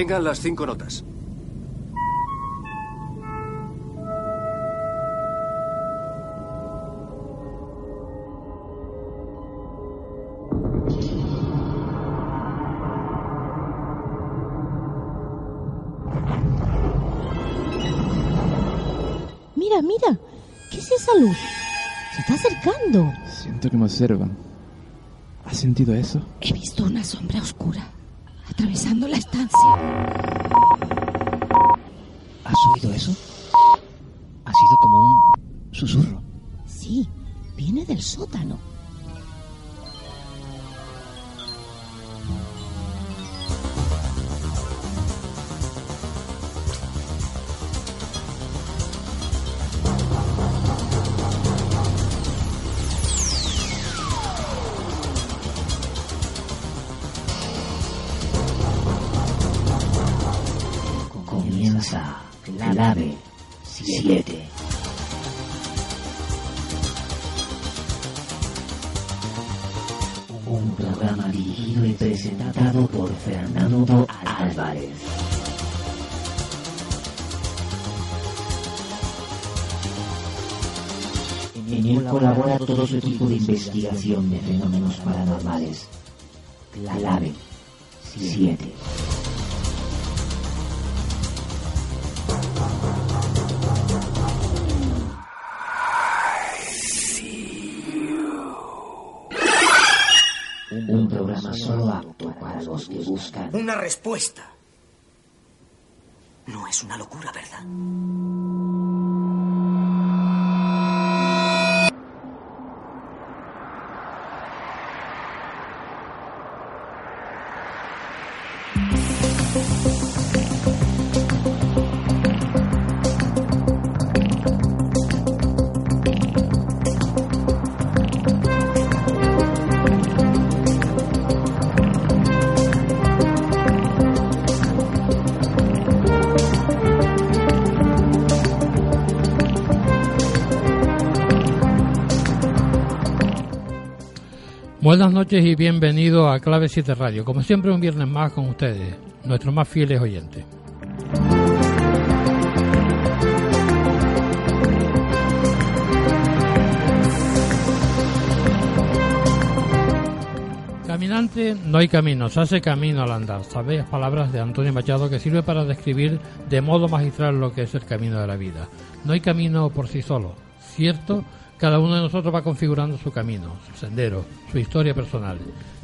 vengan las cinco notas. Mira, mira. ¿Qué es esa luz? Se está acercando. Siento que me observan. ¿Has sentido eso? He visto investigación de fenómenos paranormales. Clave 7. Un programa solo apto para los que buscan Una respuesta. No es una locura, noches y bienvenido a Clave 7 Radio. Como siempre, un viernes más con ustedes, nuestros más fieles oyentes. Caminante, no hay camino, se hace camino al andar. Sabéis palabras de Antonio Machado que sirve para describir de modo magistral lo que es el camino de la vida. No hay camino por sí solo, cierto, cada uno de nosotros va configurando su camino, su sendero, su historia personal,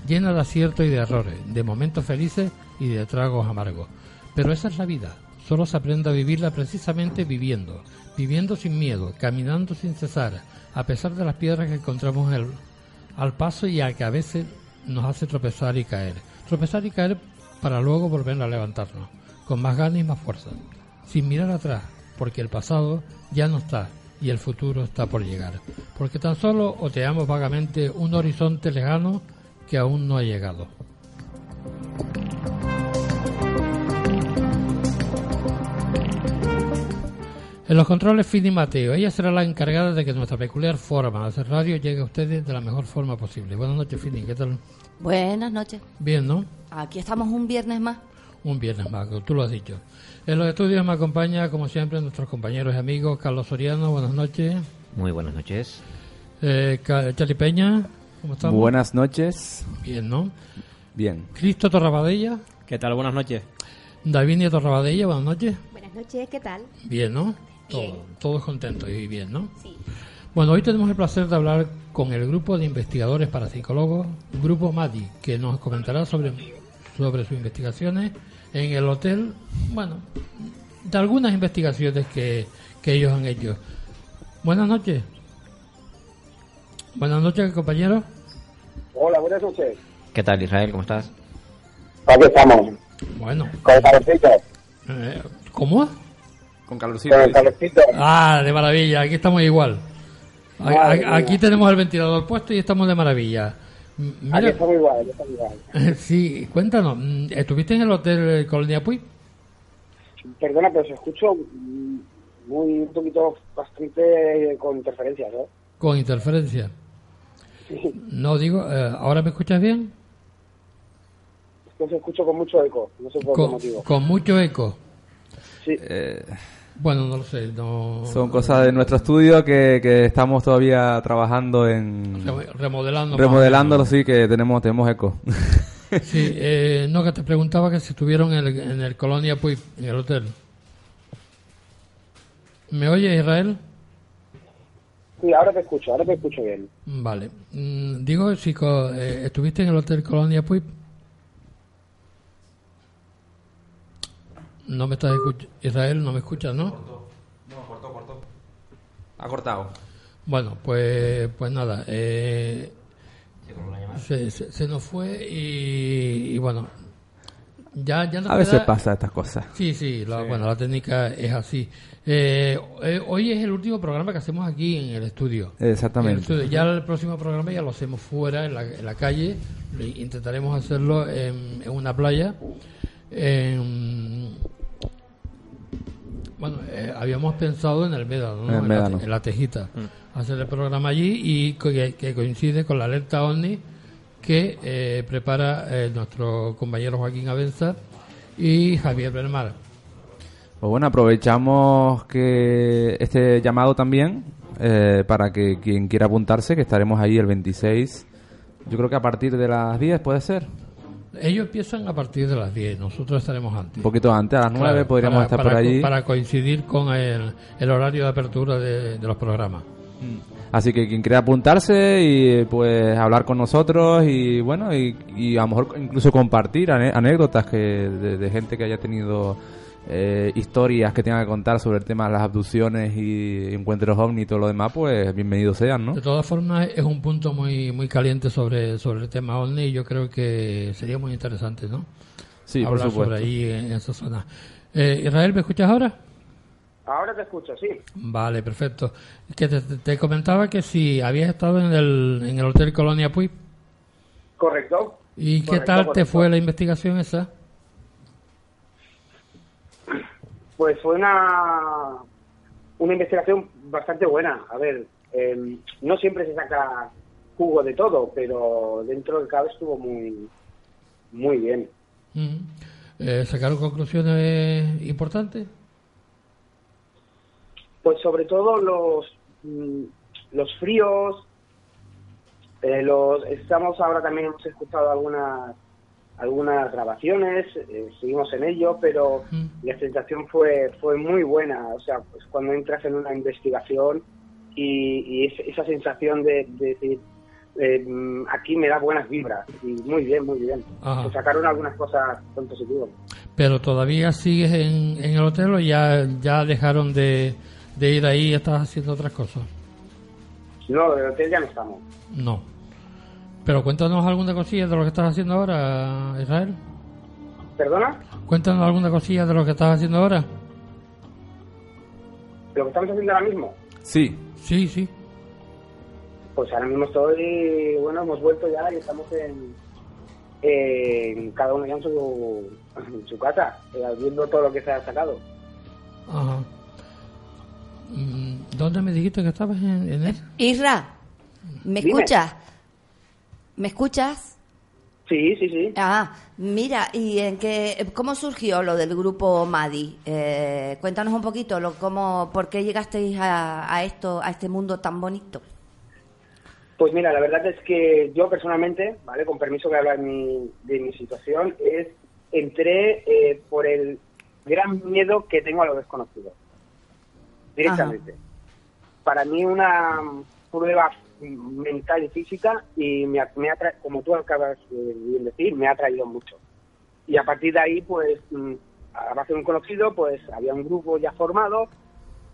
llena de aciertos y de errores, de momentos felices y de tragos amargos. Pero esa es la vida, solo se aprende a vivirla precisamente viviendo, viviendo sin miedo, caminando sin cesar, a pesar de las piedras que encontramos al paso y a que a veces nos hace tropezar y caer. Tropezar y caer para luego volver a levantarnos, con más ganas y más fuerza, sin mirar atrás, porque el pasado ya no está y el futuro está por llegar, porque tan solo oteamos vagamente un horizonte lejano que aún no ha llegado. En los controles Fini Mateo, ella será la encargada de que nuestra peculiar forma de hacer radio llegue a ustedes de la mejor forma posible. Buenas noches, Fini, ¿qué tal? Buenas noches. Bien, ¿no? Aquí estamos un viernes más. Un viernes más, tú lo has dicho. En los estudios me acompaña, como siempre, nuestros compañeros y amigos. Carlos Soriano, buenas noches. Muy buenas noches. Eh, Charlie Peña, ¿cómo estamos? Buenas noches. Bien, ¿no? Bien. Cristo Torrabadella, ¿Qué tal? Buenas noches. Davinia Torrabadella, buenas noches. Buenas noches, ¿qué tal? Bien, ¿no? Todo- todos contentos y bien, ¿no? Bueno, hoy tenemos el placer de hablar con el grupo de investigadores parapsicólogos, Grupo MADI, que nos comentará sobre, sobre sus investigaciones en el hotel, bueno, de algunas investigaciones que, que ellos han hecho. Buenas noches. Buenas noches, compañeros. Hola, buenas noches. ¿Qué tal, Israel? ¿Cómo estás? Aquí estamos, Bueno, con calorcito, eh, ¿cómo? Con calorcito. con calorcito. Ah, de maravilla, aquí estamos igual. Aquí tenemos el ventilador puesto y estamos de maravilla. M- Aquí Mira, estamos igual, aquí estamos igual. sí, cuéntanos, mm, ¿estuviste en el hotel Colonia Puy? Perdona, pero se escucho mm, muy, un poquito, bastante con interferencias, ¿eh? Con interferencia. Sí. No digo, eh, ¿ahora me escuchas bien? os escucho con mucho eco, no sé por qué Con, motivo. con mucho eco. Sí, Eh, Bueno, no lo sé. No, son cosas de nuestro estudio que, que estamos todavía trabajando en... Remo- Remodelando. Remodelándolo, sí, que tenemos, tenemos eco. Sí, eh, no, que te preguntaba que si estuvieron en el, en el Colonia Puig, en el hotel. ¿Me oye, Israel? sí, ahora te escucho, ahora te escucho bien. Vale. Mm, digo, si co- eh, estuviste en el Hotel Colonia Puig. No me estás escuchando. Israel, no me escuchas, ¿no? Ha cortado. Bueno, pues, pues nada. Eh, se, se- se nos fue y, y bueno. Ya, ya nos A veces queda- pasa estas cosas. Sí, sí, la, bueno, la técnica es así. Eh, eh, hoy es el último programa que hacemos aquí en el estudio. Exactamente. En el estudio. Ya el próximo programa ya lo hacemos fuera, en la, en la calle. Le- Intentaremos hacerlo en, en una playa. En- bueno, eh, habíamos pensado en el Médano, ¿no? En la, Médano. en la Tejita. Hacer el programa allí y que, que coincide con la alerta OVNI que eh, prepara eh, nuestro compañero Joaquín Avenza y Javier Belmar. Pues bueno, aprovechamos que este llamado también eh, para que quien quiera apuntarse, que estaremos ahí el 26, yo creo que a partir de las 10 puede ser, Ellos empiezan a partir de las 10, nosotros estaremos antes. un poquito antes, a las 9 Claro, podríamos para- estar para por allí. Para coincidir con el, el horario de apertura de, de los programas. Así que quien quiera apuntarse y pues hablar con nosotros y bueno, y, y a lo mejor incluso compartir anécdotas que de, de gente que haya tenido eh, historias que tenga que contar sobre el tema de las abducciones y encuentros ovni y todo lo demás, pues bienvenidos sean, ¿no? De todas formas, es un punto muy muy caliente sobre, sobre el tema OVNI y yo creo que sería muy interesante, ¿no? Sí, por Hablar supuesto. sobre ahí en esa zona. Eh, Israel, ¿me escuchas ahora? Ahora te escucho, sí. Vale, perfecto. Que te, comentaba que si habías estado en el, en el Hotel Colonia Puig. Correcto. ¿Y qué Correcto, tal te fue la investigación esa? Pues fue una, una investigación bastante buena. A ver, eh, no siempre se saca jugo de todo, pero dentro del cabe estuvo muy, muy bien. Mm. Eh, ¿Sacaron conclusiones importantes? Pues sobre todo los, mm, los fríos, eh, los estamos ahora también hemos escuchado algunas algunas grabaciones, eh, seguimos en ello, pero Mm. la sensación fue fue muy buena. O sea, pues cuando entras en una investigación y, y es- esa sensación de, de decir, eh, mm, aquí me da buenas vibras. Y muy bien, muy bien. Se sacaron algunas cosas con positivo. ¿Pero todavía sigues en, en el hotel o ya, ya dejaron de, de ir ahí y estás haciendo otras cosas? No, del hotel ya no estamos. No. Pero cuéntanos alguna cosilla de lo que estás haciendo ahora, Israel. ¿Perdona? Cuéntanos alguna cosilla de lo que estás haciendo ahora. Lo que estamos haciendo ahora mismo. Sí, Sí, sí. Pues ahora mismo estoy, bueno, hemos vuelto ya y estamos en, en cada uno ya en su, en su casa, eh, viendo todo lo que se ha sacado. Ajá. Mm, ¿Dónde me dijiste que estabas en, en él? Isra, ¿me Dime. escuchas? ¿Me escuchas? Sí, sí, sí. Ah, mira, ¿y en qué, cómo surgió lo del grupo Madi? Eh, cuéntanos un poquito, lo, cómo, ¿por qué llegasteis a, a esto, a este mundo tan bonito? Pues mira, la verdad es que yo personalmente, ¿vale? Con permiso de hablar mi, de mi situación, es entré eh, por el gran miedo que tengo a lo desconocido. Directamente. Para mí una prueba mental y física y me, me ha tra- como tú acabas de decir, me ha traído mucho. Y a partir de ahí, pues, mm, a base de un conocido, pues había un grupo ya formado,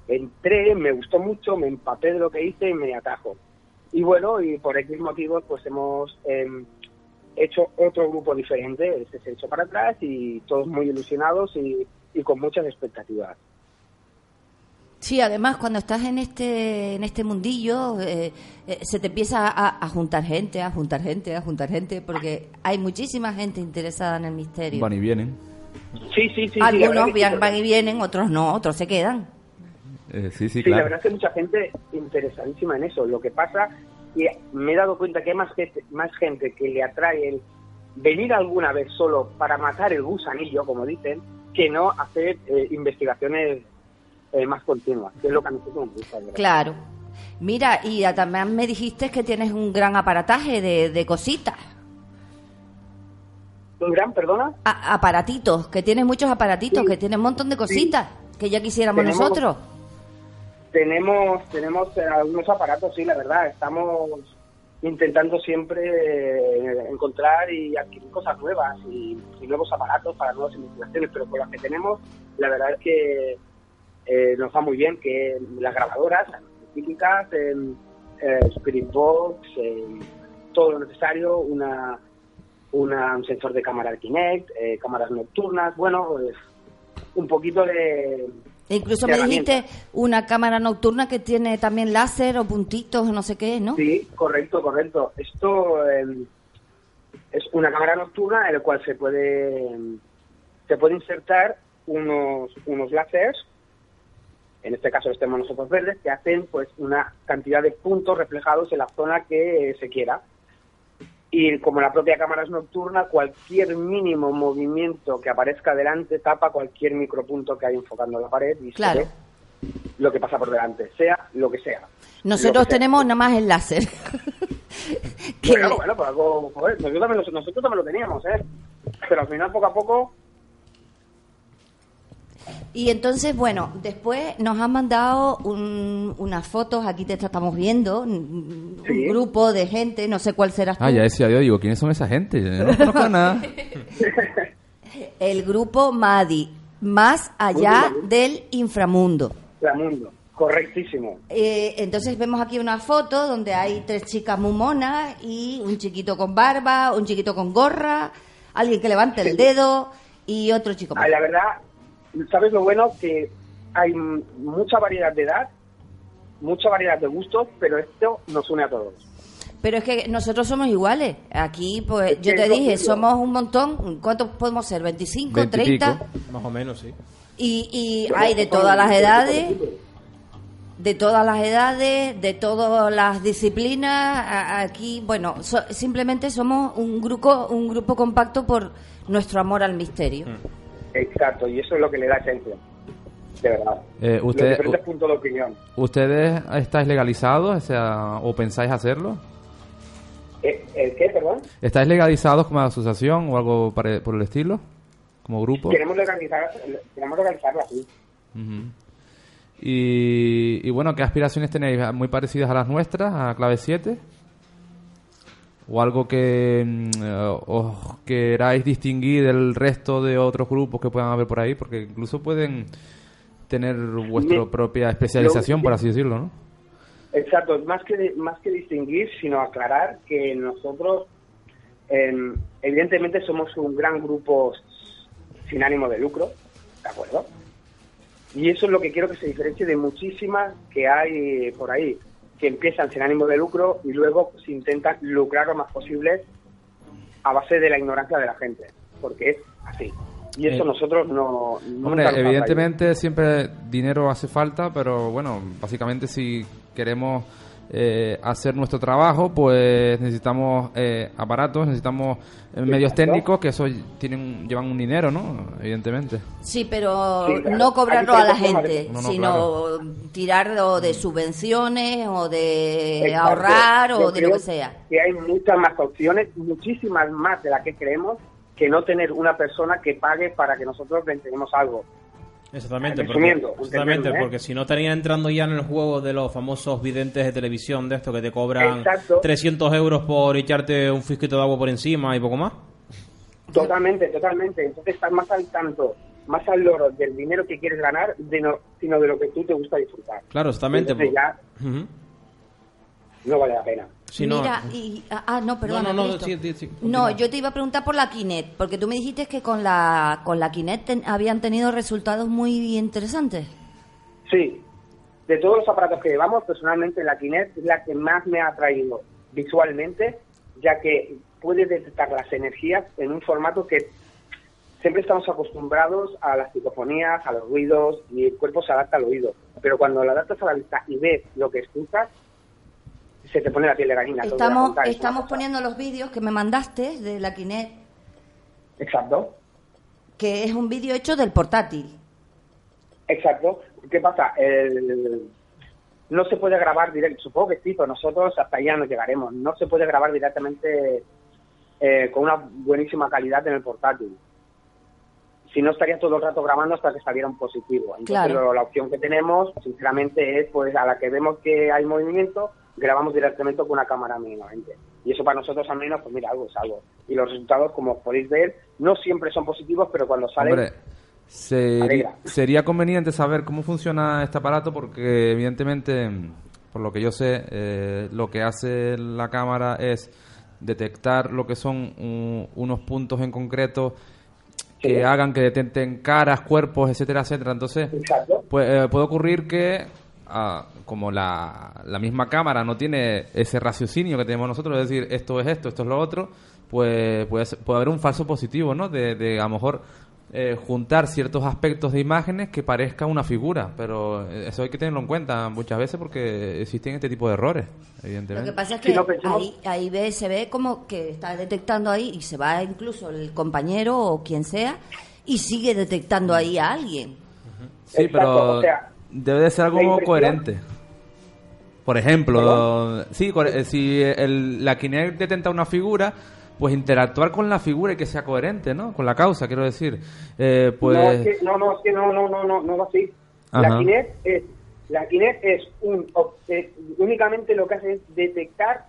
entré, me gustó mucho, me empapé de lo que hice y me atajo. Y bueno, y por X motivos, pues hemos em, hecho otro grupo diferente, este se echó para atrás y todos muy ilusionados y, y con muchas expectativas. Sí, además cuando estás en este en este mundillo eh, eh, se te empieza a, a juntar gente, a juntar gente, a juntar gente, porque hay muchísima gente interesada en el misterio. van y vienen. Sí, sí, sí. Algunos sí, van, van y vienen, otros no, otros se quedan. Eh, sí, sí, Sí, la verdad es que hay mucha gente interesadísima en eso. Lo que pasa que me he dado cuenta que hay más gente, más gente que le atrae el, venir alguna vez solo para matar el gusanillo, como dicen, que no hacer eh, investigaciones eh, más continuas, que es lo que a nosotros nos gusta. ¿verdad? Claro. Mira, y también me dijiste que tienes un gran aparataje de, de cositas. Un gran, perdona. A- aparatitos, que tienes muchos aparatitos, Sí. que tienes un montón de cositas que ya quisiéramos Tenemos- nosotros. Tenemos, tenemos eh, algunos aparatos, sí, la verdad. Estamos intentando siempre eh, encontrar y adquirir cosas nuevas y, y nuevos aparatos para nuevas investigaciones, pero con las que tenemos, la verdad es que eh, nos va muy bien, que las grabadoras típicas, eh, Spirit Box, todo lo necesario, una, una- un sensor de cámara Kinect, eh, cámaras nocturnas, bueno, pues, un poquito de... E incluso de me dijiste una cámara nocturna que tiene también láser o puntitos o no sé qué, ¿no? Sí, correcto, correcto. Esto eh, es una cámara nocturna en la cual se puede se puede insertar unos unos láseres, en este caso este nosotros verdes, que hacen pues una cantidad de puntos reflejados en la zona que eh, se quiera. Y como la propia cámara es nocturna, cualquier mínimo movimiento que aparezca delante tapa cualquier micropunto que hay enfocando la pared y se Claro. ve lo que pasa por delante, sea lo que sea. Nosotros que sea. tenemos nada más el láser. Bueno, bueno, pues algo, joder, nosotros también, lo, nosotros también lo teníamos, ¿eh? Pero al final, poco a poco, Y entonces, bueno, después nos han mandado un- unas fotos, aquí te estamos viendo, un, Sí. grupo de gente, no sé cuál serás tú. Ah, ya decía yo, digo, ¿quiénes son esa gente? Yo no conozco nada. El grupo Madi, más allá del inframundo. mundo correctísimo. Eh, entonces vemos aquí una foto donde hay tres chicas muy monas y un chiquito con barba, un chiquito con gorra, alguien que levanta el dedo y otro chico más. Ah, la verdad, ¿sabes lo bueno? Que hay mucha variedad de edad, mucha variedad de gustos, pero esto nos une a todos. Pero es que nosotros somos iguales. Aquí, pues, Es yo te dije, somos un montón. ¿Cuántos podemos ser? ¿25, Veintipico. 30? Más o menos, sí. Y, y hay de todas las edades, de todas las edades, de todas las disciplinas. A- Aquí, bueno, so- simplemente somos un grupo, un grupo compacto por nuestro amor al misterio. Exacto, y eso es lo que le da esencia. De verdad. Eh, Los usted- diferentes puntos de opinión. ¿Ustedes estáis legalizados o, sea, o pensáis hacerlo? ¿Eh, ¿El qué, perdón? ¿Estáis legalizados como asociación o algo pare- por el estilo? ¿Como grupo? Queremos legalizar, queremos legalizarla, sí. Ujú. y, y bueno, ¿qué aspiraciones tenéis? ¿Muy parecidas a las nuestras, a Clave 7? ¿O algo que mm, eh, os queráis distinguir del resto de otros grupos que puedan haber por ahí? Porque incluso pueden tener vuestra propia especialización, lo- por así decirlo, ¿no? Exacto, más que, más que distinguir, sino aclarar que nosotros, em, evidentemente, somos un gran grupo sin ánimo de lucro, ¿de acuerdo? Y eso es lo que quiero que se diferencie de muchísimas que hay por ahí, que empiezan sin ánimo de lucro y luego se intentan lucrar lo más posible a base de la ignorancia de la gente, porque es así. Y eso Eh, nosotros no... Hombre, evidentemente siempre dinero hace falta, pero bueno, básicamente si queremos eh, hacer nuestro trabajo, pues necesitamos eh, aparatos, necesitamos eh, medios técnicos que eso tienen, llevan un dinero, ¿no? Evidentemente. Sí, pero Sí, claro. no cobrarlo a la gente, de- No, no, sino tirarlo de subvenciones o de Exacto. ahorrar Yo o de lo que sea. Que hay muchas más opciones, muchísimas más de las que creemos, que no tener una persona que pague para que nosotros le algo. Exactamente, porque, exactamente ¿eh? porque si no estarían entrando ya en el juego de los famosos videntes de televisión de esto que te cobran Exacto. 300 euros por echarte un fisquito de agua por encima y poco más. Totalmente, totalmente. Entonces estás más al tanto, más al loro del dinero que quieres ganar, de no, sino de lo que tú te gusta disfrutar. Claro, exactamente. Entonces ya no vale la pena. Sí, no. Mira, y, ah, ah, no, perdona. no, no, Cristo. sí, sí, sí, no, yo te iba a preguntar por la Kinect, porque tú me dijiste que con la con la Kinect ten- habían tenido resultados muy interesantes. Sí, de todos los aparatos que llevamos, personalmente la Kinect es la que más me ha atraído visualmente, ya que puede detectar las energías en un formato que siempre estamos acostumbrados a las psicofonías, a los ruidos, y el cuerpo se adapta al oído. Pero cuando la adaptas a la vista y ves lo que escuchas, se te pone la piel de gallina. Estamos contar, estamos poniendo los vídeos que me mandaste de la Kinect Exacto, Que es un vídeo hecho del portátil. exacto. ¿Qué pasa? El- no se puede grabar directo, supongo que sí, pero nosotros hasta allá no llegaremos. No se puede grabar directamente eh, con una buenísima calidad en el portátil. Si no, estaría todo el rato grabando hasta que saliera un positivo. Entonces, Claro. la opción que tenemos, sinceramente, es pues a la que vemos que hay movimiento, grabamos directamente con una cámara mínimamente. Y eso para nosotros al menos, pues mira, algo es algo. Y los resultados, como podéis ver, no siempre son positivos, pero cuando salen... Hombre, sería conveniente saber cómo funciona este aparato porque evidentemente, por lo que yo sé, eh, lo que hace la cámara es detectar lo que son u- unos puntos en concreto que Sí. hagan que detecten caras, cuerpos, etcétera, etcétera. Entonces, pues, eh, puede ocurrir que, ah, como la, la misma cámara no tiene ese raciocinio que tenemos nosotros, es decir, esto es esto, esto es lo otro, pues puede, puede haber un falso positivo, ¿no? De, de a lo mejor eh, juntar ciertos aspectos de imágenes que parezca una figura, pero eh, eso hay que tenerlo en cuenta muchas veces porque existen este tipo de errores, Lo evidentemente. que pasa es Si que no pensamos- ahí, ahí ve, se ve como que está detectando ahí y se va incluso el compañero o quien sea y sigue detectando ahí a alguien. Sí, Exacto, pero o sea, debe de ser algo coherente. Por ejemplo, sí, eh, si el- la Kinect detecta una figura, pues interactuar con la figura y que sea coherente, ¿no? Con la causa, quiero decir. Eh, pues... No, es que, no, no, es que no, no, no, no, no es así. Ajá. La Kinect es, la Kinect es un, eh, únicamente lo que hace es detectar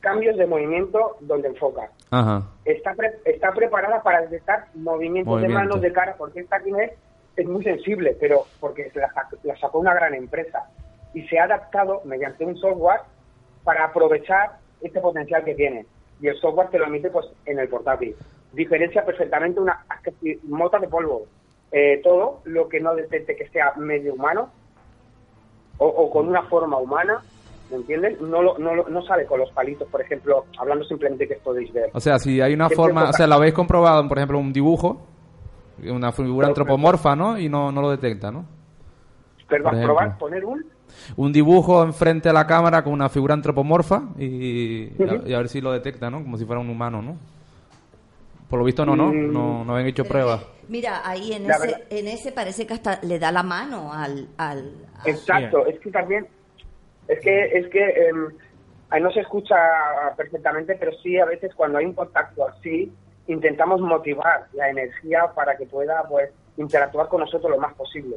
cambios de movimiento donde enfoca. Ajá. Está, pre- está preparada para detectar movimientos de Movimiento. manos, de cara, porque esta Kinect es muy sensible, pero porque la, la sacó una gran empresa y se ha adaptado mediante un software para aprovechar este potencial que tiene. Y el software te lo emite pues en el portátil. Diferencia perfectamente una motas de polvo, eh, todo lo que no detecte que sea medio humano o, o con una forma humana, ¿me entienden? No, lo- no, lo- no sale con los palitos, por ejemplo, hablando simplemente que podéis ver. O sea, si hay una forma, o sea, lo habéis comprobado, por ejemplo, un dibujo, una figura Pero- antropomorfa, ¿no? Y no, no lo detecta, ¿no? Perdón, por ejemplo. probar, poner un Un dibujo enfrente a la cámara con una figura antropomorfa y, a ver si lo detecta, ¿no? Como si fuera un humano, ¿no? Por lo visto no, ¿no? Mm. No, no habían hecho pruebas. Mira, ahí en La ese, verdad- en ese parece que hasta le da la mano al... al, al- Exacto, es que también, es que, es que em, ahí no se escucha perfectamente, pero sí a veces cuando hay un contacto así, intentamos motivar la energía para que pueda pues interactuar con nosotros lo más posible.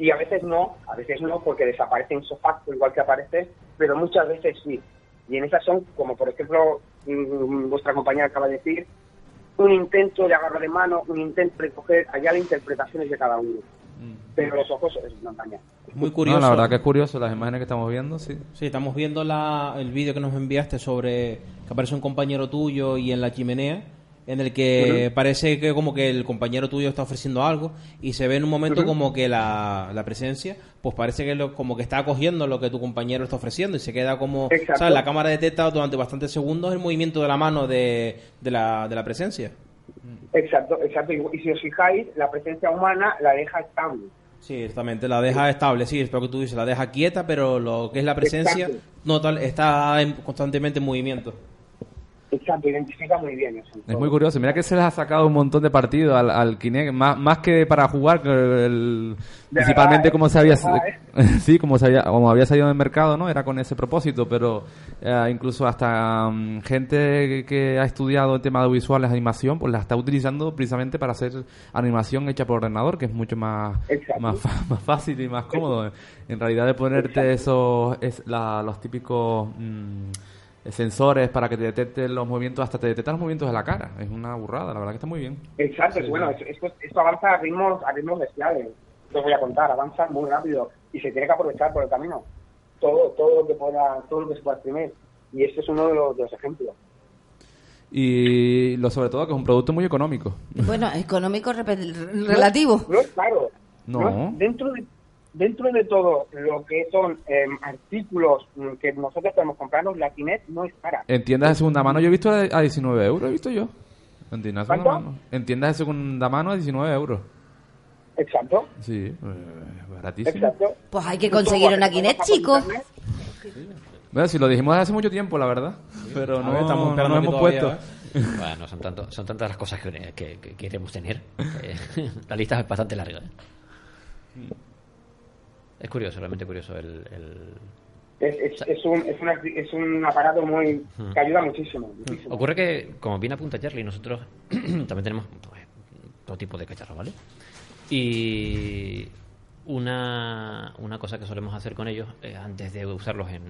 Y a veces no, a veces no, porque desaparece en facto igual que aparece, pero muchas veces sí. Y en esas son, como por ejemplo mm, vuestra compañera acaba de decir, un intento de agarrar de mano, un intento de coger, allá la interpretación es de cada uno. Pero los ojos es no engañan. Muy curioso. No, la verdad que es curioso las imágenes que estamos viendo, sí. Sí, estamos viendo la, el vídeo que nos enviaste sobre que aparece un compañero tuyo y en la chimenea, en el que parece que como que el compañero tuyo está ofreciendo algo y se ve en un momento como que la, la presencia, pues parece que lo, como que está acogiendo lo que tu compañero está ofreciendo y se queda como, Exacto. ¿sabes? La cámara detecta durante bastantes segundos el movimiento de la mano de, de, la, de la presencia. Exacto, exacto. Y, si os fijáis, la presencia humana la deja estable. Sí, exactamente, la deja estable, sí, es lo que tú dices, la deja quieta, pero lo que es la presencia no tal, está en- constantemente en movimiento. Exacto, identifica muy bien eso. Es muy curioso. Mira que se les ha sacado un montón de partidos al, al Kinect, más, más que para jugar, el- principalmente verdad, como eh, se había, verdad, sí, como se había, como había salido en el mercado, ¿no? Era con ese propósito, pero eh, incluso hasta mm, gente que, ha estudiado el tema de visuales, animación, pues la está utilizando precisamente para hacer animación hecha por ordenador, que es mucho más, más, más fácil y más cómodo. En realidad de ponerte esos, es la- los típicos mm, sensores para que te detecten los movimientos, hasta te detectan los movimientos de la cara. Es una burrada, la verdad que está muy bien. Exacto, bueno, esto, esto, esto avanza a ritmos, a ritmos bestiales. Te os voy a contar, avanza muy rápido y se tiene que aprovechar por el camino. Todo, todo lo que pueda, todo lo que se pueda exprimir. Y este es uno de los, de los ejemplos. Y lo sobre todo que es un producto muy económico. Bueno, económico relativo. No es caro. No. es- dentro de dentro de todo lo que son em, artículos mm, que nosotros podemos comprarnos, la Kinect no es cara. En tiendas de segunda mano yo he visto a a 19 euros, he visto yo. En tiendas de segunda mano. En tiendas de segunda mano a 19 euros. Exacto, Sí, eh, baratísimo. exacto. Pues hay que conseguir una Kinect, chicos. Bueno, si lo dijimos hace mucho tiempo, la verdad. Pero no, ver, estamos no hemos todavía, puesto. ¿eh? Bueno, son, tanto, son tantas las cosas que, que, que queremos tener. la lista es bastante larga. ¿eh? Es curioso, realmente curioso el... el- Es, es, es un, es, una- es un aparato muy que ayuda muchísimo. muchísimo. Ocurre que, como bien apunta Charlie, nosotros también tenemos pues, todo tipo de cacharros, ¿vale? Y una, una cosa que solemos hacer con ellos eh, antes de usarlos en,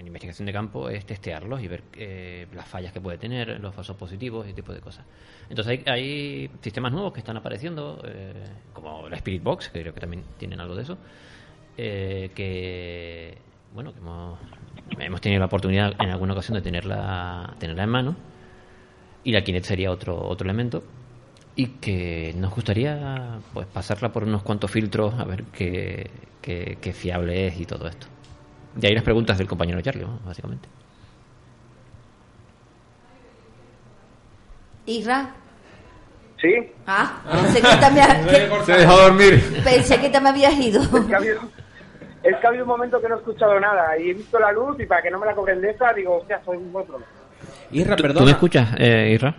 en- investigación de campo es testearlos y ver eh, las fallas que puede tener, los falsos positivos ese tipo de cosas. Entonces hay, hay sistemas nuevos que están apareciendo, eh, como la Spirit Box, que creo que también tienen algo de eso, eh, que bueno que hemos, hemos tenido la oportunidad en alguna ocasión de tenerla tenerla en mano y la Kinect sería otro otro elemento y que nos gustaría pues pasarla por unos cuantos filtros a ver qué, qué fiable es y todo esto de ahí las preguntas del compañero Charlie ¿no? básicamente Isra. ¿Sí? Ah, pensé que te me ha- Se dejó dormir. pensé que te me habías ido. Es que, ha habido, es que ha habido un momento que no he escuchado nada y he visto la luz y para que no me la cobren de esa digo, hostia, soy vosotros. Isra, ¿Tú, perdona. tú me escuchas eh, Isra?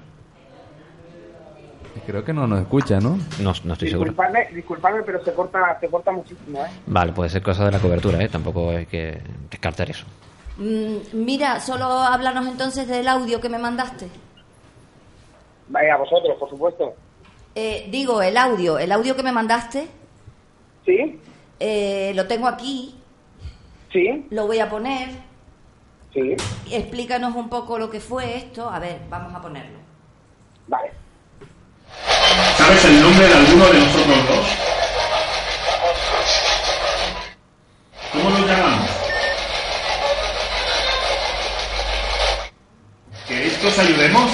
Creo que no nos escucha, ¿no? No, no estoy seguro Disculpadme, disculpadme, pero se corta, se corta muchísimo, ¿eh? vale puede ser cosa de la cobertura ¿eh? tampoco hay que descartar eso Mm, mira, solo háblanos entonces del audio que me mandaste. Vaya, a vosotros, por supuesto. Eh, digo, el audio, el audio que me mandaste, ¿Sí? eh, lo tengo aquí, ¿Sí? lo voy a poner. Sí. Explícanos un poco lo que fue esto. A ver, vamos a ponerlo. Vale. ¿Sabes el nombre de nosotros dos? ¿Cómo nos llamamos? ¿Queréis que os ayudemos?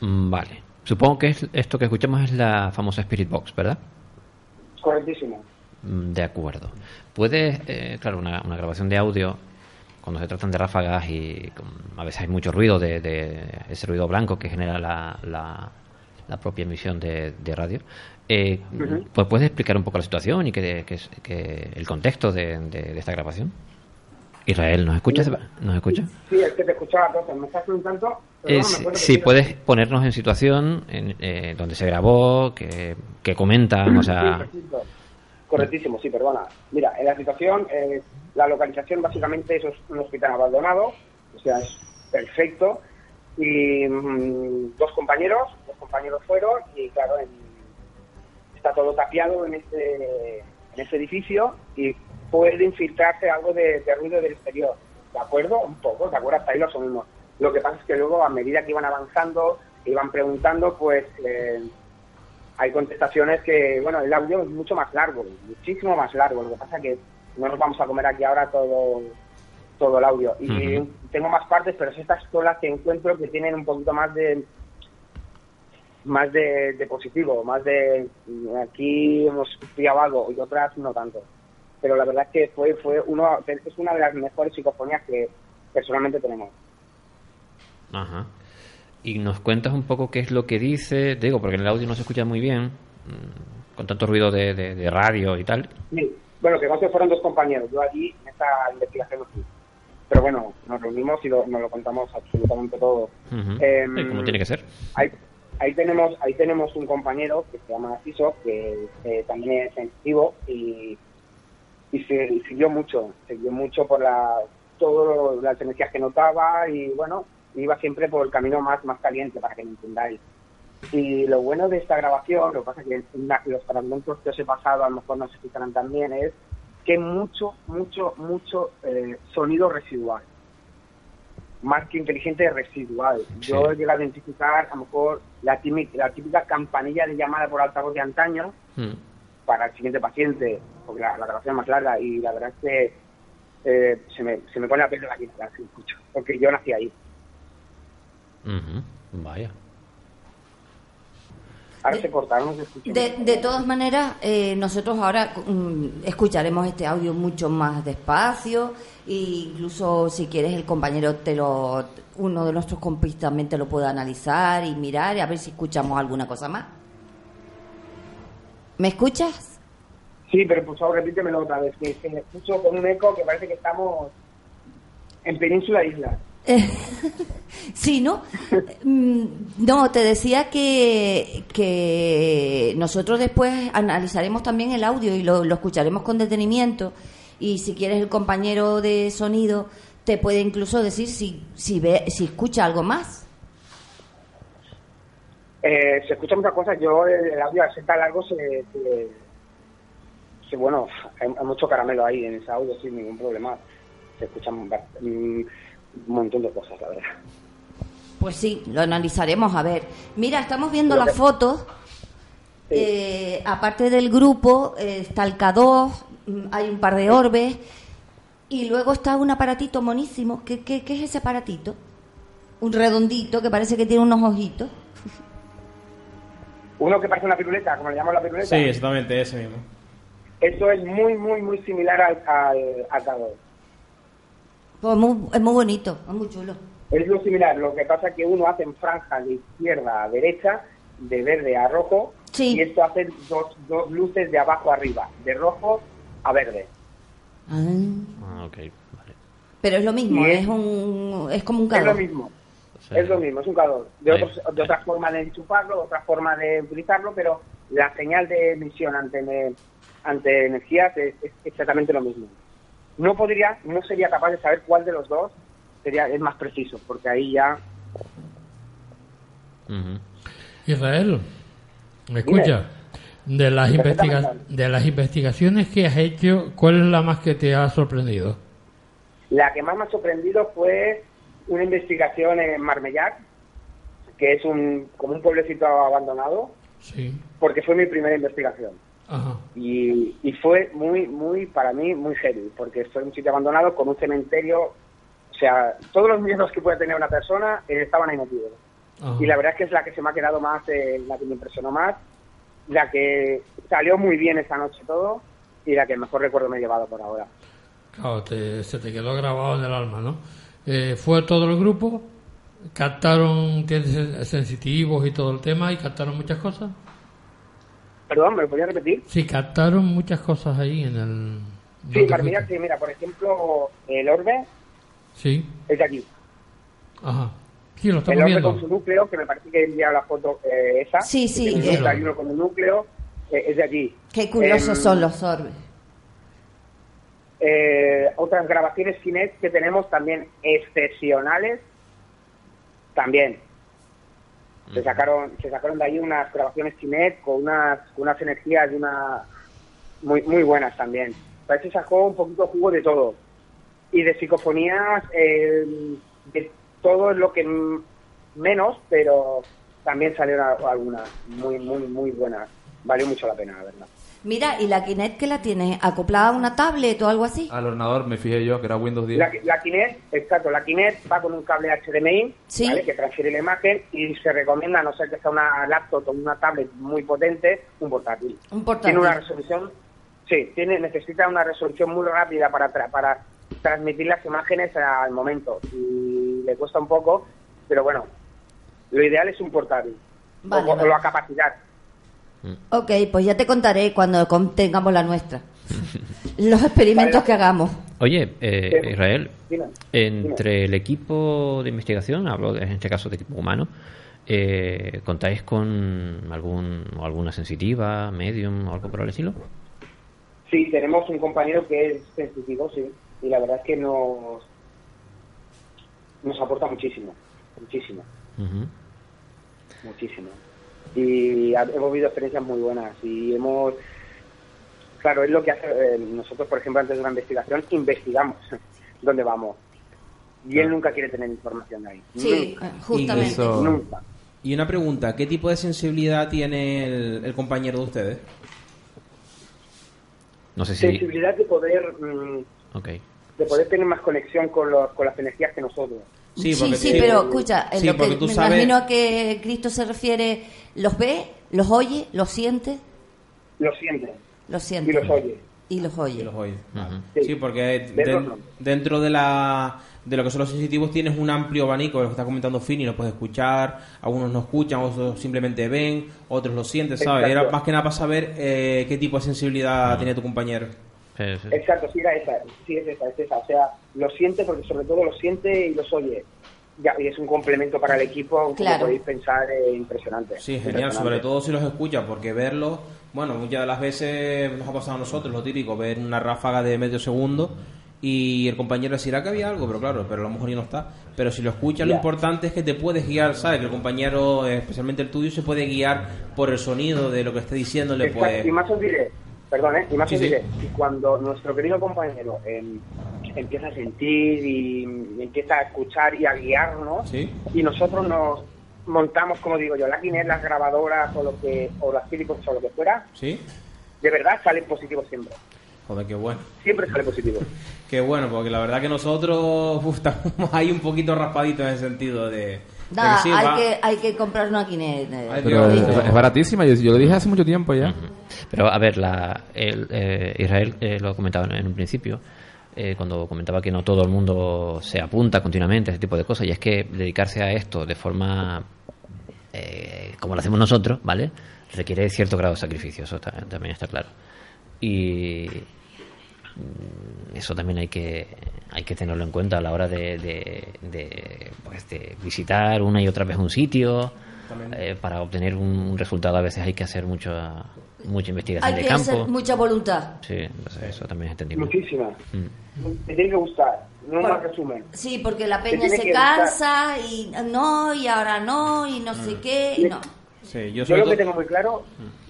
Mm, Vale. Supongo que es, esto que escuchamos es la famosa Spirit Box, ¿verdad? Correctísimo. Mm, De acuerdo. Puede, eh, claro, una, una grabación de audio, cuando se tratan de ráfagas y a veces hay mucho ruido, de, de ese ruido blanco que genera la, la, la propia emisión de, de radio, eh, pues puedes explicar un poco la situación y que, que, que el contexto de, de- esta grabación. Israel, ¿nos escuchas? ¿Nos escucha? Sí, es que te escuchaba cosas. Me estás preguntando. pero Eh, no, puedes sí, puedes ponernos en situación en, eh, donde se grabó, que, que comentan, o sea... Correctísimo, sí, perdona. Mira, en la situación, eh, la localización básicamente es un hospital abandonado, o sea, es perfecto. Y mm, dos compañeros, dos compañeros fueron y claro, está todo tapiado en este, en este edificio y puede infiltrarse algo de, de ruido del exterior. ¿De acuerdo? Un poco, ¿de acuerdo? Hasta ahí lo asumimos. Lo que pasa es que luego, a medida que iban avanzando, iban preguntando, pues... eh, hay contestaciones que, bueno, el audio es mucho más largo, muchísimo más largo. Lo que pasa es que no nos vamos a comer aquí ahora todo todo el audio. Y tengo más partes, pero estas son las que encuentro que tienen un poquito más de más de, de positivo, más de aquí hemos pillado algo y otras no tanto. Pero la verdad es que fue fue uno es una de las mejores psicofonías que personalmente tenemos. Ajá. Y nos cuentas un poco qué es lo que dice, digo, porque en el audio no se escucha muy bien, mm, con tanto ruido de, de- de radio y tal. Sí, bueno, que no se fueron dos compañeros, yo allí en esta investigación. Pero bueno, nos reunimos y lo- nos lo contamos absolutamente todo. Em, Sí, como tiene que ser. Ahí, ahí tenemos ahí tenemos un compañero que se llama Ciso, que eh, también es sensitivo y, y se y siguió mucho, siguió mucho por la todas las energías que notaba y bueno, iba siempre por el camino más, más caliente para que me entendáis. Y lo bueno de esta grabación, lo que pasa es que los fragmentos que os he pasado a lo mejor no se escucharán también, es que mucho, mucho, mucho eh, sonido residual. Más que inteligente, residual. Yo he llegado a identificar a lo mejor la, tími- la típica campanilla de llamada por altavoz de antaño Mm. para el siguiente paciente, porque la, la grabación es más larga y la verdad es que eh, se, me, se me pone la piel de la escucho, porque yo nací ahí. Ujú. Vaya. Ahora se escucha. De, de todas maneras, eh, nosotros ahora mm, escucharemos este audio mucho más despacio e incluso si quieres el compañero te lo uno de nuestros compis también te lo puede analizar y mirar y a ver si escuchamos alguna cosa más. ¿Me escuchas? Sí, pero por favor repítemelo otra vez, que, que me escucho con un eco que parece que estamos en península isla. Sí, ¿no? Mm, No, te decía que, que nosotros después analizaremos también el audio y lo, lo escucharemos con detenimiento. Y si quieres, el compañero de sonido te puede incluso decir si, si, ve, si escucha algo más. Eh, se escuchan muchas cosas, yo el, audio al ser tan largo se, bueno, hay, mucho caramelo ahí en ese audio sin ningún problema. Se escuchan bast- mm, un montón de cosas, la verdad. Pues sí, lo analizaremos a ver. Mira, estamos viendo Pero las que- fotos. Eh, aparte del grupo, eh, está el K2, mm, hay un par de orbes. Y luego está un aparatito monísimo. ¿Qué, qué, qué es ese aparatito? Un redondito que parece que tiene unos ojitos. Uno que parece una piruleta, como le llamamos la piruleta. Sí, exactamente, ese mismo. Esto es muy, muy, muy similar al, al, al K2. Pues muy- es muy bonito, es muy chulo. Es lo similar, lo que pasa es que uno hace en franja de izquierda a derecha, de verde a rojo, y esto hace dos, dos luces de abajo a arriba, de rojo a verde. Ah, ok. Pero es lo mismo, es- es, un, es como un Es lo K2. mismo, es lo mismo, es un calor. De, otros- de otra forma de enchufarlo, de otra forma de utilizarlo, pero la señal de emisión ante, ante energías es, es exactamente lo mismo. No podría, no sería capaz de saber cuál de los dos sería es más preciso, porque ahí ya Israel, ¿me escucha? De las, investiga- de las investigaciones que has hecho, ¿cuál es la más que te ha sorprendido? La que más me ha sorprendido fue una investigación en Marmellac, que es un como un pueblecito abandonado, Sí. porque fue mi primera investigación. Ajá. Y, y fue muy, muy, para mí, muy heavy, porque fue un sitio abandonado con un cementerio, o sea, todos los miedos que puede tener una persona eh, estaban ahí metidos. Ajá. Y la verdad es que es la que se me ha quedado más, eh, la que me impresionó más, la que salió muy bien esa noche todo y la que mejor recuerdo me he llevado por ahora. Claro, te- se te quedó grabado en el alma, ¿no? Eh, fue todo el grupo, captaron sensitivos y todo el tema y captaron muchas cosas. Perdón, ¿me lo podías repetir? Sí, captaron muchas cosas ahí en el... Sí, fuiste. sí, mira, por ejemplo, el orbe Sí, es de aquí. ajá. Sí, lo El estamos orbe viendo. con su núcleo, que me parece que he enviado la foto eh, esa. Sí, sí, que tiene eh. 51 con un núcleo, eh, es de allí. Qué curiosos Em, son los orbes. eh, otras grabaciones Kinect que tenemos también excepcionales también se sacaron se sacaron de ahí unas grabaciones Kinect con unas con unas energías de una muy muy buenas también. Parece sacó un poquito jugo de todo. Y de psicofonías eh, de todo lo que menos pero también salieron algunas muy muy muy buenas. Valió mucho la pena la verdad Mira, ¿y la Kinect que la tienes? ¿Acoplada a una tablet o algo así? Al ordenador me fijé yo que era Windows 10. La, la Kinect, exacto, la Kinect va con un cable HDMI, Sí. ¿vale? que transfiere la imagen y se recomienda, a no ser que sea una laptop o una tablet muy potente, un portátil. Un portátil. Tiene una resolución, sí, tiene, necesita una resolución muy rápida para, tra- para transmitir las imágenes al momento y le cuesta un poco, pero bueno, lo ideal es un portátil Vale, o, vale. o a capacidad. Ok, pues ya te contaré cuando con- tengamos la nuestra. Los experimentos que hagamos. Oye, eh, Israel, entre el equipo de investigación, hablo de- en este caso de equipo humano, eh, ¿contáis con algún o alguna sensitiva, medium o algo por el estilo? Sí, tenemos un compañero que es sensitivo, sí, y la verdad es que nos, nos aporta muchísimo, muchísimo, Ujú. muchísimo. Y hemos vivido experiencias muy buenas y hemos, claro, es lo que hace, eh, nosotros, por ejemplo, antes de una investigación, investigamos dónde vamos. Y él nunca quiere tener información de ahí. Sí, Nunca. eh, justamente. Eso- Nunca. Y una pregunta, ¿qué tipo de sensibilidad tiene el, el compañero de ustedes? No sé si... Sensibilidad de poder, mm, Ok. de poder tener más conexión con, los, con las energías que nosotros. Sí, sí, pero escucha, sí, lo que porque tú me sabes- imagino a que Cristo se refiere, ¿los ve, los oye, los siente? Lo siente. Los siente. y los oye. Y los oye. Y los oye. Sí. Sí, porque dentro de la de lo que son los sensitivos tienes un amplio abanico, lo que está comentando Fini, lo puedes escuchar, algunos no escuchan, otros simplemente ven, otros lo sienten, ¿sabes? Exacto. Era más que nada para saber eh, qué tipo de sensibilidad tiene tu compañero. Sí, sí. Exacto, sí, era esa, sí, es esa, es esa. O sea, lo siente porque sobre todo lo siente y los oye. Ya, y es un complemento para el equipo, como Claro. podéis pensar, eh, impresionante. Sí, genial, Impresionante. sobre todo si los escuchas, porque verlos, bueno, muchas de las veces nos ha pasado a nosotros, lo típico, ver una ráfaga de medio segundo y el compañero decirá que había algo, pero claro, pero a lo mejor ya no está. Pero si lo escuchas, lo Ya. importante es que te puedes guiar, ¿sabes? Que el compañero, eh, especialmente el tuyo, se puede guiar por el sonido de lo que esté diciéndole, Exacto, pues... Y más os diré, perdón, ¿eh? y más Sí, os sí. diré, y cuando nuestro querido compañero em, empieza a sentir y, y empieza a escuchar y a guiarnos, Sí. y nosotros nos montamos, como digo yo, la Guinness, las grabadoras o lo que o las Philips o lo que fuera, ¿Sí? de verdad sale positivo siempre. Joder, qué bueno. Siempre sale positivo. Qué bueno, porque la verdad que nosotros uf, estamos ahí un poquito raspaditos en el sentido de... Nada, que sí, hay, va- que, hay que comprar una Kinect. eh, Pero Dios. es, baratísima, yo, yo lo dije hace mucho tiempo ya. Pero a ver, la, el, eh, Israel eh, lo comentaba en, en un principio, eh, cuando comentaba que no todo el mundo se apunta continuamente a ese tipo de cosas, y es que dedicarse a esto de forma eh, como lo hacemos nosotros, ¿vale? Requiere cierto grado de sacrificio, eso ta- también está claro. Y mm, eso también hay que hay que tenerlo en cuenta a la hora de, de, de, pues, de visitar una y otra vez un sitio eh, para obtener un, un resultado a veces hay que hacer mucha mucha investigación Hay de que hacer campo mucha voluntad. sí entonces eso también es entendible Muchísima. Mm. Te tiene que gustar, no Bueno, más resumen. Sí, porque la peña se que gustar. cansa y no, y ahora no, y no sé qué, y no. Sí, yo Yo lo que tengo muy claro,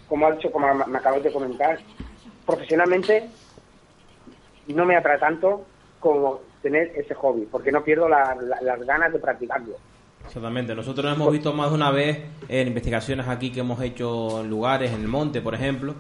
como ha dicho, como me acabas de comentar, profesionalmente no me atrae tanto como tener ese hobby, porque no pierdo la- la- las ganas de practicarlo. Exactamente, nosotros hemos visto más de una vez en investigaciones aquí que hemos hecho en lugares, en el monte, por ejemplo,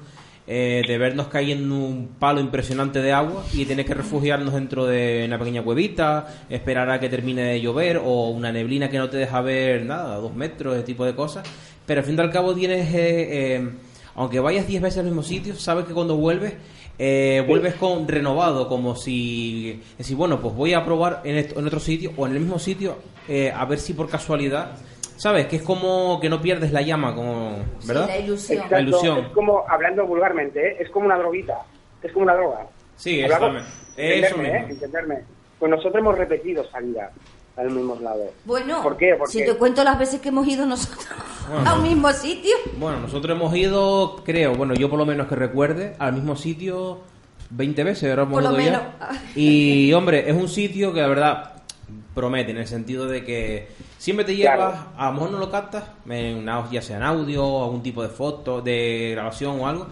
eh, de vernos cayendo en un palo impresionante de agua y tener que refugiarnos dentro de una pequeña cuevita, esperar a que termine de llover o una neblina que no te deja ver nada, dos metros, ese tipo de cosas. Pero al fin y al cabo tienes, eh, eh, aunque vayas 10 veces al mismo sitio, sabes que cuando vuelves, eh, vuelves con renovado, como si, decir, bueno, pues voy a probar en, esto- en otro sitio o en el mismo sitio, eh, a ver si por casualidad, ¿sabes? Que es como que no pierdes la llama, como, ¿verdad? la ilusión. Exacto, La ilusión. Es como, hablando vulgarmente, ¿eh? es como una droguita, es como una droga. Sí, Hablamos- exactamente. Eso entenderme, ¿eh? mismo. entenderme. Pues nosotros hemos repetido salidas a los mismos lados. Bueno, ¿Por qué? Porque si te cuento las veces que hemos ido nosotros Bueno. a un mismo sitio. Bueno, nosotros hemos ido, creo, bueno, yo por lo menos que recuerde, al mismo sitio 20 veces, ahora hemos Por lo ido ya. menos. Y, hombre, es un sitio que la verdad promete, en el sentido de que siempre te llevas, Claro. a lo mejor no lo captas, en una- ya sea en audio, algún tipo de foto, de grabación o algo,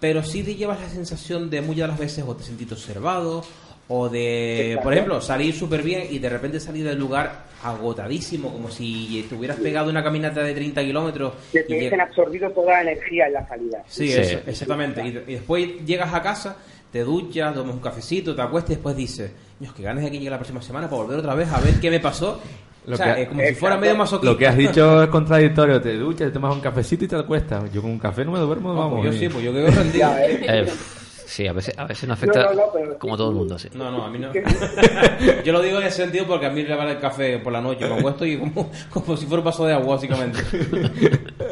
pero sí te llevas la sensación de muchas de las veces o te sentís observado, o de, por ejemplo, salir súper bien y de repente salir del lugar agotadísimo, como si te hubieras pegado una caminata de 30 kilómetros. que y te hubiesen absorbido toda la energía en la salida. Sí, Sí. eso, exactamente. Y, y después llegas a casa, te duchas, tomas un cafecito, te acuestas y después dices, Dios, que ganas de que llegue la próxima semana para volver otra vez a ver qué me pasó. Lo o sea, que- es como si fuera medio masoquista. Lo que has dicho es contradictorio. Te duchas, te tomas un cafecito y te acuestas. Yo con un café no me duermo, No, vamos. pues yo y- sí, pues yo quedo rendido. ¿Eh? Eh, sí a veces a veces nos afecta No, no, no, pero- como todo el mundo sí No, no, a mí no. Yo lo digo en ese sentido porque a mí me vale el café por la noche, me acuesto y como, como si fuera un vaso de agua, básicamente.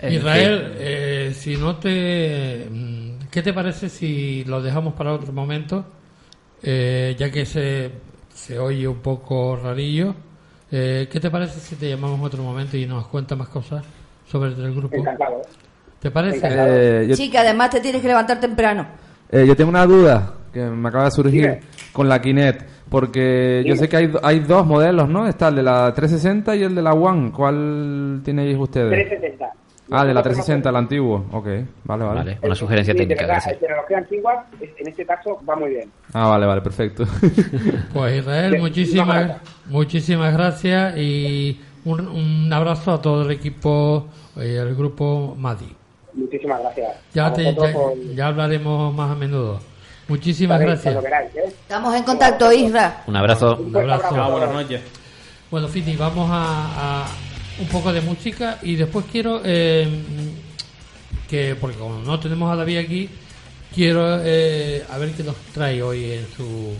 En Israel, eh, si no te... mm, ¿Qué te parece si lo dejamos para otro momento? Eh, ya que se, se oye un poco rarillo. Eh, ¿Qué te parece si te llamamos en otro momento y nos cuentas más cosas sobre el grupo? Encantado. ¿Te parece? Encantado. Eh, yo, Sí, que además te tienes que levantar temprano. eh, yo tengo una duda que me acaba de surgir Dime. con la Kinect. Porque yo sé que hay, hay dos modelos, ¿no? Está el de la 360 y el de la One. ¿Cuál tenéis ustedes? 360. Ah, de la Nosotros 360, el antiguo. Ok, vale, vale. vale una sugerencia Sí, técnica gracias La tecnología antigua, en este caso, va muy bien. Ah, vale, vale, perfecto. Pues Israel, Sí, muchísimas, muchísimas gracias y un, un abrazo a todo el equipo y el grupo Madi. Muchísimas gracias. Ya, te, ya, por- ya hablaremos más a menudo. Muchísimas gracias. queráis, ¿eh? Estamos en contacto, Isra. un abrazo Un abrazo. abrazo. Ah, buenas noches. Bueno, Fiti, vamos a, a un poco de música y después quiero eh, que, porque como no tenemos a David aquí, quiero eh, a ver qué nos trae hoy en su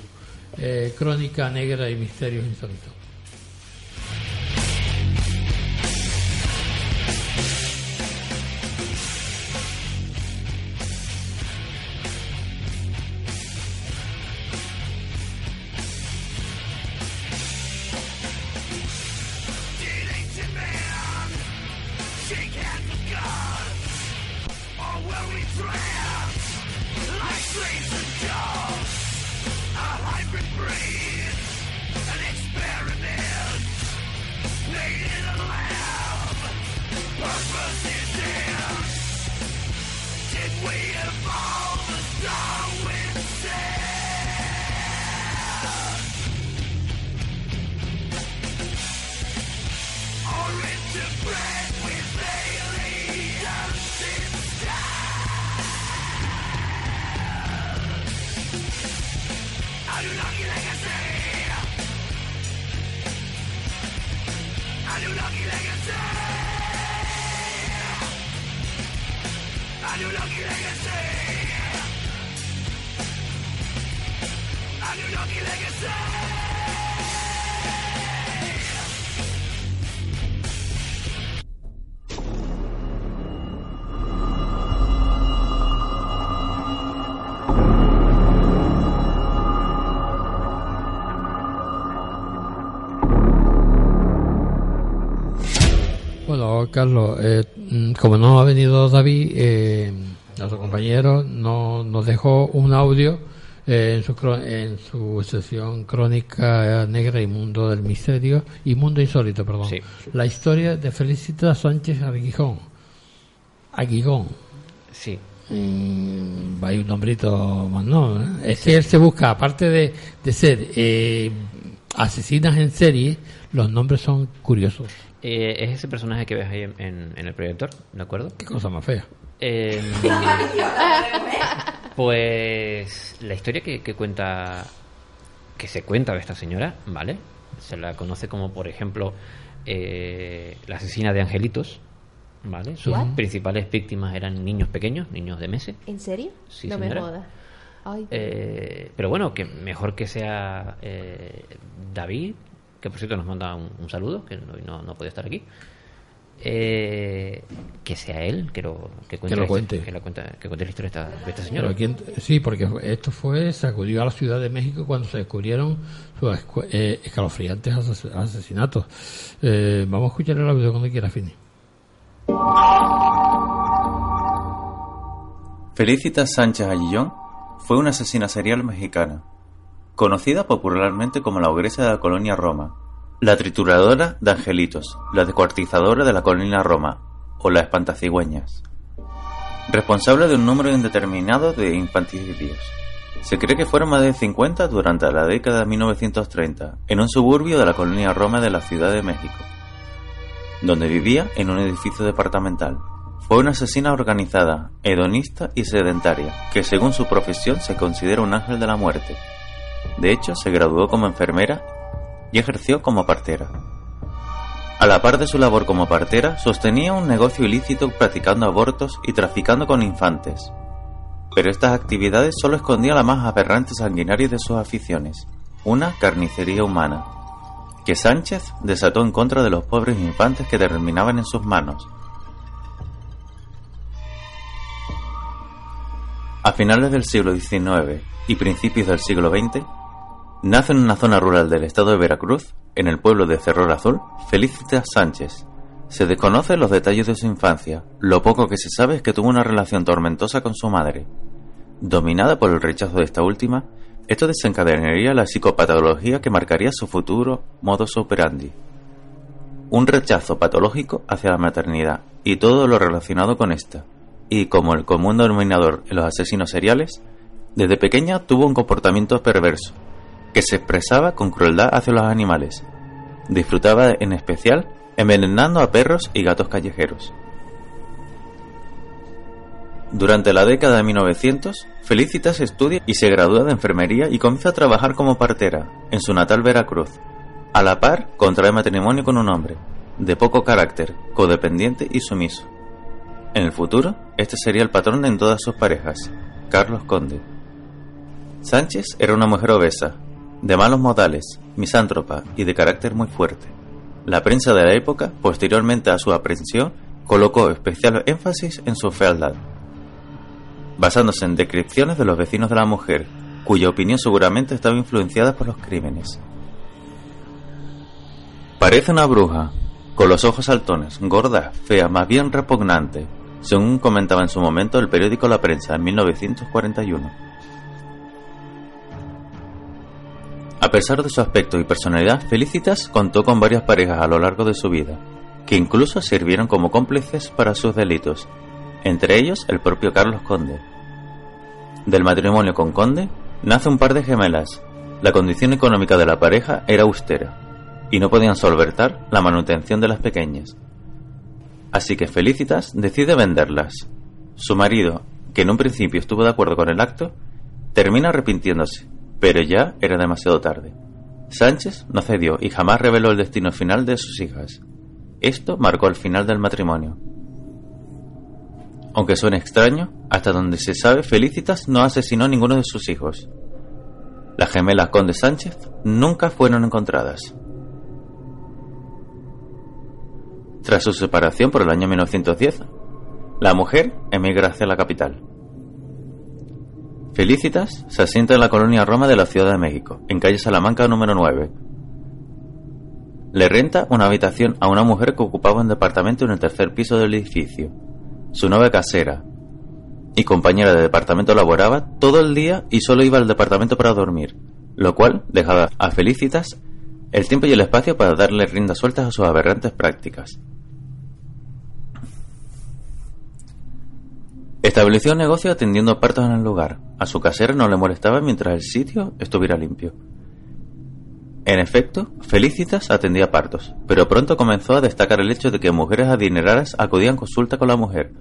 eh, crónica negra y misterios insólitos. Carlos, eh, mm, como no ha venido David, eh, nuestro compañero no, nos dejó un audio eh, en, su, en su sección Crónica Negra y Mundo del Misterio y Mundo Insólito, perdón. Sí. La historia de Felicita Sánchez Aguijón. Aguijón. Sí. Mm, hay un nombrito más, ¿no? ¿Eh? Es que él se busca, aparte de, de ser eh, asesinas en serie, los nombres son curiosos. Eh, es ese personaje que ves ahí en, en- en el proyector, ¿de acuerdo? Qué cosa más fea. Eh, pues la historia que, que cuenta, que se cuenta de esta señora, ¿vale? Se la conoce como, por ejemplo, eh, la asesina de angelitos, ¿vale? Sus ¿What? principales víctimas eran niños pequeños, niños de meses. ¿En serio? Sí, no señora. me jodas. Ay, Eh, pero bueno, que mejor que sea eh, David, que por cierto nos manda un, un saludo, que hoy no, no podía estar aquí. Eh, que sea él que lo, que cuente, lo la- cuente. que la cuenta- que cuente la historia de esta, de esta señora. Sí, porque esto fue, sacudió a la Ciudad de México cuando se descubrieron sus eh, escalofriantes ases- asesinatos. Eh, vamos a escuchar el audio cuando quiera, Fini. Felicitas Sánchez Aguillón fue una asesina serial mexicana, conocida popularmente como la ogresa de la colonia Roma, la trituradora de angelitos, la descuartizadora de la colonia Roma o la espantacigüeñas. Responsable de un número indeterminado de infanticidios. Se cree que fueron más de 50 durante la década de 1930 en un suburbio de la colonia Roma de la Ciudad de México, donde vivía en un edificio departamental. Fue una asesina organizada, hedonista y sedentaria, que según su profesión se considera un ángel de la muerte. De hecho, se graduó como enfermera y ejerció como partera. A la par de su labor como partera, sostenía un negocio ilícito practicando abortos y traficando con infantes. Pero estas actividades solo escondían la más aberrante sanguinaria de sus aficiones, una carnicería humana, que Sánchez desató en contra de los pobres infantes que terminaban en sus manos. A finales del siglo XIX y principios del siglo XX, nace en una zona rural del estado de Veracruz, en el pueblo de Cerro Azul, Felicitas Sánchez. Se desconocen los detalles de su infancia, lo poco que se sabe es que tuvo una relación tormentosa con su madre. Dominada por el rechazo de esta última, esto desencadenaría la psicopatología que marcaría su futuro modus operandi. Un rechazo patológico hacia la maternidad y todo lo relacionado con esta. Y como el común denominador en los asesinos seriales, desde pequeña tuvo un comportamiento perverso, que se expresaba con crueldad hacia los animales. Disfrutaba en especial envenenando a perros y gatos callejeros. Durante la década de 1900, Felicitas estudia y se gradúa de enfermería y comienza a trabajar como partera en su natal Veracruz. A la par, contrae matrimonio con un hombre, de poco carácter, codependiente y sumiso. En el futuro, este sería el patrón en todas sus parejas. Carlos Conde. Sánchez era una mujer obesa, de malos modales, misántropa y de carácter muy fuerte. La prensa de la época, posteriormente a su aprehensión, colocó especial énfasis en su fealdad, basándose en descripciones de los vecinos de la mujer, cuya opinión seguramente estaba influenciada por los crímenes. Parece una bruja, con los ojos saltones, gorda, fea, más bien repugnante, según comentaba en su momento el periódico La Prensa en 1941. A pesar de su aspecto y personalidad, Felicitas contó con varias parejas a lo largo de su vida, que incluso sirvieron como cómplices para sus delitos, entre ellos el propio Carlos Conde. Del matrimonio con Conde nace un par de gemelas. La condición económica de la pareja era austera y no podían solventar la manutención de las pequeñas. Así que Felicitas decide venderlas. Su marido, que en un principio estuvo de acuerdo con el acto, termina arrepintiéndose, pero ya era demasiado tarde. Sánchez no cedió y jamás reveló el destino final de sus hijas. Esto marcó el final del matrimonio. Aunque suene extraño, hasta donde se sabe, Felicitas no asesinó a ninguno de sus hijos. Las gemelas Conde Sánchez nunca fueron encontradas. Tras su separación por el año 1910, la mujer emigra hacia la capital. Felicitas se asienta en la colonia Roma de la Ciudad de México, en calle Salamanca número 9. Le renta una habitación a una mujer que ocupaba un departamento en el tercer piso del edificio. Su novia casera y compañera de departamento laboraba todo el día y solo iba al departamento para dormir, lo cual dejaba a Felicitas el tiempo y el espacio para darle riendas sueltas a sus aberrantes prácticas. Estableció un negocio atendiendo partos en el lugar. A su casera no le molestaba mientras el sitio estuviera limpio. En efecto, Felicitas atendía partos, pero pronto comenzó a destacar el hecho de que mujeres adineradas acudían consulta con la mujer.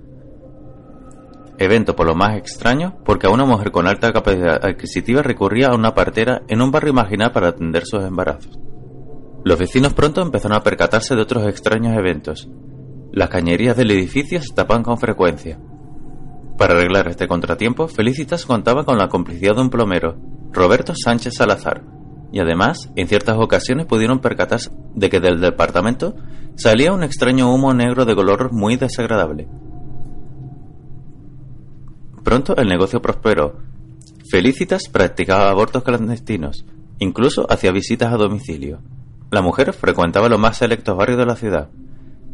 Evento por lo más extraño, porque a una mujer con alta capacidad adquisitiva recurría a una partera en un barrio marginal para atender sus embarazos. Los vecinos pronto empezaron a percatarse de otros extraños eventos. Las cañerías del edificio se tapaban con frecuencia. Para arreglar este contratiempo, Felicitas contaba con la complicidad de un plomero, Roberto Sánchez Salazar, y además, en ciertas ocasiones pudieron percatarse de que del departamento salía un extraño humo negro de color muy desagradable. Pronto el negocio prosperó. Felicitas practicaba abortos clandestinos, incluso hacía visitas a domicilio. La mujer frecuentaba los más selectos barrios de la ciudad.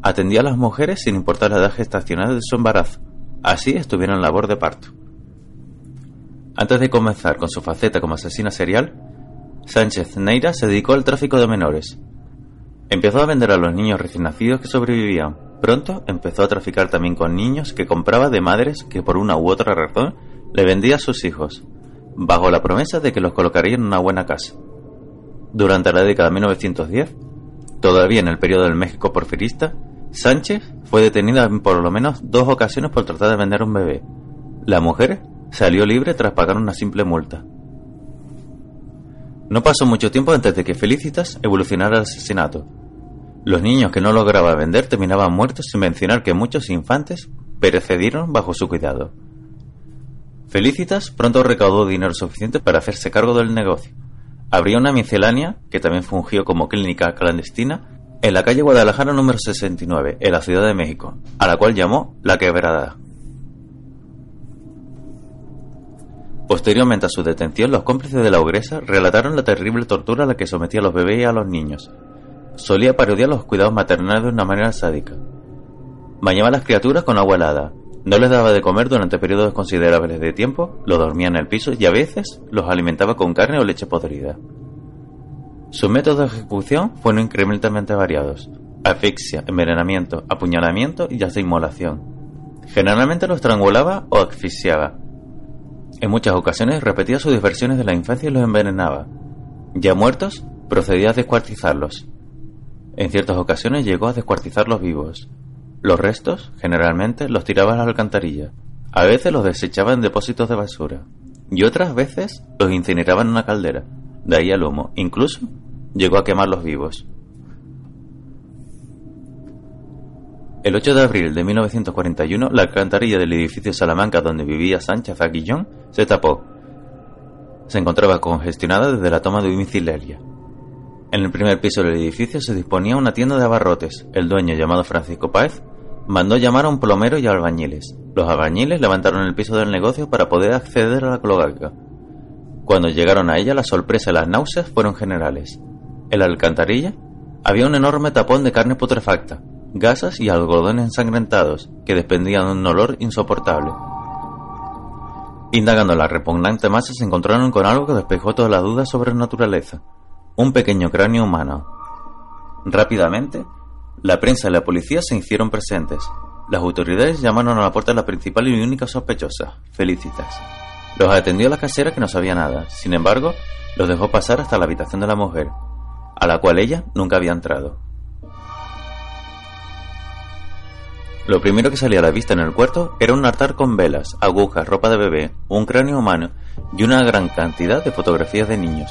Atendía a las mujeres sin importar la edad gestacional de su embarazo. Así estuvieron en labor de parto. Antes de comenzar con su faceta como asesina serial, Sánchez Neira se dedicó al tráfico de menores. Empezó a vender a los niños recién nacidos que sobrevivían. Pronto empezó a traficar también con niños que compraba de madres que por una u otra razón le vendía a sus hijos, bajo la promesa de que los colocaría en una buena casa. Durante la década de 1910, todavía en el periodo del México porfirista, Sánchez fue detenida en por lo menos dos ocasiones por tratar de vender un bebé. La mujer salió libre tras pagar una simple multa. No pasó mucho tiempo antes de que Felicitas evolucionara al asesinato. Los niños que no lograba vender terminaban muertos sin mencionar que muchos infantes perecedieron bajo su cuidado. Felicitas pronto recaudó dinero suficiente para hacerse cargo del negocio. Abrió una miscelánea, que también fungió como clínica clandestina, en la calle Guadalajara número 69, en la Ciudad de México, a la cual llamó La Quebrada. Posteriormente a su detención, los cómplices de la ogresa relataron la terrible tortura a la que sometía a los bebés y a los niños. Solía parodiar los cuidados maternales de una manera sádica. Bañaba a las criaturas con agua helada, no les daba de comer durante periodos considerables de tiempo, los dormía en el piso y a veces los alimentaba con carne o leche podrida. Sus métodos de ejecución fueron incrementalmente variados: asfixia, envenenamiento, apuñalamiento y hasta inmolación. Generalmente los estrangulaba o asfixiaba, en muchas ocasiones repetía sus diversiones de la infancia y los envenenaba. Ya muertos, procedía a descuartizarlos. En ciertas ocasiones llegó a descuartizarlos vivos. Los restos, generalmente, los tiraba a la alcantarilla. A veces los desechaba en depósitos de basura. Y otras veces los incineraba en una caldera. De ahí al humo. Incluso llegó a quemarlos vivos. El 8 de abril de 1941, la alcantarilla del edificio Salamanca donde vivía Sánchez Aguillón se tapó. Se encontraba congestionada desde la toma de domiciliaria. En el primer piso del edificio se disponía una tienda de abarrotes. El dueño, llamado Francisco Páez, mandó llamar a un plomero y albañiles. Los albañiles levantaron el piso del negocio para poder acceder a la cloaca. Cuando llegaron a ella, la sorpresa y las náuseas fueron generales. En la alcantarilla había un enorme tapón de carne putrefacta, gasas y algodones ensangrentados que desprendían un olor insoportable. Indagando la repugnante masa se encontraron con algo que despejó todas las dudas sobre naturaleza. Un pequeño cráneo humano. Rápidamente, la prensa y la policía se hicieron presentes. Las autoridades llamaron a la puerta de la principal y única sospechosa, Felicitas. Los atendió la casera que no sabía nada. Sin embargo, los dejó pasar hasta la habitación de la mujer, a la cual ella nunca había entrado. Lo primero que salía a la vista en el cuarto era un altar con velas, agujas, ropa de bebé, un cráneo humano y una gran cantidad de fotografías de niños.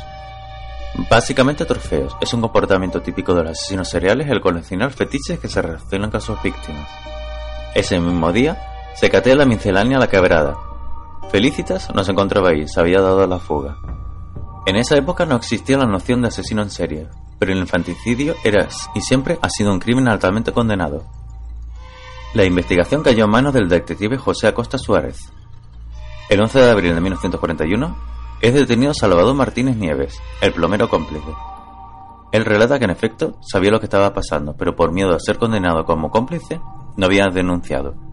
Básicamente trofeos. Es un comportamiento típico de los asesinos seriales el coleccionar fetiches que se relacionan con sus víctimas. Ese mismo día, se catea la miscelánea a la quebrada. Felicitas no se encontraba ahí, se había dado la fuga. En esa época no existía la noción de asesino en serie, pero el infanticidio era y siempre ha sido un crimen altamente condenado. La investigación cayó en manos del detective José Acosta Suárez. El 11 de abril de 1941 es detenido Salvador Martínez Nieves, el plomero cómplice. Él relata que en efecto sabía lo que estaba pasando, pero por miedo a ser condenado como cómplice, no había denunciado.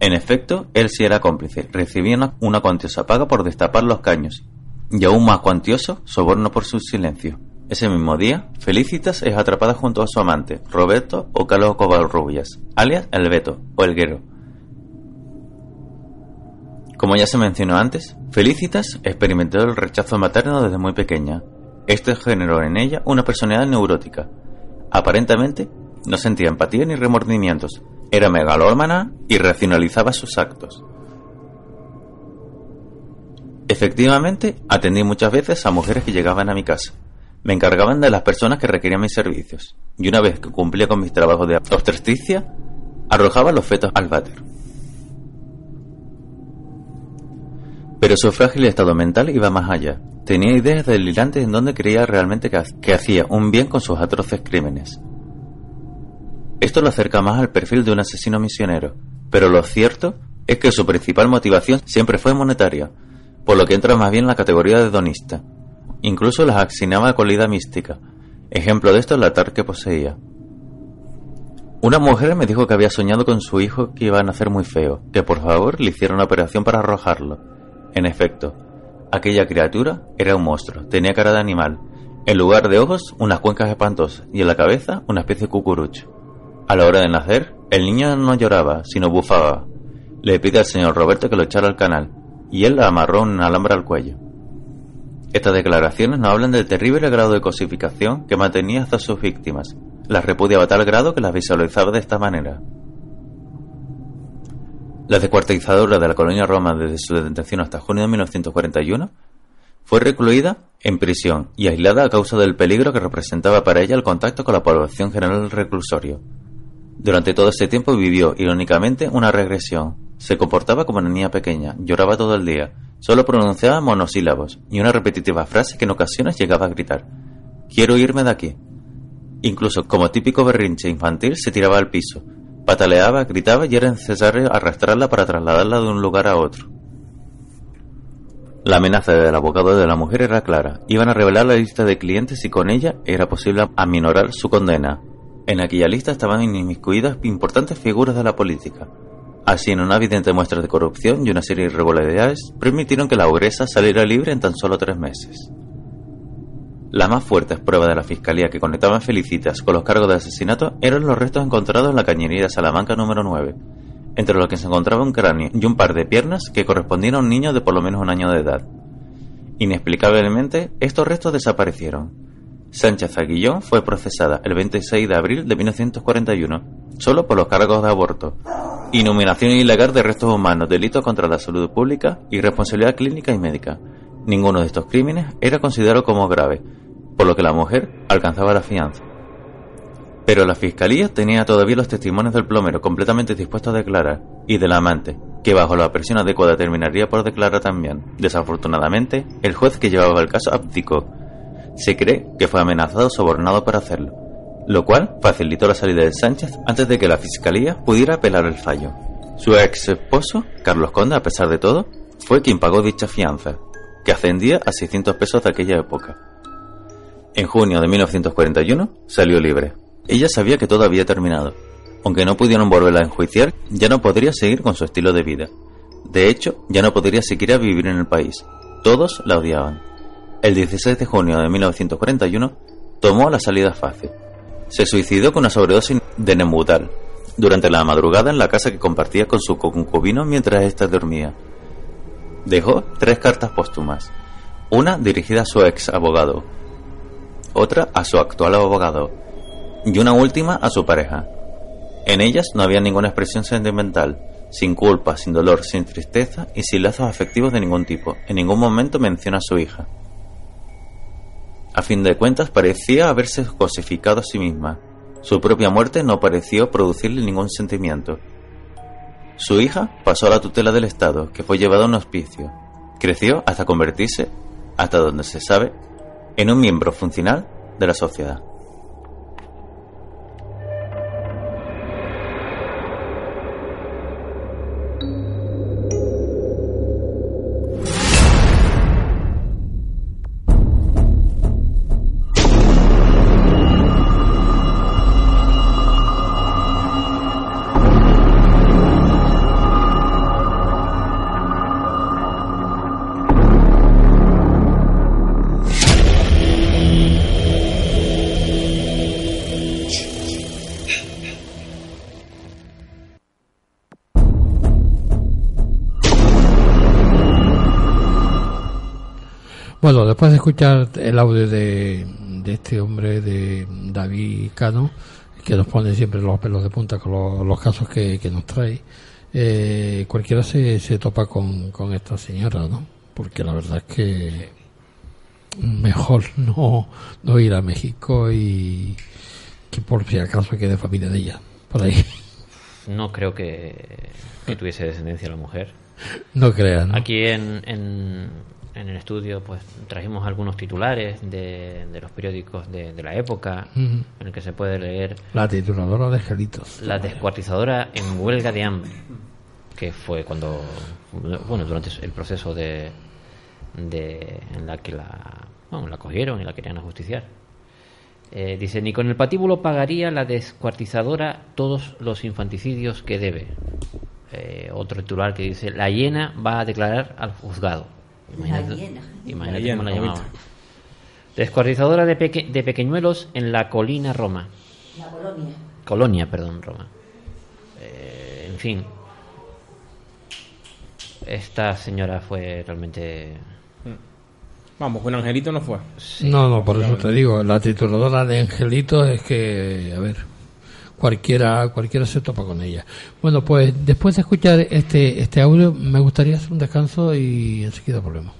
En efecto, él sí era cómplice, recibía una, cuantiosa paga por destapar los caños, y aún más cuantioso, soborno por su silencio. Ese mismo día, Felicitas es atrapada junto a su amante, Roberto o Carlos Covarrubias, alias El Beto o El Guero. Como ya se mencionó antes, Felicitas experimentó el rechazo materno desde muy pequeña. Esto generó en ella una personalidad neurótica. Aparentemente, no sentía empatía ni remordimientos, era megalómana y racionalizaba sus actos. Efectivamente, atendí muchas veces a mujeres que llegaban a mi casa. Me encargaban de las personas que requerían mis servicios, y una vez que cumplía con mis trabajos de obstetricia, arrojaba los fetos al váter. Pero su frágil estado mental iba más allá. Tenía ideas delirantes en donde creía realmente que, que hacía un bien con sus atroces crímenes. Esto lo acerca más al perfil de un asesino misionero, pero lo cierto es que su principal motivación siempre fue monetaria, por lo que entra más bien en la categoría de donista. Incluso las asignaba con lida mística. Ejemplo de esto es la tar que poseía. Una mujer me dijo que había soñado con su hijo que iba a nacer muy feo, que por favor le hiciera una operación para arrojarlo. En efecto, aquella criatura era un monstruo, tenía cara de animal, en lugar de ojos unas cuencas espantosas y en la cabeza una especie de cucurucho. A la hora de nacer, el niño no lloraba, sino bufaba. Le pide al señor Roberto que lo echara al canal, y él le amarró un alambre al cuello. Estas declaraciones nos hablan del terrible grado de cosificación que mantenía hasta sus víctimas. Las repudiaba a tal grado que las visualizaba de esta manera. La descuartizadora de la colonia Roma desde su detención hasta junio de 1941 fue recluida en prisión y aislada a causa del peligro que representaba para ella el contacto con la población general del reclusorio. Durante todo ese tiempo vivió, irónicamente, una regresión. Se comportaba como una niña pequeña, lloraba todo el día, solo pronunciaba monosílabos y una repetitiva frase que en ocasiones llegaba a gritar: Quiero irme de aquí. Incluso como típico berrinche infantil se tiraba al piso, pataleaba, gritaba y era necesario arrastrarla para trasladarla de un lugar a otro. La amenaza del abogado de la mujer era clara. Iban a revelar la lista de clientes y con ella era posible aminorar su condena. En aquella lista estaban inmiscuidas importantes figuras de la política. Así, en una evidente muestra de corrupción y una serie de irregularidades, permitieron que la ogresa saliera libre en tan solo tres meses. Las más fuertes pruebas de la fiscalía que conectaban Felicitas con los cargos de asesinato eran los restos encontrados en la cañería de Salamanca número 9, entre los que se encontraba un cráneo y un par de piernas que correspondían a un niño de por lo menos un año de edad. Inexplicablemente, estos restos desaparecieron, Sánchez Aguillón fue procesada el 26 de abril de 1941 solo por los cargos de aborto, inhuminación ilegal de restos humanos, delitos contra la salud pública y responsabilidad clínica y médica. Ninguno de estos crímenes era considerado como grave, por lo que la mujer alcanzaba la fianza. Pero la fiscalía tenía todavía los testimonios del plomero completamente dispuestos a declarar, y del amante, que bajo la presión adecuada terminaría por declarar también. Desafortunadamente, el juez que llevaba el caso abdicó. Se cree que fue amenazado o sobornado para hacerlo, lo cual facilitó la salida de Sánchez antes de que la fiscalía pudiera apelar el fallo. Su ex esposo, Carlos Conde, a pesar de todo, fue quien pagó dicha fianza, que ascendía a 600 pesos de aquella época. En junio de 1941 salió libre. Ella sabía que todo había terminado. Aunque no pudieron volverla a enjuiciar, ya no podría seguir con su estilo de vida. De hecho, ya no podría siquiera vivir en el país. Todos la odiaban. El 16 de junio de 1941 tomó la salida fácil. Se suicidó con una sobredosis de Nembutal durante la madrugada en la casa que compartía con su concubino mientras ésta dormía. Dejó tres cartas póstumas, una dirigida a su ex abogado, otra a su actual abogado y una última a su pareja. En ellas no había ninguna expresión sentimental, sin culpa, sin dolor, sin tristeza y sin lazos afectivos de ningún tipo. En ningún momento menciona a su hija. A fin de cuentas parecía haberse cosificado a sí misma. Su propia muerte no pareció producirle ningún sentimiento. Su hija pasó a la tutela del Estado, que fue llevada a un hospicio. Creció hasta convertirse, hasta donde se sabe, en un miembro funcional de la sociedad. Escuchar el audio de, de este hombre, de David Cano, que nos pone siempre los pelos de punta con los, los casos que, que nos trae, eh, cualquiera se, se topa con, con esta señora, ¿no? Porque la verdad es que mejor no, no ir a México y que por si acaso quede familia de ella, por ahí. No creo que, que tuviese descendencia la mujer. No crean. ¿no? Aquí en, en, en el estudio pues trajimos algunos titulares de, de los periódicos de, de la época en el que se puede leer La tituladora de Gelitos. La descuartizadora en huelga de hambre, que fue cuando, bueno, durante el proceso de, de en la que la, bueno, la cogieron y la querían ajusticiar. Eh, dice, ni con el patíbulo pagaría la descuartizadora todos los infanticidios que debe. Eh, otro titular que dice, la hiena va a declarar al juzgado. Imagínate, imagínate La cómo la llamaban. Descuartizadora de, peque- de pequeñuelos en la colina Roma. La colonia. Colonia, perdón, Roma. Eh, en fin. Esta señora fue realmente... Vamos, un angelito no fue. No, no, por eso te digo, la tituladora de Angelitos es que, a ver, cualquiera cualquiera se topa con ella. Bueno, pues después de escuchar este este audio, me gustaría hacer un descanso y enseguida volvemos.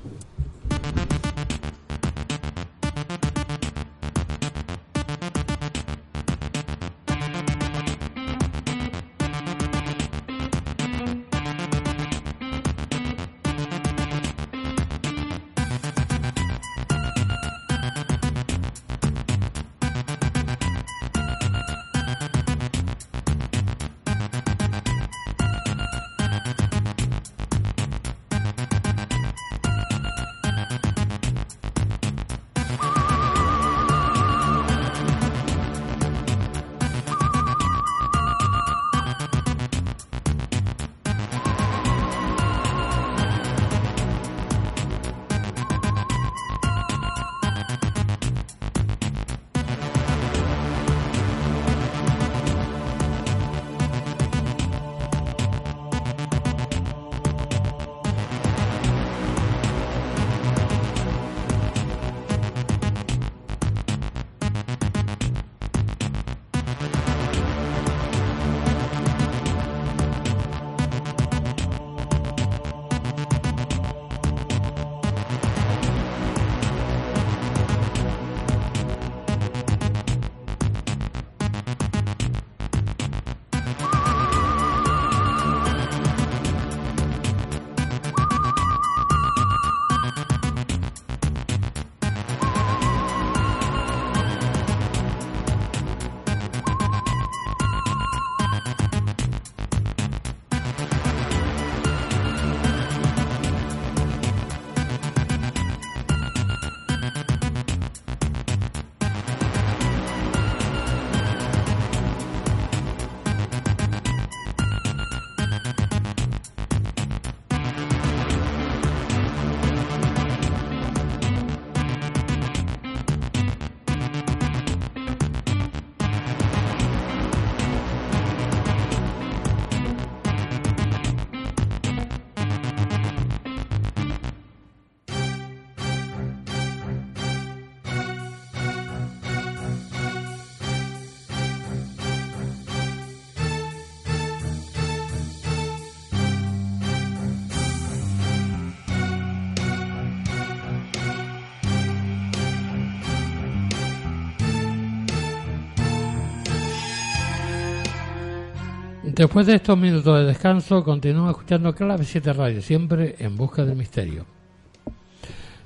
Después de estos minutos de descanso, continúa escuchando Clave 7 Radio, siempre en busca del misterio.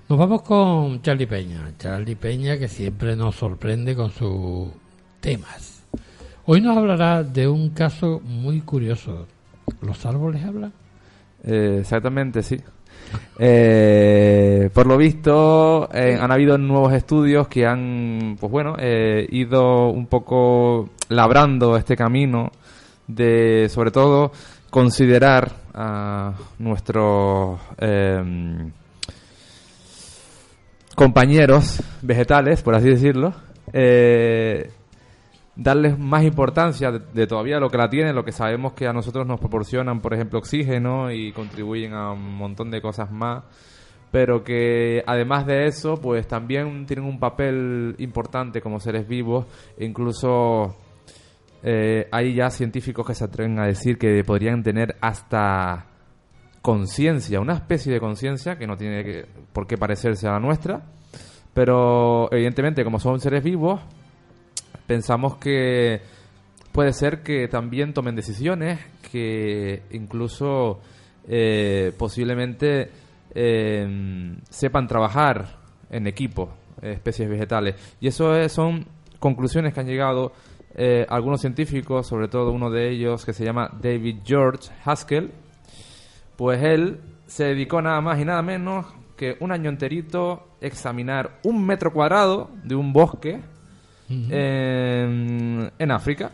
Nos vamos con Charlie Peña. Charlie Peña que siempre nos sorprende con sus temas. Hoy nos hablará de un caso muy curioso. ¿Los árboles hablan? Eh, exactamente, sí. Eh, por lo visto, eh, han habido nuevos estudios que han, pues bueno, ido un poco labrando este camino de, sobre todo, considerar a nuestros em, compañeros vegetales, por así decirlo, eh, darles más importancia de, de todavía lo que la tienen, lo que sabemos que a nosotros nos proporcionan, por ejemplo, oxígeno y contribuyen a un montón de cosas más, pero que además de eso, pues también tienen un papel importante como seres vivos, incluso eh, hay ya científicos que se atreven a decir que podrían tener hasta conciencia, una especie de conciencia que no tiene que- por qué parecerse a la nuestra, pero evidentemente como son seres vivos, pensamos que puede ser que también tomen decisiones que incluso eh, posiblemente eh, sepan trabajar en equipo, eh, especies vegetales. Y eso es- son conclusiones que han llegado eh, algunos científicos, sobre todo uno de ellos que se llama David George Haskell, pues él se dedicó nada más y nada menos que un año enterito a examinar un metro cuadrado de un bosque en, en África.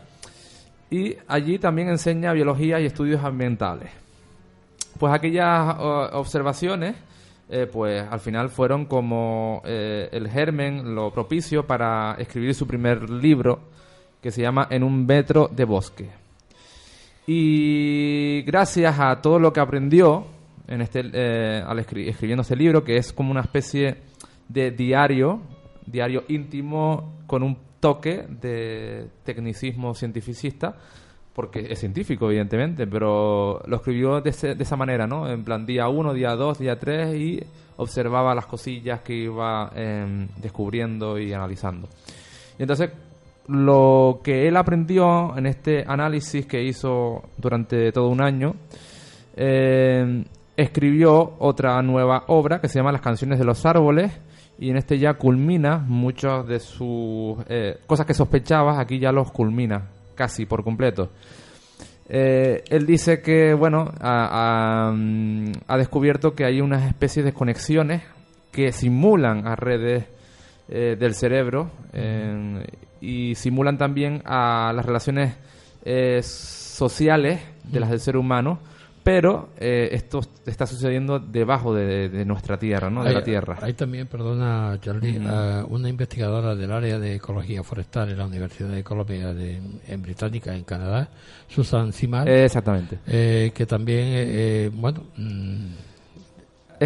Y allí también enseña biología y estudios ambientales. Pues aquellas observaciones, eh, pues al final fueron como eh, el germen, lo propicio para escribir su primer libro, que se llama En un metro de bosque. Y gracias a todo lo que aprendió en este, eh, al escri- escribiendo este libro, que es como una especie de diario, diario íntimo con un toque de tecnicismo cientificista, porque es científico, evidentemente, pero lo escribió de, ese- de esa manera, ¿no? En plan, día 1, día 2, día 3, y observaba las cosillas que iba em, descubriendo y analizando. Y entonces, lo que él aprendió en este análisis que hizo durante todo un año, eh, escribió otra nueva obra que se llama Las canciones de los árboles y en este ya culmina muchas de sus eh, cosas que sospechabas, aquí ya los culmina casi por completo. Eh, él dice que, bueno, ha, ha, mm, ha descubierto que hay unas especies de conexiones que simulan a redes eh, del cerebro eh, y simulan también a las relaciones eh, sociales de las del ser humano, pero eh, esto está sucediendo debajo de, de nuestra tierra, ¿no? De Hay- la tierra. Hay también, perdona, Charlie, una investigadora del área de ecología forestal en la Universidad de Columbia de, en Británica, en Canadá, Susan Simard. Eh, exactamente. eh, que también, eh, bueno, mm,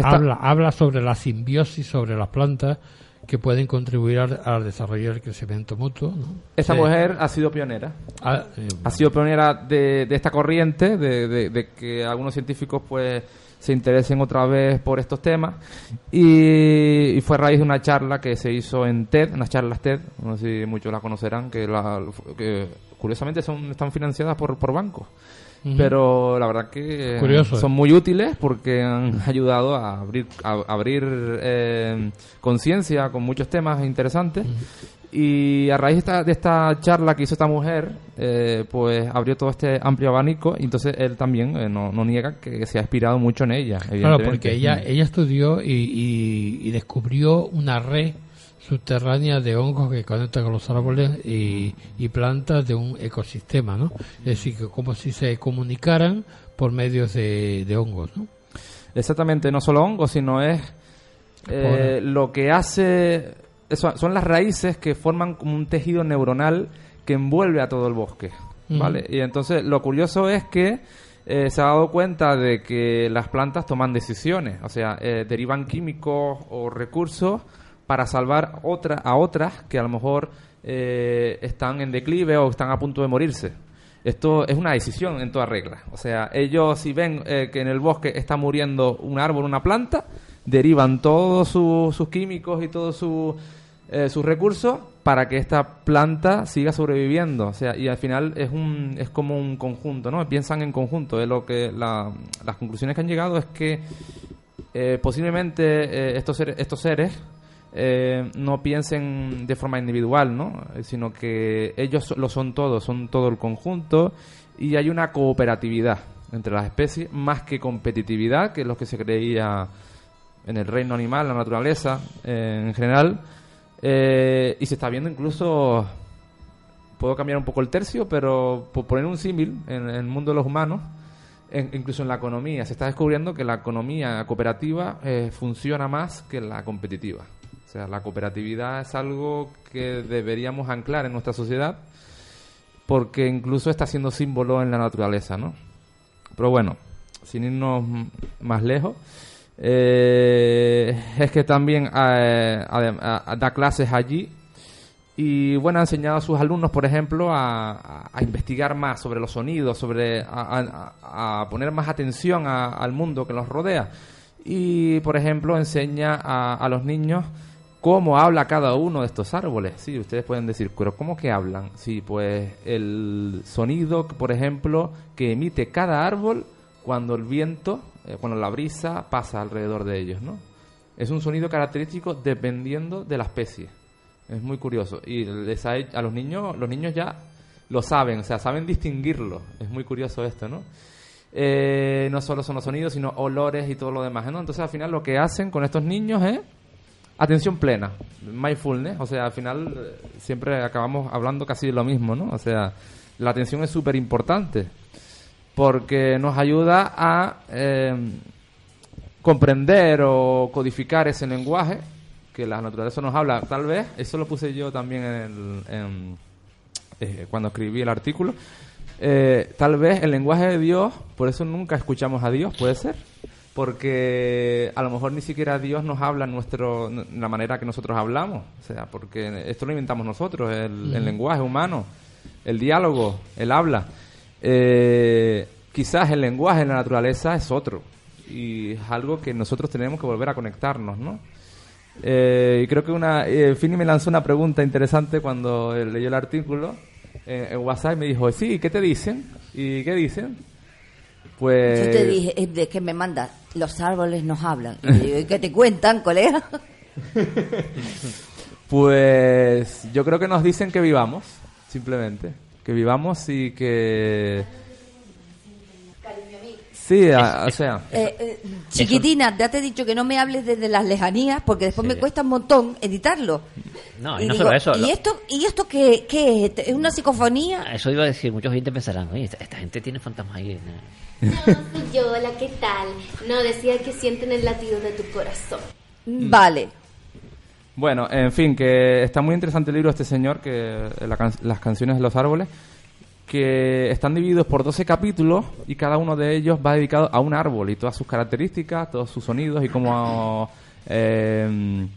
habla, habla sobre la simbiosis sobre las plantas que pueden contribuir al, al desarrollo del crecimiento mutuo. ¿no? Esta Sí. mujer ha sido pionera. Ah, eh, ha sido pionera de, de esta corriente, de, de- de que algunos científicos pues se interesen otra vez por estos temas. Y, y fue a raíz de una charla que se hizo en TED, unas charlas TED, no sé si muchos la conocerán, que, la- que curiosamente son están financiadas por, por bancos. Pero la verdad que Curioso, son ¿eh? muy útiles porque han ayudado a abrir, a abrir eh, conciencia con muchos temas interesantes. Y a raíz de esta, de esta charla que hizo esta mujer, eh, pues abrió todo este amplio abanico. Y entonces él también eh, no, no niega que se ha inspirado mucho en ella. Claro, porque ella, ella estudió y, y- y descubrió una red subterránea de hongos que conecta con los árboles y, y plantas de un ecosistema, ¿no? Es decir, que como si se comunicaran por medios de, de hongos, ¿no? Exactamente, no solo hongos, sino es eh, lo que hace. eso- son las raíces que forman como un tejido neuronal que envuelve a todo el bosque. ¿Vale? Y entonces lo curioso es que eh, se ha dado cuenta de que las plantas toman decisiones, o sea, eh, derivan químicos o recursos para salvar otra, a otras que a lo mejor eh, están en declive o están a punto de morirse. Esto es una decisión en toda regla. O sea, ellos si ven eh, que en el bosque está muriendo un árbol, una planta, derivan todos su- sus químicos y todos sus eh, sus recursos para que esta planta siga sobreviviendo. O sea, y al final es un es como un conjunto, ¿no? Piensan en conjunto. Es lo que la- las conclusiones que han llegado es que eh, posiblemente eh, estos seres, estos seres eh, no piensen de forma individual, ¿no? Eh, Sino que ellos lo son todos, son todo el conjunto y hay una cooperatividad entre las especies más que competitividad, que es lo que se creía en el reino animal, la naturaleza eh, en general. Eh, y se está viendo incluso, puedo cambiar un poco el tercio, pero por poner un símil en, el mundo de los humanos, en- incluso en la economía, se está descubriendo que la economía cooperativa funciona más que la competitiva. Sea, la cooperatividad es algo que deberíamos anclar en nuestra sociedad porque incluso está siendo símbolo en la naturaleza, ¿no? Pero bueno, sin irnos más lejos, eh, es que también eh, da clases allí y bueno, ha enseñado a sus alumnos, por ejemplo, a, a- investigar más sobre los sonidos, sobre a, a- poner más atención al mundo que los rodea. Y, por ejemplo, enseña a los niños cómo habla cada uno de estos árboles. Sí, ustedes pueden decir, pero ¿cómo que hablan? Sí, pues el sonido, por ejemplo, que emite cada árbol cuando el viento, eh, cuando la brisa pasa alrededor de ellos, ¿no? Es un sonido característico dependiendo de la especie. Es muy curioso. Y les ha a los niños, los niños ya lo saben, o sea, saben distinguirlo. Es muy curioso esto, ¿no? Eh, no solo son los sonidos, sino olores y todo lo demás, ¿no? Entonces, al final, lo que hacen con estos niños es atención plena, mindfulness. O sea, al final, eh, siempre acabamos hablando casi de lo mismo, ¿no? O sea, la atención es súper importante porque nos ayuda a eh, comprender o codificar ese lenguaje que la naturaleza nos habla. Tal vez, eso lo puse yo también en el- en- eh, cuando escribí el artículo. Eh, tal vez el lenguaje de Dios, por eso nunca escuchamos a Dios, puede ser. Porque a lo mejor ni siquiera Dios nos habla en nuestro, en la manera que nosotros hablamos. O sea, porque esto lo inventamos nosotros, el, lenguaje humano, el diálogo, el habla. Eh, quizás el lenguaje en la naturaleza es otro. Y es algo que nosotros tenemos que volver a conectarnos, ¿no? Eh, y creo que una eh, Fini me lanzó una pregunta interesante cuando eh, leyó el artículo eh, en WhatsApp y me dijo, sí, ¿qué te dicen? ¿Y qué dicen? Pues... Yo te dije, es de que me manda, los árboles nos hablan. Y digo, ¿y qué te cuentan, colega? Pues yo creo que nos dicen que vivamos, simplemente. Que vivamos y que... Sí, a- o sea... Eh, eh, chiquitina, ya te he dicho que no me hables desde las lejanías porque después me cuesta un montón editarlo. No, y no solo eso, ¿Y lo- esto, ¿y esto qué, qué es? ¿Es una psicofonía? Eso iba a decir, muchos oyentes pensarán, oye, esta, esta gente tiene fantasmas ahí. ¿no? Soy yo, hola, ¿qué tal? No, decía que sienten el latido de tu corazón. Vale. Bueno, en fin, que está muy interesante el libro de este señor, que eh, la can- las canciones de los árboles, que están divididos por 12 capítulos y cada uno de ellos va dedicado a un árbol y todas sus características, todos sus sonidos y cómo eh,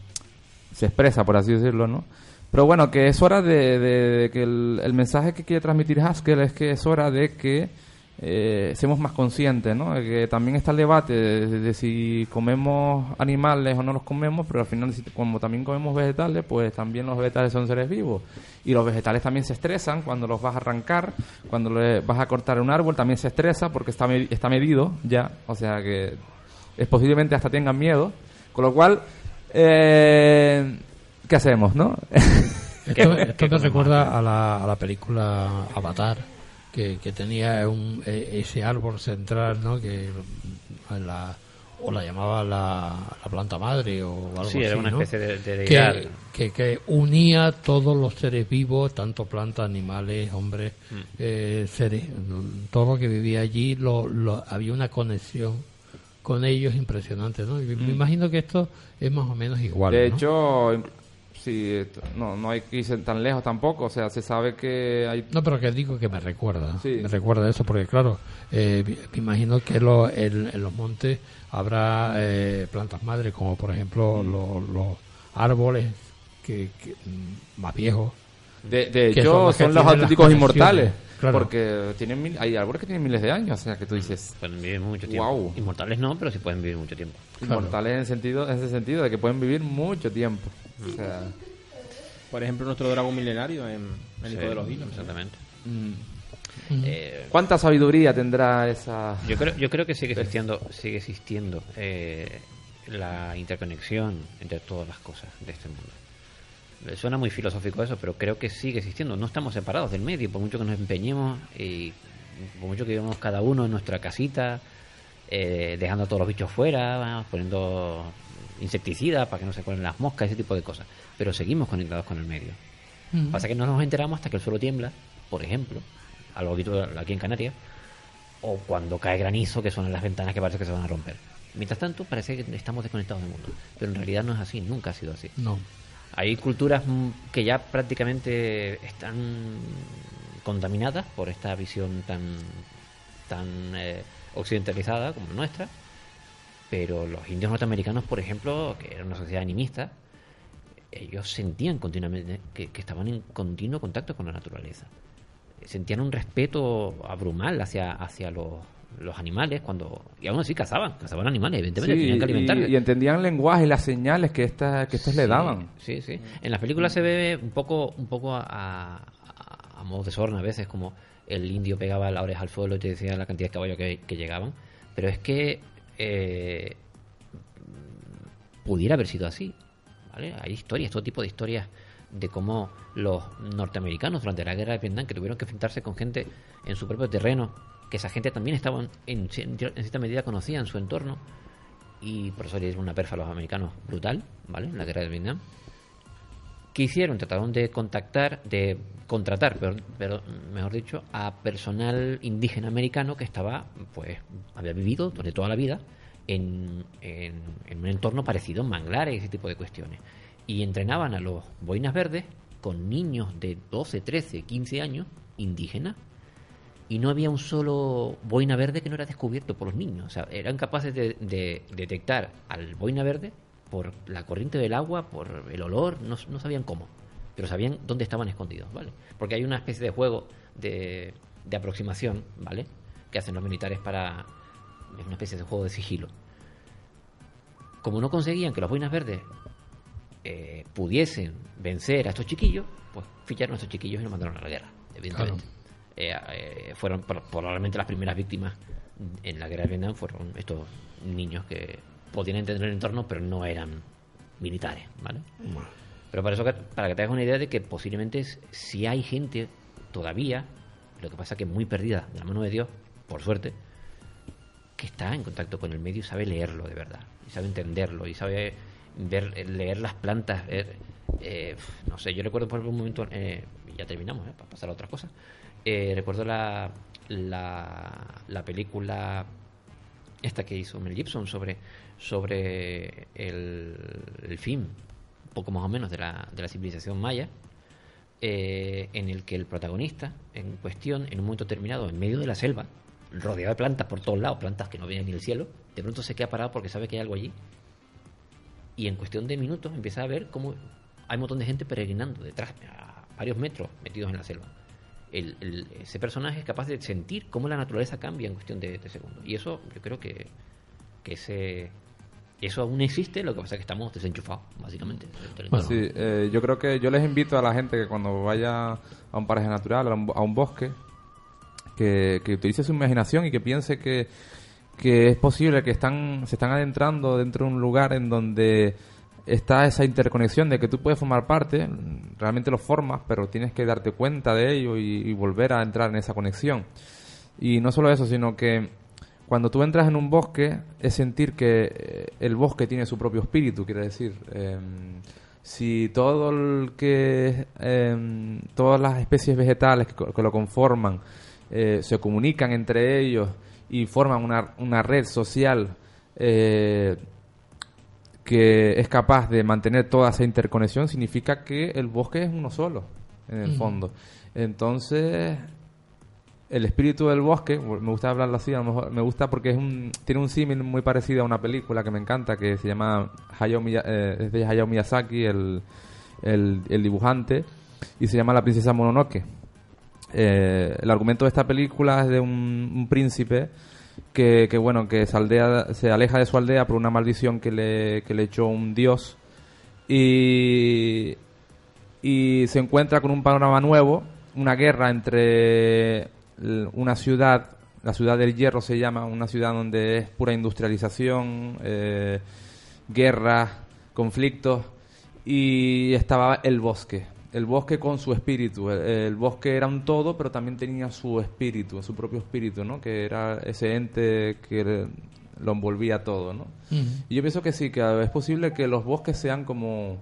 se expresa, por así decirlo, ¿no? Pero bueno, que es hora de que el, el mensaje que quiere transmitir Haskell es que es hora de que eh, seamos más conscientes, ¿no? De Que también está el debate de, de si comemos animales o no los comemos, pero al final, si- como también comemos vegetales, pues también los vegetales son seres vivos. Y los vegetales también se estresan cuando los vas a arrancar, cuando le vas a cortar un árbol, también se estresa porque está, está medido ya, o sea que es posiblemente hasta tengan miedo. Con lo cual, eh, ¿qué hacemos, no? Esto, esto me recuerda a la, a la película Avatar, que, que tenía un, e- ese árbol central, ¿no? Que en la, o la llamaba la, la planta madre o algo Sí, así, era una ¿no? especie de- de que, que, que unía todos los seres vivos, tanto plantas, animales, hombres, Mm. eh, seres, todo lo que vivía allí, lo, lo- había una conexión con ellos impresionante, ¿no? Y Me Mm. imagino que esto es más o menos igual. de ¿no? hecho, esto- no, no hay que irse tan lejos tampoco, o sea, se sabe que hay... No, pero que digo que me recuerda. Sí. Me recuerda eso, porque claro, eh, me imagino que lo- en, en los montes habrá eh, plantas madres, como por ejemplo Mm. lo- los árboles que, que, mm, más viejos. De, de que hecho, son los auténticos inmortales. Claro. Porque tienen mil- hay árboles que tienen miles de años, o sea, que tú dices... Pueden vivir mucho tiempo. Wow. Inmortales no, pero sí pueden vivir mucho tiempo. Inmortales en, sentido, en ese sentido de que pueden vivir mucho tiempo. O sea, Por ejemplo, nuestro dragón milenario en El Hijo Sí, de los Hilos. Exactamente. Mm. Eh, ¿Cuánta sabiduría tendrá esa...? Yo creo, yo creo que sigue existiendo, sigue existiendo eh, la interconexión entre todas las cosas de este mundo. Eh, Suena muy filosófico eso, pero creo que sigue existiendo. No estamos separados del medio, por mucho que nos empeñemos y por mucho que vivamos cada uno en nuestra casita, eh, dejando a todos los bichos fuera, poniendo insecticidas para que no se cuelen las moscas, ese tipo de cosas. Pero seguimos conectados con el medio. Pasa que no nos enteramos hasta que el suelo tiembla, por ejemplo, algo habitual aquí en Canarias, o cuando cae granizo, que son las ventanas que parece que se van a romper. Mientras tanto, parece que estamos desconectados del mundo. Pero en realidad no es así, nunca ha sido así. No. Hay culturas que ya prácticamente están contaminadas por esta visión tan, tan eh, occidentalizada como la nuestra. Pero los indios norteamericanos, por ejemplo, que era una sociedad animista, ellos sentían continuamente que, que estaban en continuo contacto con la naturaleza. Sentían un respeto abrumal hacia, hacia los, los animales cuando y aún así cazaban, cazaban animales, evidentemente Sí, tenían que alimentarlos. y, y entendían el lenguaje y las señales que, esta, que estos le daban. Sí, sí. En las películas se ve un poco, un poco a, a, a modo de sorna a veces, como el indio pegaba la oreja al suelo y te decía la cantidad de caballos que, que llegaban. Pero es que eh, pudiera haber sido así. ¿vale? Hay historias, todo tipo de historias de cómo los norteamericanos durante la guerra de Vietnam que tuvieron que enfrentarse con gente en su propio terreno, que esa gente también estaba en, cierta medida conocida en su entorno y por eso le dieron una perfa a los americanos brutal, ¿vale? En la guerra de Vietnam. ¿Qué hicieron? Trataron de contactar, de contratar, pero, pero, mejor dicho, a personal indígena americano que estaba, pues, había vivido durante toda la vida en, en, en un entorno parecido, en manglares y ese tipo de cuestiones. Y entrenaban a los boinas verdes con niños de 12, 13, 15 años, indígenas, y no había un solo boina verde que no era descubierto por los niños. O sea, eran capaces de, de detectar al boina verde por la corriente del agua, por el olor, no, no, sabían cómo, pero sabían dónde estaban escondidos, ¿vale? Porque hay una especie de juego de, de aproximación, ¿vale? Que hacen los militares para... Es una especie de juego de sigilo. Como no conseguían que los boinas verdes eh, pudiesen vencer a estos chiquillos, pues ficharon a estos chiquillos y los mandaron a la guerra, evidentemente. Claro. Eh, eh, fueron probablemente las primeras víctimas en la guerra de Vietnam fueron estos niños que podían entender el entorno pero no eran militares ¿vale? Bueno. pero para eso para que te hagas una idea de que posiblemente si hay gente todavía lo que pasa que muy perdida de la mano de Dios por suerte que está en contacto con el medio y sabe leerlo de verdad y sabe entenderlo y sabe ver leer las plantas ver, eh, no sé yo recuerdo por un momento eh, ya terminamos para pasar a otras cosas eh, recuerdo la, la, la, película esta que hizo Mel Gibson sobre, sobre el, el fin, poco más o menos, de la, de la civilización maya, eh, en el que el protagonista en cuestión, en un momento determinado, en medio de la selva, rodeado de plantas por todos lados, plantas que no vienen ni del cielo, de pronto se queda parado porque sabe que hay algo allí. Y en cuestión de minutos empieza a ver cómo hay un montón de gente peregrinando detrás, a varios metros metidos en la selva el, el, ese personaje es capaz de sentir cómo la naturaleza cambia en cuestión de, de segundos. Y eso yo creo que, que ese, eso aún existe, lo que pasa es que estamos desenchufados, básicamente. Sí, eh, yo creo que yo les invito a la gente que cuando vaya a un paraje natural, a un, a un bosque, que, que, utilice su imaginación y que piense que, que es posible que están, se están adentrando dentro de un lugar en donde está esa interconexión de que tú puedes formar parte, realmente lo formas, pero tienes que darte cuenta de ello y, volver a entrar en esa conexión. Y no solo eso, sino que cuando tú entras en un bosque es sentir que el bosque tiene su propio espíritu, quiere decir, eh, si todo el que eh, todas las especies vegetales que, que lo conforman eh, se comunican entre ellos y forman una, una red social eh, que es capaz de mantener toda esa interconexión, significa que el bosque es uno solo, en el uh -huh. fondo. Entonces, el espíritu del bosque, me gusta hablarlo así, a lo mejor me gusta porque es un, tiene un símil muy parecido a una película que me encanta, que se llama Hayao, eh, es de Hayao Miyazaki, el, el, el, dibujante, y se llama La princesa Mononoke. Eh, el argumento de esta película es de un, un príncipe que, bueno que se, se aleja de su aldea por una maldición que le, que le echó un dios y y se encuentra con un panorama nuevo, una guerra entre una ciudad, la ciudad del hierro se llama, una ciudad donde es pura industrialización, eh, guerras, conflictos, y estaba el bosque. El bosque con su espíritu. El, el bosque era un todo, pero también tenía su espíritu, su propio espíritu, ¿no? Que era ese ente que le- lo envolvía todo, ¿no? Y yo pienso que sí, que es posible que los bosques sean como,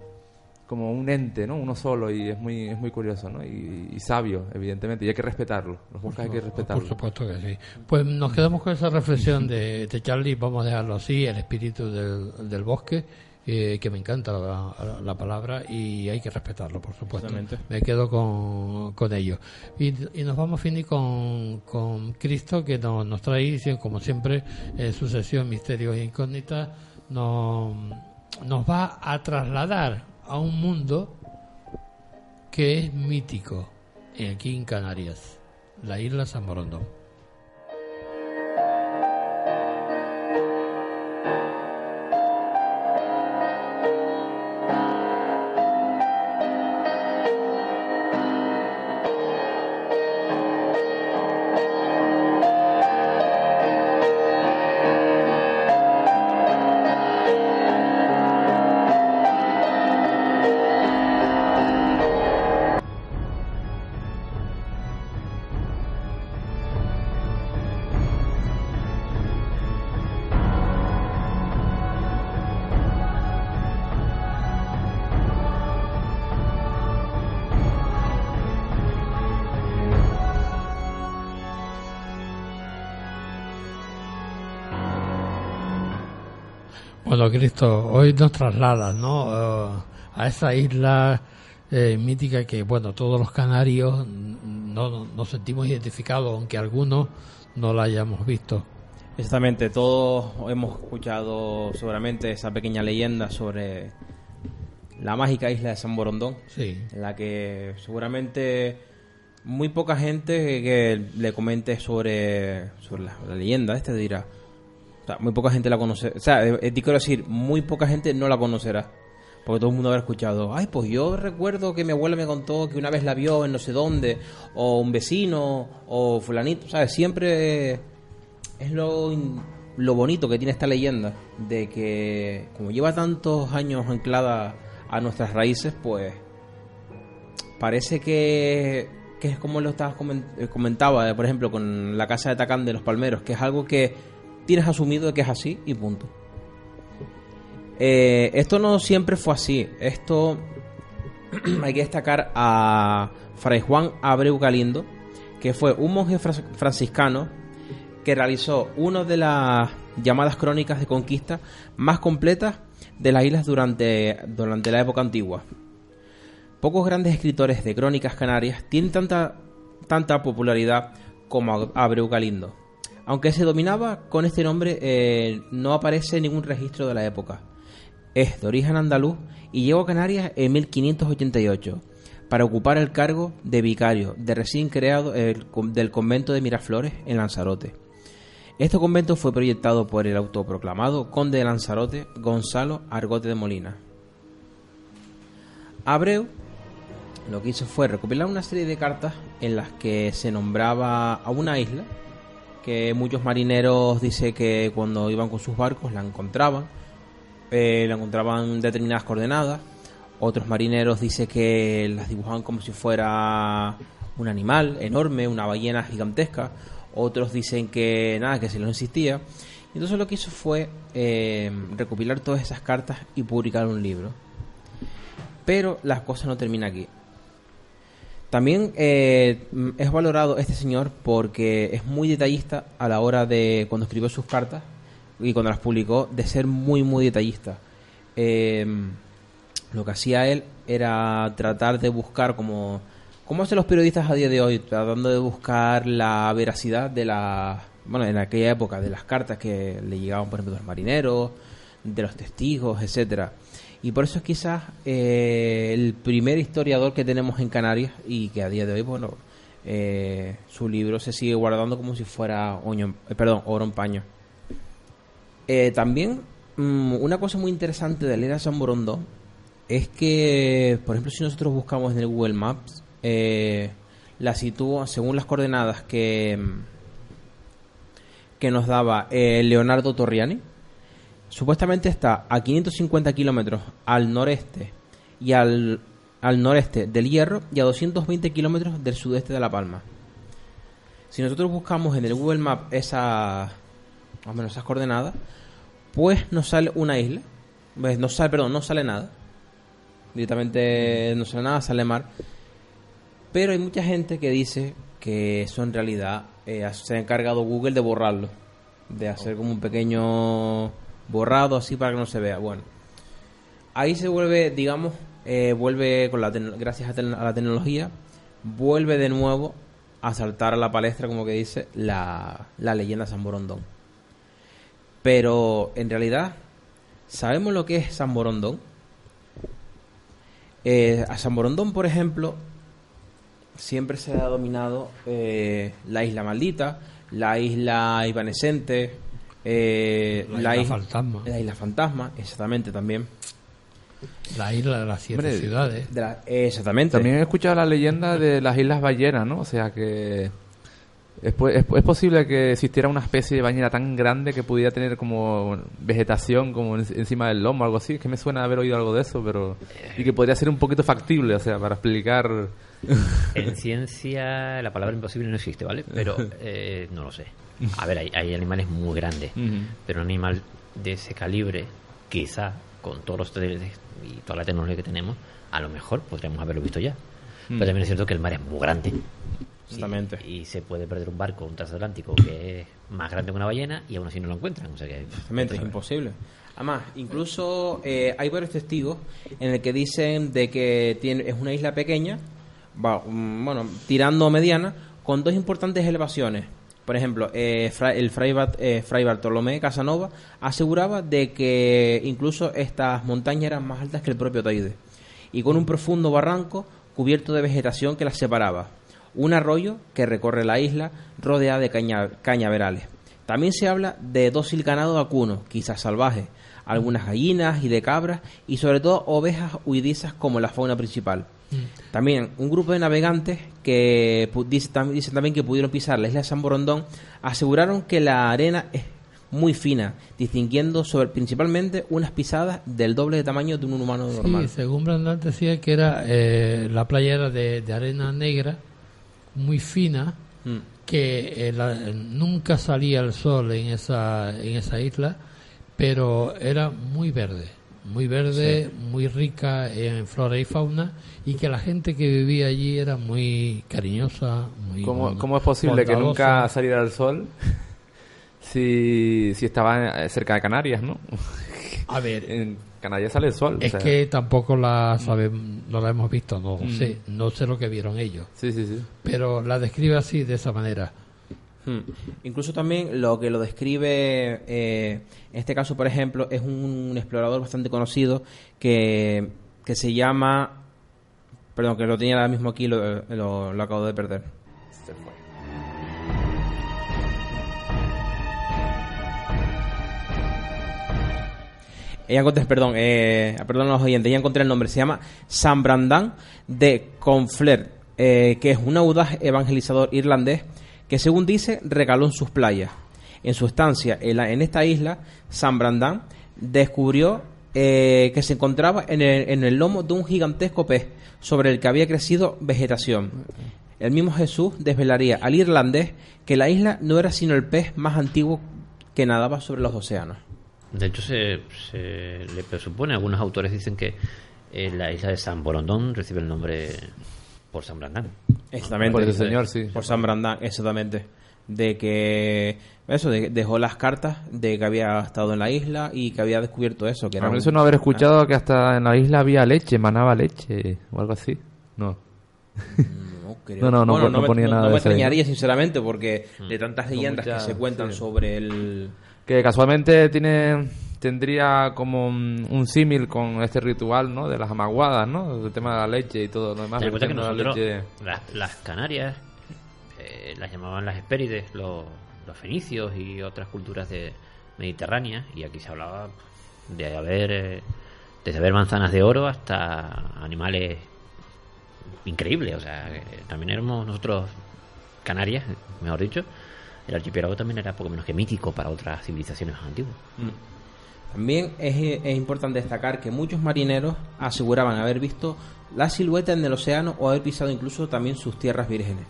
como un ente, ¿no? Uno solo, y es muy, es muy curioso, ¿no? Y, y sabio, evidentemente, y hay que respetarlo. Los bosques hay que respetarlos. Por supuesto que sí. Pues nos quedamos con esa reflexión de, de Charlie, vamos a dejarlo así, el espíritu del, del bosque, eh, que me encanta la, la palabra y hay que respetarlo, por supuesto. Me quedo con, con ello. Y, y nos vamos, Fini, con, con Cristo, que nos, nos trae, como siempre, en su sesión Misterios e Incógnitas, nos, nos va a trasladar a un mundo que es mítico aquí en Canarias, la isla San Borondón. Cristo, hoy nos trasladas, ¿no? Eh, a esa isla eh, mítica que, bueno, todos los canarios no nos sentimos identificados, aunque algunos no la hayamos visto. Exactamente, todos hemos escuchado seguramente esa pequeña leyenda sobre la mágica isla de San Borondón, Sí. en la que seguramente muy poca gente que le comente sobre, sobre la, la leyenda, este dirá. Muy poca gente la conoce. O sea, eh, eh, quiero decir, muy poca gente no la conocerá. Porque todo el mundo habrá escuchado, ay, pues yo recuerdo que mi abuela me contó que una vez la vio en no sé dónde, o un vecino, o fulanito, ¿sabes? Siempre es lo, lo bonito que tiene esta leyenda, de que como lleva tantos años anclada a nuestras raíces, pues parece que, que es como lo estabas eh, comentaba, por ejemplo, con la casa de Tacán de los Palmeros, que es algo que tienes asumido que es así y punto. Eh, esto no siempre fue así. Esto hay que destacar a Fray Juan Abreu Galindo, que fue un monje franciscano que realizó una de las llamadas crónicas de conquista más completas de las islas durante, durante la época antigua. Pocos grandes escritores de crónicas canarias tienen tanta, tanta popularidad como Abreu Galindo. Aunque se dominaba con este nombre, eh, no aparece ningún registro de la época. Es de origen andaluz y llegó a Canarias en 1588 para ocupar el cargo de vicario de recién creado del convento de Miraflores en Lanzarote. Este convento fue proyectado por el autoproclamado conde de Lanzarote Gonzalo Argote de Molina. Abreu lo que hizo fue recopilar una serie de cartas en las que se nombraba a una isla que muchos marineros dice que cuando iban con sus barcos la encontraban, eh, la encontraban en determinadas coordenadas. Otros marineros dice que las dibujaban como si fuera un animal enorme, una ballena gigantesca. Otros dicen que nada, que se lo existía. Entonces lo que hizo fue eh, recopilar todas esas cartas y publicar un libro. Pero las cosas no terminan aquí. También eh, mm, es valorado este señor porque es muy detallista a la hora de cuando escribió sus cartas y cuando las publicó de ser muy muy detallista. Eh, lo que hacía él era tratar de buscar como como hacen los periodistas a día de hoy, tratando de buscar la veracidad de la bueno en aquella época de las cartas que le llegaban por ejemplo de los marineros, de los testigos, etcétera. Y por eso es quizás eh, el primer historiador que tenemos en Canarias y que a día de hoy, bueno, eh, su libro se sigue guardando como si fuera eh, perdón, oro en paño. También, mm, una cosa muy interesante de Elena San Borondón es que, por ejemplo, si nosotros buscamos en el Google Maps, la sitúa según las coordenadas que, que nos daba Leonardo Torriani. Supuestamente está a 550 kilómetros al noreste y al, al noreste del Hierro y a 220 kilómetros del sudeste de La Palma. Si nosotros buscamos en el Google Map esa, más o menos esas coordenadas, pues nos sale una isla. Pues no sale, perdón, no sale nada. Directamente no sale nada, sale mar. Pero hay mucha gente que dice que eso en realidad eh, se ha encargado Google de borrarlo. De hacer como un pequeño borrado así para que no se vea. Bueno, ahí se vuelve, digamos, eh, vuelve con la gracias a, a la tecnología, vuelve de nuevo a saltar a la palestra, como que dice, la, la leyenda San Borondón. Pero en realidad, ¿sabemos lo que es San Borondón? Eh, a San Borondón, por ejemplo, siempre se ha dominado eh, la isla maldita, la isla evanescente, eh, La isla fantasma. La isla fantasma, exactamente también. La isla de las siete Hombre, ciudades. De la- exactamente. También he escuchado la leyenda de las Islas Ballenas, ¿no? O sea que es, po- es, es posible que existiera una especie de ballena tan grande que pudiera tener como vegetación como en- encima del lomo, algo así. Es que me suena haber oído algo de eso, pero y que podría ser un poquito factible, o sea, para explicar. En ciencia la palabra imposible no existe, ¿vale? Pero eh, no lo sé. A ver, hay, hay animales muy grandes, pero un animal de ese calibre, quizá con todos los satélites y toda la tecnología que tenemos, a lo mejor podríamos haberlo visto ya. Mm. Pero también es cierto que el mar es muy grande. Exactamente. Y, y se puede perder un barco, un transatlántico, que es más grande que una ballena y aún así no lo encuentran. O sea que, Exactamente, es imposible. Además, incluso eh, hay varios testigos en el que dicen de que tiene, es una isla pequeña, bueno, tirando mediana, con dos importantes elevaciones. Por ejemplo, eh, el eh, Fray Bartolomé Casanova aseguraba de que incluso estas montañas eran más altas que el propio Teide y con un profundo barranco cubierto de vegetación que las separaba. Un arroyo que recorre la isla rodeada de caña- cañaverales. También se habla de dócil ganado vacuno, quizás salvaje, algunas gallinas y de cabras y sobre todo ovejas huidizas como la fauna principal. También un grupo de navegantes que tam- dicen también que pudieron pisar la isla de San Borondón aseguraron que la arena es muy fina, distinguiendo sobre principalmente unas pisadas del doble de tamaño de un humano normal. Sí, según Brandán decía que era eh, la playa era de, de arena negra, muy fina, Mm. que eh, la- nunca salía el sol en esa, en esa isla, pero era muy verde, muy verde, muy rica en flora y fauna, y que la gente que vivía allí era muy cariñosa, muy ¿Cómo, es posible que nunca saliera el sol si, si estaba eh, cerca de Canarias, no? A ver, en Canarias sale el sol. Es o sea. que tampoco la sabemos, no la hemos visto, no Mm. sé, no sé lo que vieron ellos. Sí, sí, sí. Pero la describe así, de esa manera. Hmm. Incluso también lo que lo describe, eh, en este caso, por ejemplo, es un explorador bastante conocido que, que se llama. Perdón, que lo tenía ahora mismo aquí, lo, lo, lo acabo de perder. Ya encontré, perdón, eh, perdón a los oyentes, ya encontré el nombre. Se llama San Brandán de Confler, eh, que es un audaz evangelizador irlandés que, según dice, regaló en sus playas. En su estancia en, esta isla, San Brandán descubrió eh, que se encontraba en el, en el lomo de un gigantesco pez sobre el que había crecido vegetación. El mismo Jesús desvelaría al irlandés que la isla no era sino el pez más antiguo que nadaba sobre los océanos. De hecho, se, se le presupone, algunos autores dicen que eh, la isla de San Borondón recibe el nombre por San Brandán. Exactamente. Por ese señor, sí. Por San Brandán, exactamente. De que. Eso, de- dejó las cartas de que había estado en la isla y que había descubierto eso. Que era A mí un- eso no haber escuchado que hasta en la isla había leche, manaba leche o algo así. No. No, creo. No, no, no, Bueno, no me- ponía no- nada no de me extrañaría, sinceramente, porque de tantas leyendas muchas, que se cuentan sí. sobre el. Que casualmente tiene tendría como un, un símil con este ritual, ¿no? De las amaguadas, ¿no? El tema de la leche y todo lo demás. Ten en cuenta que vertiendo la leche. las, las Canarias, eh, las llamaban las Hespérides, los, los fenicios y otras culturas de mediterráneas, y aquí se hablaba de haber eh, desde manzanas de oro hasta animales increíbles. O sea, eh, también éramos nosotros, Canarias, mejor dicho, el archipiélago también era poco menos que mítico para otras civilizaciones antiguas. También es, importante destacar que muchos marineros aseguraban haber visto la silueta en el océano o haber pisado incluso también sus tierras vírgenes.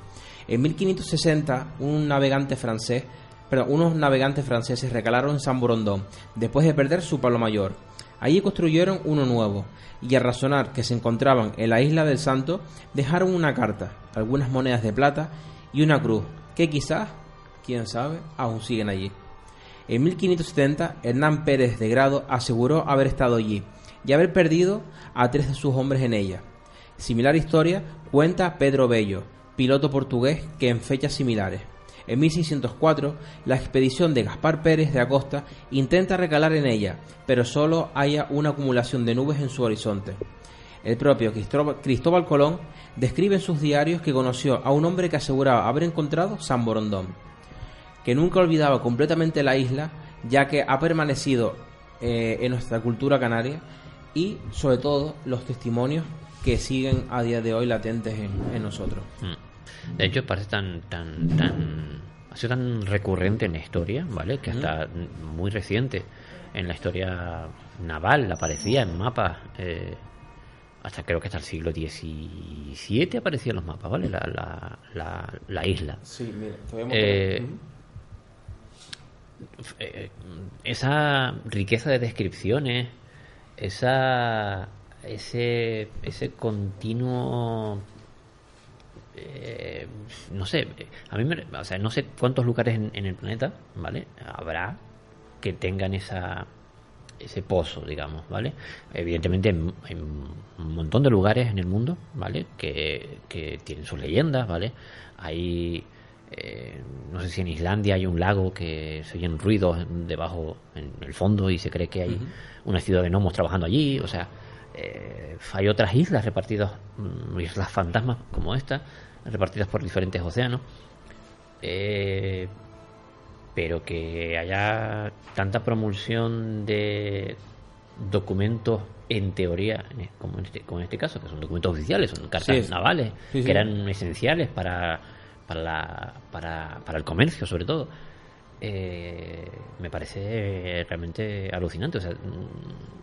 En 1560, un navegante francés, unos navegantes franceses recalaron San Borondón después de perder su palo mayor. Allí construyeron uno nuevo y al razonar que se encontraban en la isla del Santo, dejaron una carta, algunas monedas de plata y una cruz, que quizás, quién sabe, aún siguen allí. En 1570, Hernán Pérez de Grado aseguró haber estado allí y haber perdido a tres de sus hombres en ella. Similar historia cuenta Pedro Bello, piloto portugués que en fechas similares. En 1604, la expedición de Gaspar Pérez de Acosta intenta recalar en ella, pero solo haya una acumulación de nubes en su horizonte. El propio Cristóbal, Colón describe en sus diarios que conoció a un hombre que aseguraba haber encontrado San Borondón, que nunca olvidaba completamente la isla, ya que ha permanecido eh, en nuestra cultura canaria y, sobre todo, los testimonios que siguen a día de hoy latentes en, en nosotros. Mm. De hecho, parece tan, tan, tan, ha sido tan recurrente en la historia, ¿vale? Que hasta muy reciente en la historia naval aparecía en mapas, eh, hasta creo que hasta el siglo XVII aparecían los mapas, ¿vale? La, la, la, la isla. Sí, mira, eh, esa riqueza de descripciones, esa ese ese continuo eh, no sé, a mí me, o sea, no sé cuántos lugares en, en el planeta, ¿vale? Habrá que tengan esa ese pozo, digamos, ¿vale? Evidentemente hay un montón de lugares en el mundo, ¿vale? Que, que tienen sus leyendas, ¿vale? Hay eh, no sé si en Islandia hay un lago que se oyen ruidos debajo en el fondo y se cree que hay una ciudad de gnomos trabajando allí, o sea, eh, hay otras islas repartidas, mm, islas fantasmas como esta, repartidas por diferentes océanos. Eh, pero que haya tanta promulsión de documentos en teoría, en- como en este, como en este caso, que son documentos oficiales, son cartas sí. navales, Sí, sí. que eran esenciales para, para, la- para, para el comercio, sobre todo. Eh, me parece realmente alucinante. O sea, mm,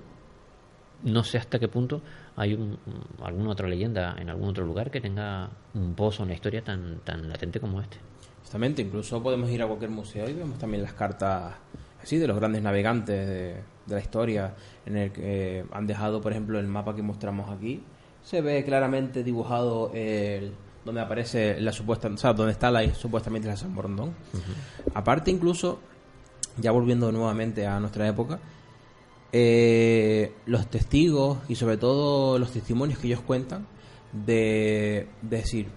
no sé hasta qué punto hay un- alguna otra leyenda en algún otro lugar que tenga un pozo en la historia tan, tan latente como este. Justamente, incluso podemos ir a cualquier museo y vemos también las cartas así de los grandes navegantes de, de la historia, en el que eh, han dejado, por ejemplo, el mapa que mostramos aquí. Se ve claramente dibujado el, donde aparece la supuesta, o sea, donde está la supuestamente la San Borondón. Aparte, incluso, ya volviendo nuevamente a nuestra época, eh, los testigos y sobre todo los testimonios que ellos cuentan de, de decir,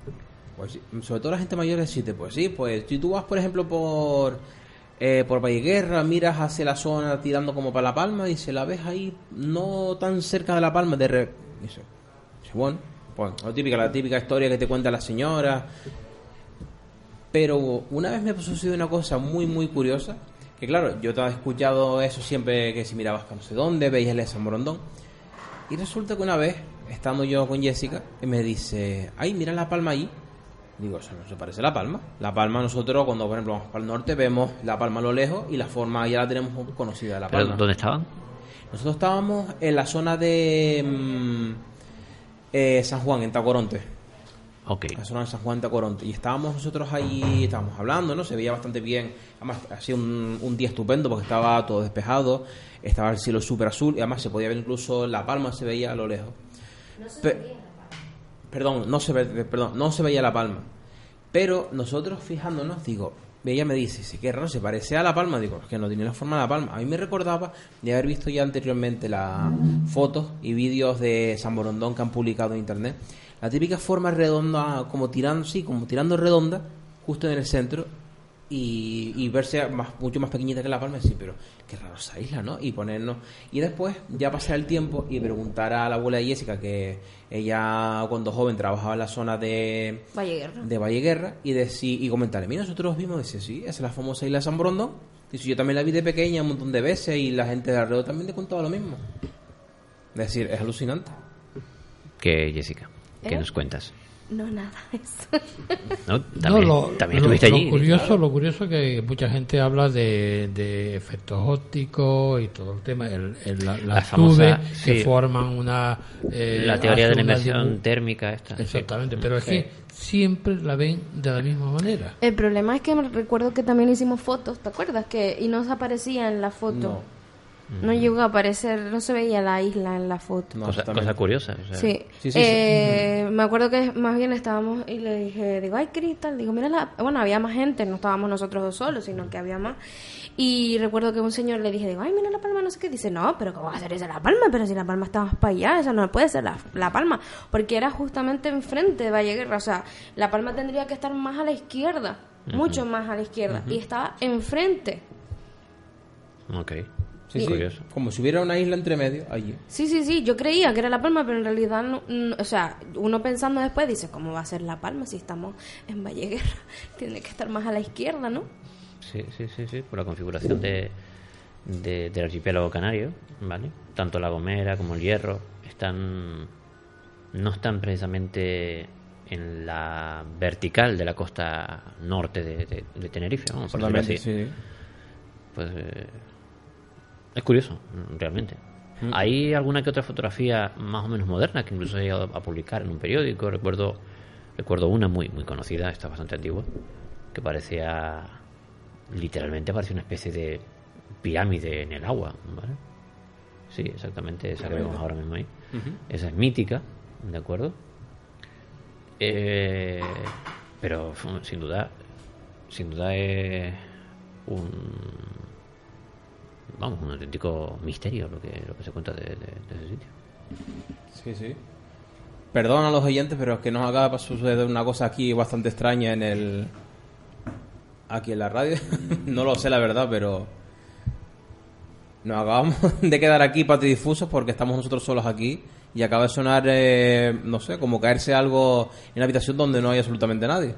pues sobre todo la gente mayor decirte, pues sí, pues si tú vas por ejemplo por eh, por Valleguerra, miras hacia la zona tirando como para La Palma, dice, la ves ahí no tan cerca de La Palma, de re... dice, bueno, pues la típica, la típica historia que te cuenta la señora. Pero una vez me sucedió una cosa muy muy curiosa, que claro, yo te he escuchado eso siempre que si mirabas no sé dónde, veías el San Morondón. Y resulta que una vez, estando yo con Jessica, y me dice, ay, mira la palma ahí. Digo, eso no se parece a la palma. La palma nosotros cuando por ejemplo vamos para el norte vemos la palma a lo lejos y la forma ya la tenemos conocida de la ¿Pero palma. dónde estaban? Nosotros estábamos en la zona de mm, eh, San Juan, en Tacoronte. Ok. La zona de San Juan, Tacoronte. Y estábamos nosotros ahí, estábamos hablando, ¿no? Se veía bastante bien. Además, hacía un, un día estupendo porque estaba todo despejado. Estaba el cielo súper azul y además se podía ver incluso la palma, se veía a lo lejos. Pe- Perdón, no se ve, perdón, no se veía la palma. Pero nosotros fijándonos, digo, ella me dice, sí, qué raro, se parece a la palma. Digo, es que no tiene la forma de la palma. A mí me recordaba de haber visto ya anteriormente las fotos y vídeos de San Borondón que han publicado en internet. La típica forma redonda, como tirando, sí, como tirando redonda, justo en el centro. Y, y verse más, mucho más pequeñita que la palma, y decir, pero qué raro esa isla, ¿no? Y ponernos. Y después, ya pasar el tiempo y preguntar a la abuela de Jessica, que ella cuando joven trabajaba en la zona de, Valleguerra. de Valleguerra y, decir, y comentarle, mira, nosotros vimos, dice, sí, esa es la famosa isla de San Borondón. Dice, yo también la vi de pequeña un montón de veces y la gente de alrededor también te contaba lo mismo. Es decir, es alucinante. Que Jessica, ¿qué ¿Eh? nos cuentas? No, nada, eso. No, No, también, lo, también lo- estuviste lo allí. curioso, claro. lo curioso que mucha gente habla de, de efectos ópticos y todo el tema, el, el- la- La las nubes que sí. forman una eh, La teoría de la dibu- térmica esta. sí. Exactamente, pero es Sí. que siempre la ven de la misma manera. El problema es que me recuerdo que también hicimos fotos, ¿te acuerdas? que Y no se aparecía en la foto. No, llegó a aparecer, no se veía la isla en la foto. cosa, cosa curiosa. o sea, Sí, Sí, sí, Eh, me acuerdo que más bien estábamos y le dije, digo, ay, Cristal, digo, mira, la... bueno, había más gente, no estábamos nosotros dos solos, sino que había más. Y recuerdo que un señor le dije, digo, ay, mira la palma, no sé qué. Dice, no, pero ¿cómo va a ser esa la palma? Pero si la palma está más para allá, esa no puede ser la, la palma. Porque era justamente enfrente de Valle Guerra, o sea, la palma tendría que estar más a la izquierda, mucho más a la izquierda. Y estaba enfrente. Ok. Sí, sí. Curioso. Como si hubiera una isla entre medio allí. Sí, sí, sí, yo creía que era La Palma, pero en realidad, no, no- o sea, uno pensando después dice, ¿cómo va a ser La Palma si estamos en Valle Guerra? Tiene que estar más a la izquierda, ¿no? Sí, sí, sí, sí, por la configuración de, de- del archipiélago canario, ¿vale? Tanto La Gomera como el Hierro están no están precisamente en la vertical de la costa norte de, de- de Tenerife, vamos por decirlo así. sí. Pues eh, es curioso, realmente. Mm. Hay alguna que otra fotografía más o menos moderna que incluso he llegado a publicar en un periódico. Recuerdo recuerdo una muy muy conocida, esta bastante antigua, que parecía literalmente parecía una especie de pirámide en el agua, ¿vale? Sí, exactamente esa que vemos ahora mismo ahí. Esa es mítica, ¿de acuerdo? Eh, pero sin duda, sin duda es un vamos un auténtico misterio lo que se cuenta de ese sitio. Sí, sí. Perdón a los oyentes, pero es que nos acaba de suceder una cosa aquí bastante extraña en el. Aquí en la radio. no lo sé, la verdad, pero. Nos acabamos de quedar aquí patidifusos porque estamos nosotros solos aquí y acaba de sonar, eh, no sé, como caerse algo en la habitación donde no hay absolutamente nadie.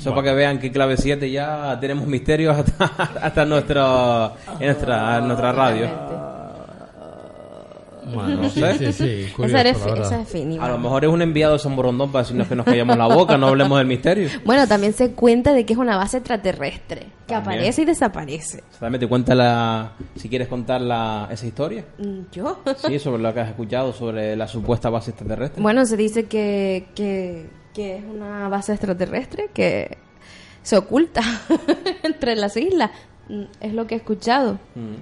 Eso para que vean que clave 7 ya tenemos misterios hasta, hasta nuestro, en nuestra, en nuestra radio. Bueno, no sí, sé. sí, sí, Esa curioso, la esa es fin, A lo mejor es un enviado de San Borondón para decirnos que nos callamos la boca, no hablemos del misterio. Bueno, también se cuenta de que es una base extraterrestre, que También. aparece y desaparece. Solamente cuéntala, si quieres contar la, esa historia. Mm, ¿Yo? Sí, sobre lo que has escuchado, sobre la supuesta base extraterrestre. Bueno, se dice que, que, que es una base extraterrestre que se oculta entre las islas. Mm, Es lo que he escuchado. Mm.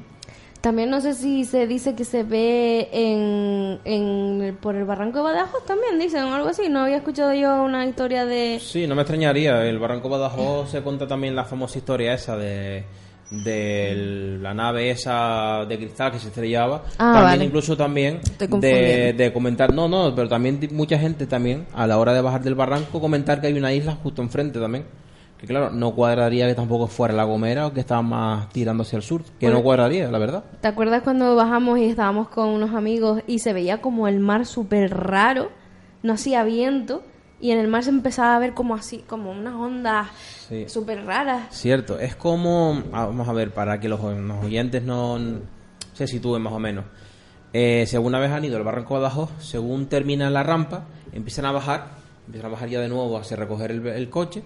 También no sé si se dice que se ve en, en por el barranco de Badajoz también, dicen o algo así. No había escuchado yo una historia de... Sí, no me extrañaría. El Barranco Badajoz se cuenta también la famosa historia esa de de la nave esa de cristal que se estrellaba Ah, también vale. incluso también de, de comentar no no pero también mucha gente también a la hora de bajar del barranco comentar que hay una isla justo enfrente también que claro no cuadraría que tampoco fuera la Gomera o que estaba más tirando hacia el sur que Bueno. no cuadraría la verdad ¿Te acuerdas cuando bajamos y estábamos con unos amigos y se veía como el mar súper raro? No hacía viento y en el mar se empezaba a ver como así, como unas ondas Sí. súper raras. Cierto, es como, ah, vamos a ver, para que los, los oyentes no se sitúen más o menos. Eh, si alguna vez han ido al Barranco Badajoz, según termina la rampa, empiezan a bajar, empiezan a bajar ya de nuevo hacia recoger el, el coche,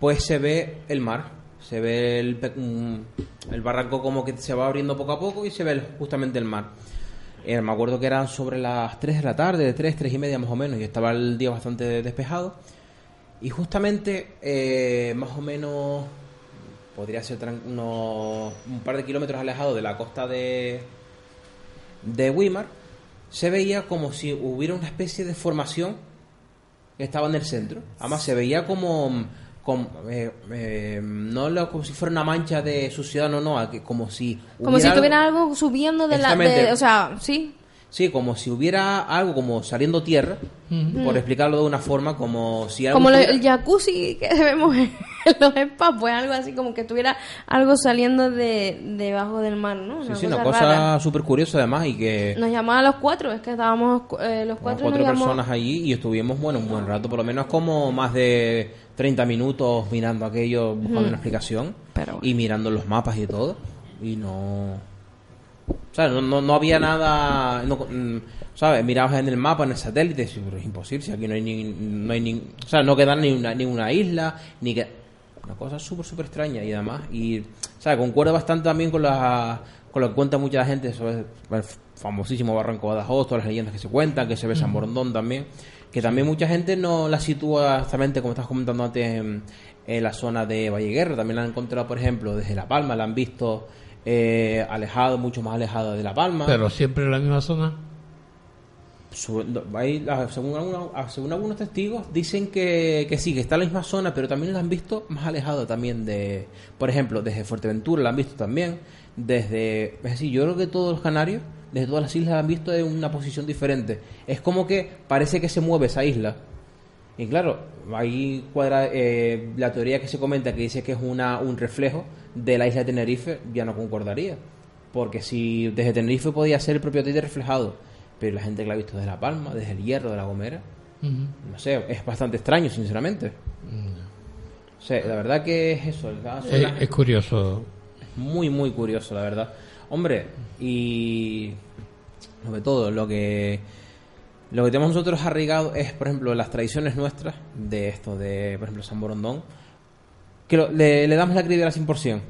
pues se ve el mar, se ve el, mm, el barranco como que se va abriendo poco a poco y se ve el- justamente el mar. Eh, me acuerdo que eran sobre las 3 de la tarde, de 3, 3 y media más o menos, y estaba el día bastante despejado. Y justamente, eh, más o menos, podría ser unos, un par de kilómetros alejado de la costa de, de Weimar, se veía como si hubiera una especie de formación que estaba en el centro. Además, se veía como, como eh, eh, no lo- como si fuera una mancha de suciedad, no, no, como si Como si algo- tuviera algo subiendo de la... De- o sea, sí. Sí, como si hubiera algo como saliendo tierra, por explicarlo de una forma, como si algo Como lo- estuviera- el jacuzzi que vemos en los spas, pues algo así como que tuviera algo saliendo de debajo del mar, ¿no? Sí, Una sí, cosa una cosa súper curiosa además y que Nos llamaban a los cuatro, es que estábamos eh, los cuatro, cuatro nos llamó- personas allí y estuvimos, bueno, un buen rato, por lo menos como más de 30 minutos mirando aquello, buscando una explicación Pero y mirando los mapas y todo. Y no. O sea, no, no, no había nada, no, mm, ¿sabes? Mirabas en el mapa, en el satélite, y pero es imposible, si aquí no hay ni, no hay ni, o sea, no queda ni una, ni una isla, ni que, una cosa súper, súper extraña y además, y, ¿sabes? Concuerda bastante también con la, con lo que cuenta mucha gente sobre el famosísimo Barranco Badajoz, todas las leyendas que se cuentan, que se ve San. Borondón también, que también mucha gente no la sitúa exactamente como estás comentando antes en, en la zona de Valle Guerra, también la han encontrado, por ejemplo, desde La Palma, la han visto eh, alejado, mucho más alejado de La Palma. Pero siempre en la misma zona. Su- hay- ah, según, algunos, ah, según algunos testigos dicen que, que sí, que está en la misma zona, pero también la han visto más alejado también de, por ejemplo, desde Fuerteventura la han visto también, desde, es decir, yo creo que todos los canarios, desde todas las islas la han visto en una posición diferente. Es como que parece que se mueve esa isla. Y claro, ahí cuadra eh, la teoría que se comenta que dice que es una, un reflejo de la isla de Tenerife, ya no concordaría. Porque si desde Tenerife podía ser el propio Teide reflejado, pero la gente que la ha visto desde La Palma, desde el Hierro, de La Gomera, no sé, es bastante extraño, sinceramente. O sea, la verdad que es eso. Es, la- es curioso. muy, muy curioso, la verdad. Hombre, y sobre todo lo que lo que tenemos nosotros arraigado es, por ejemplo, las tradiciones nuestras de esto, de, por ejemplo, San Borondón, que lo- le, le damos la credibilidad al 100%.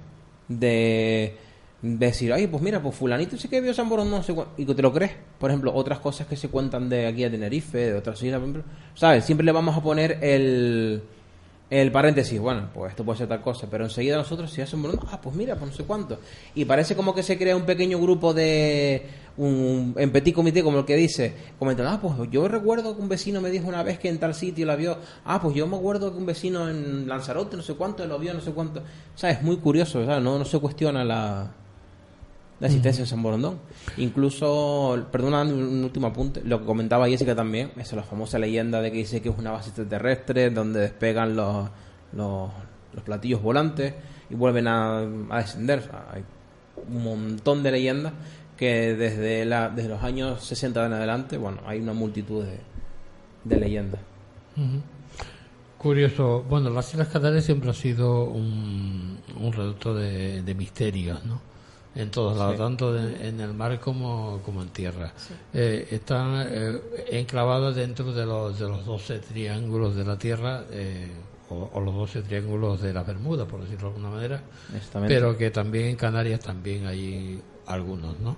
De, de decir, ay, pues mira, pues fulanito sí que vio San Borondón, no sé cuán- y que te lo crees. Por ejemplo, otras cosas que se cuentan de aquí a Tenerife, de otras islas, por ejemplo, ¿sabes? Siempre le vamos a poner el, el paréntesis, bueno, pues esto puede ser tal cosa, pero enseguida nosotros si hacen Borondón, ah, pues mira, pues no sé cuánto. Y parece como que se crea un pequeño grupo de un en petit comité, como el que dice, comentan, ah, pues yo recuerdo que un vecino me dijo una vez que en tal sitio la vio, ah, pues yo me acuerdo que un vecino en Lanzarote, no sé cuánto, lo vio, no sé cuánto. O sea, es muy curioso. No, no se cuestiona la, la existencia de San Borondón. Incluso, perdona un, último apunte, lo que comentaba Jessica también, es la famosa leyenda de que dice que es una base extraterrestre donde despegan los, los, los platillos volantes y vuelven a, a descender. Hay un montón de leyendas que desde, la, desde los años 60 en adelante, bueno, hay una multitud de, de leyendas. Curioso. Bueno, las Islas Canarias siempre ha sido un, un reducto de, de misterios, ¿no? En todos lados, Sí. tanto de- en el mar como, como en tierra. Eh, están eh, enclavadas dentro de los, de los 12 triángulos de la Tierra, eh, o, o los 12 triángulos de las Bermudas, por decirlo de alguna manera. Pero que también en Canarias también hay algunos, ¿no?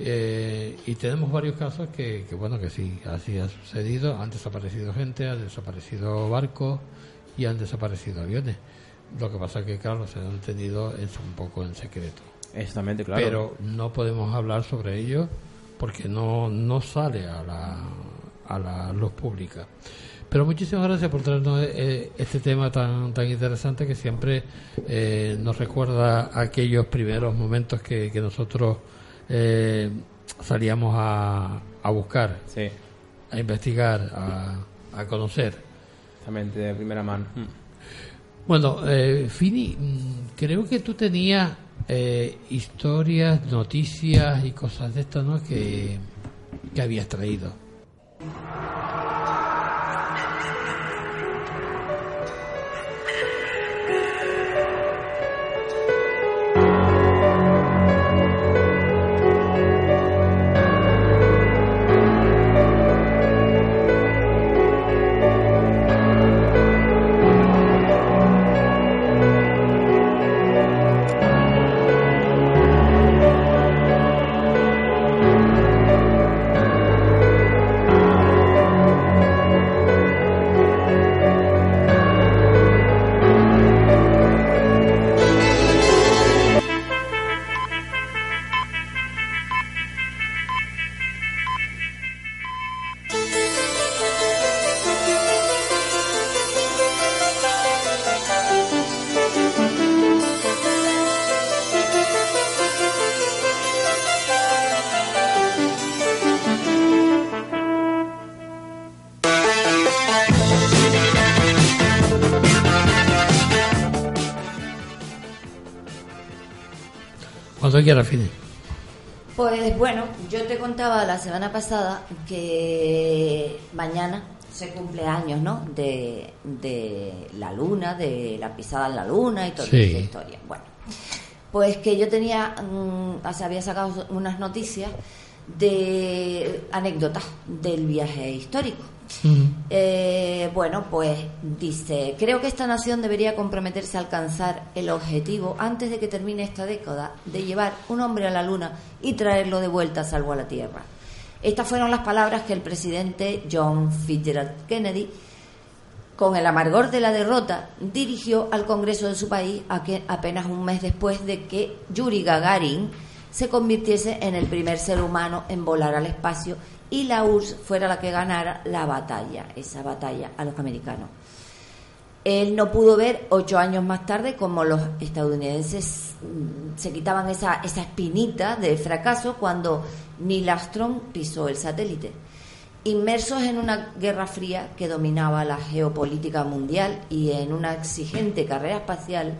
Eh, y tenemos varios casos que, que, bueno, que sí, así ha sucedido. Han desaparecido gente, han desaparecido barcos y han desaparecido aviones. Lo que pasa que, claro, se han tenido eso un poco en secreto. Exactamente, claro. Pero no podemos hablar sobre ello porque no, no sale a la, a la luz pública. Pero muchísimas gracias por traernos eh, este tema tan, tan interesante que siempre eh, nos recuerda aquellos primeros momentos que, que nosotros eh, salíamos a, a buscar, a investigar, a, a conocer. Exactamente, de primera mano. Bueno, eh, Fini, mm, creo que tú tenías eh, historias, noticias y cosas de estas, ¿no? Que, que habías traído. Quieras. Pues bueno, yo te contaba la semana pasada que mañana se cumple años, ¿no? De, de la luna, de la pisada en la luna y toda Sí. esa historia. Bueno, Pues que yo tenía, mm, o sea, había sacado unas noticias de anécdotas del viaje histórico. Eh, bueno, pues dice, creo que esta nación debería comprometerse a alcanzar el objetivo antes de que termine esta década de llevar un hombre a la luna y traerlo de vuelta a salvo a la Tierra. Estas fueron las palabras que el presidente John Fitzgerald Kennedy, con el amargor de la derrota, dirigió al Congreso de su país a que- apenas un mes después de que Yuri Gagarin se convirtiese en el primer ser humano en volar al espacio y la URSS fuera la que ganara la batalla, esa batalla a los americanos. Él no pudo ver ocho años más tarde como los estadounidenses mm, se quitaban esa, esa espinita de fracaso cuando Neil Armstrong pisó el satélite. Inmersos en una guerra fría que dominaba la geopolítica mundial y en una exigente carrera espacial,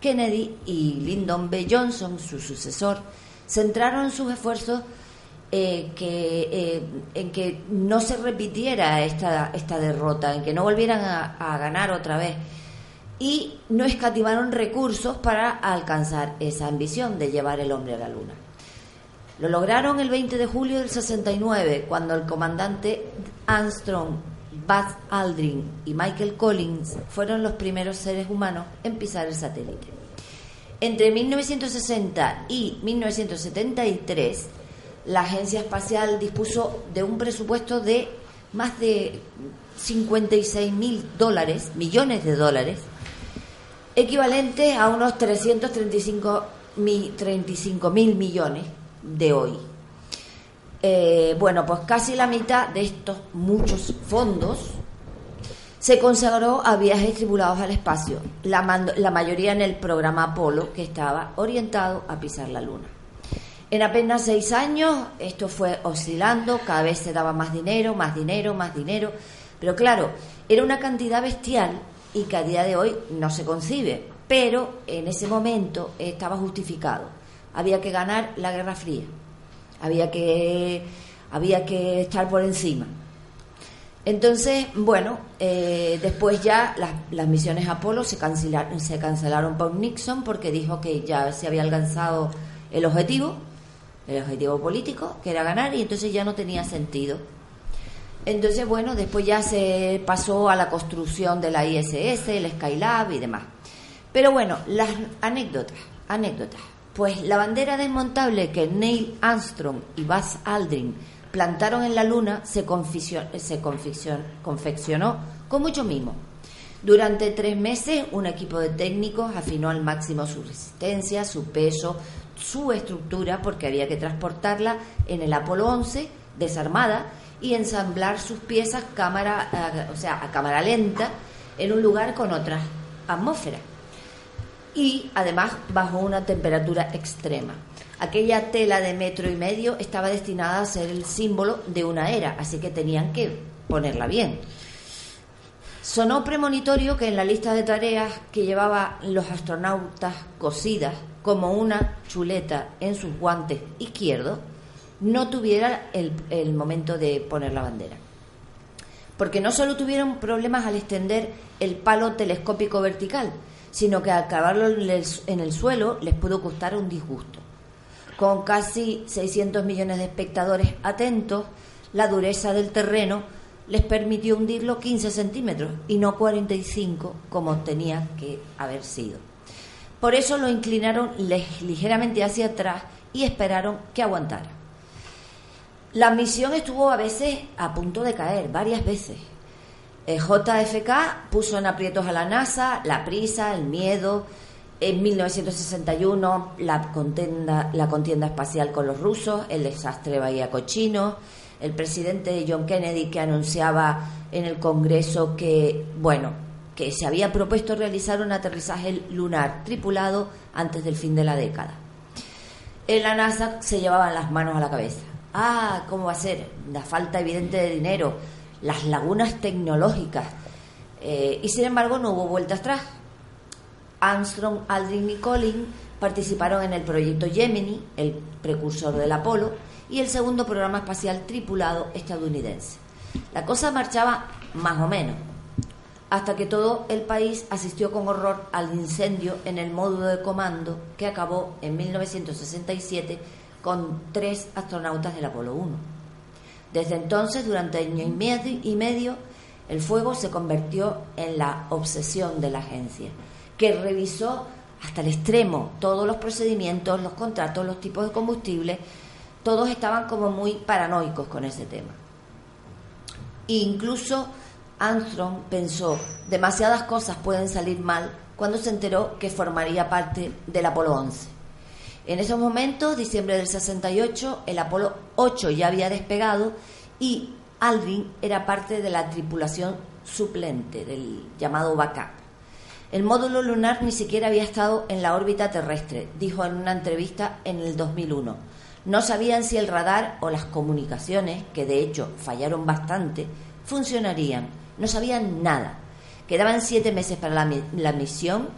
Kennedy y Lyndon B. Johnson, su sucesor, centraron sus esfuerzos eh, que, eh, en que no se repitiera esta, esta derrota, en que no volvieran a, a ganar otra vez. Y no escatimaron recursos para alcanzar esa ambición de llevar el hombre a la luna. Lo lograron el 20 de julio del 69, cuando el comandante Armstrong, Buzz Aldrin y Michael Collins fueron los primeros seres humanos en pisar el satélite. Entre 1960 y 1973, la Agencia Espacial dispuso de un presupuesto de más de 56 mil dólares, millones de dólares, equivalente a unos 335 mil 35 mil millones de hoy. Eh, bueno, pues casi la mitad de estos muchos fondos se consagró a viajes tripulados al espacio, la, la mayoría en el programa Apolo, que estaba orientado a pisar la Luna. En apenas seis años esto fue oscilando, cada vez se daba más dinero, más dinero, más dinero, pero claro, era una cantidad bestial y que a día de hoy no se concibe, pero en ese momento estaba justificado. Había que ganar la Guerra Fría, había que, había que estar por encima. Entonces, bueno, eh, después ya las, las misiones Apolo se cancelaron, se cancelaron por Nixon porque dijo que ya se había alcanzado el objetivo, el objetivo político, que era ganar, y entonces ya no tenía sentido. Entonces, bueno, después ya se pasó a la construcción de la ISS, el Skylab y demás. Pero bueno, las anécdotas, anécdotas. Pues la bandera desmontable que Neil Armstrong y Buzz Aldrin plantaron en la Luna se, se confeccionó con mucho mimo. Durante tres meses, un equipo de técnicos afinó al máximo su resistencia, su peso, su estructura, porque había que transportarla en el Apolo 11 desarmada y ensamblar sus piezas cámara, eh, o sea, a cámara lenta en un lugar con otras atmósferas y además bajo una temperatura extrema. Aquella tela de metro y medio estaba destinada a ser el símbolo de una era, así que tenían que ponerla bien. Sonó premonitorio que en la lista de tareas que llevaba los astronautas cosidas como una chuleta en sus guantes izquierdos, no tuviera el, el momento de poner la bandera. Porque no solo tuvieron problemas al extender el palo telescópico vertical, sino que al el, en el suelo les pudo costar un disgusto. Con casi 600 millones de espectadores atentos, la dureza del terreno les permitió hundirlo 15 centímetros y no 45 como tenía que haber sido. Por eso lo inclinaron ligeramente hacia atrás y esperaron que aguantara. La misión estuvo a veces a punto de caer, varias veces. JFK puso en aprietos a la NASA, la prisa, el miedo. En 1961, la contienda, la contienda espacial con los rusos, el desastre Bahía Cochino, el presidente John Kennedy que anunciaba en el Congreso que, bueno, que se había propuesto realizar un aterrizaje lunar tripulado antes del fin de la década. En la NASA se llevaban las manos a la cabeza. Ah, ¿cómo va a ser? La falta evidente de dinero, las lagunas tecnológicas. Eh, y sin embargo no hubo vuelta atrás. Armstrong, Aldrin y Collins participaron en el proyecto Gemini, el precursor del Apolo, y el segundo programa espacial tripulado estadounidense. La cosa marchaba más o menos. Hasta que todo el país asistió con horror al incendio en el módulo de comando que acabó en 1967 con tres astronautas del Apolo 1. Desde entonces, durante año y medio, y medio, el fuego se convirtió en la obsesión de la agencia, que revisó hasta el extremo todos los procedimientos, los contratos, los tipos de combustible, todos estaban como muy paranoicos con ese tema. Incluso Armstrong pensó, demasiadas cosas pueden salir mal cuando se enteró que formaría parte del Apolo 11. En esos momentos, diciembre del 68, el Apolo 8 ya había despegado y Aldrin era parte de la tripulación suplente del llamado backup. El módulo lunar ni siquiera había estado en la órbita terrestre, dijo en una entrevista en el 2001. No sabían si el radar o las comunicaciones, que de hecho fallaron bastante, funcionarían no sabían nada. Quedaban siete meses para la, misión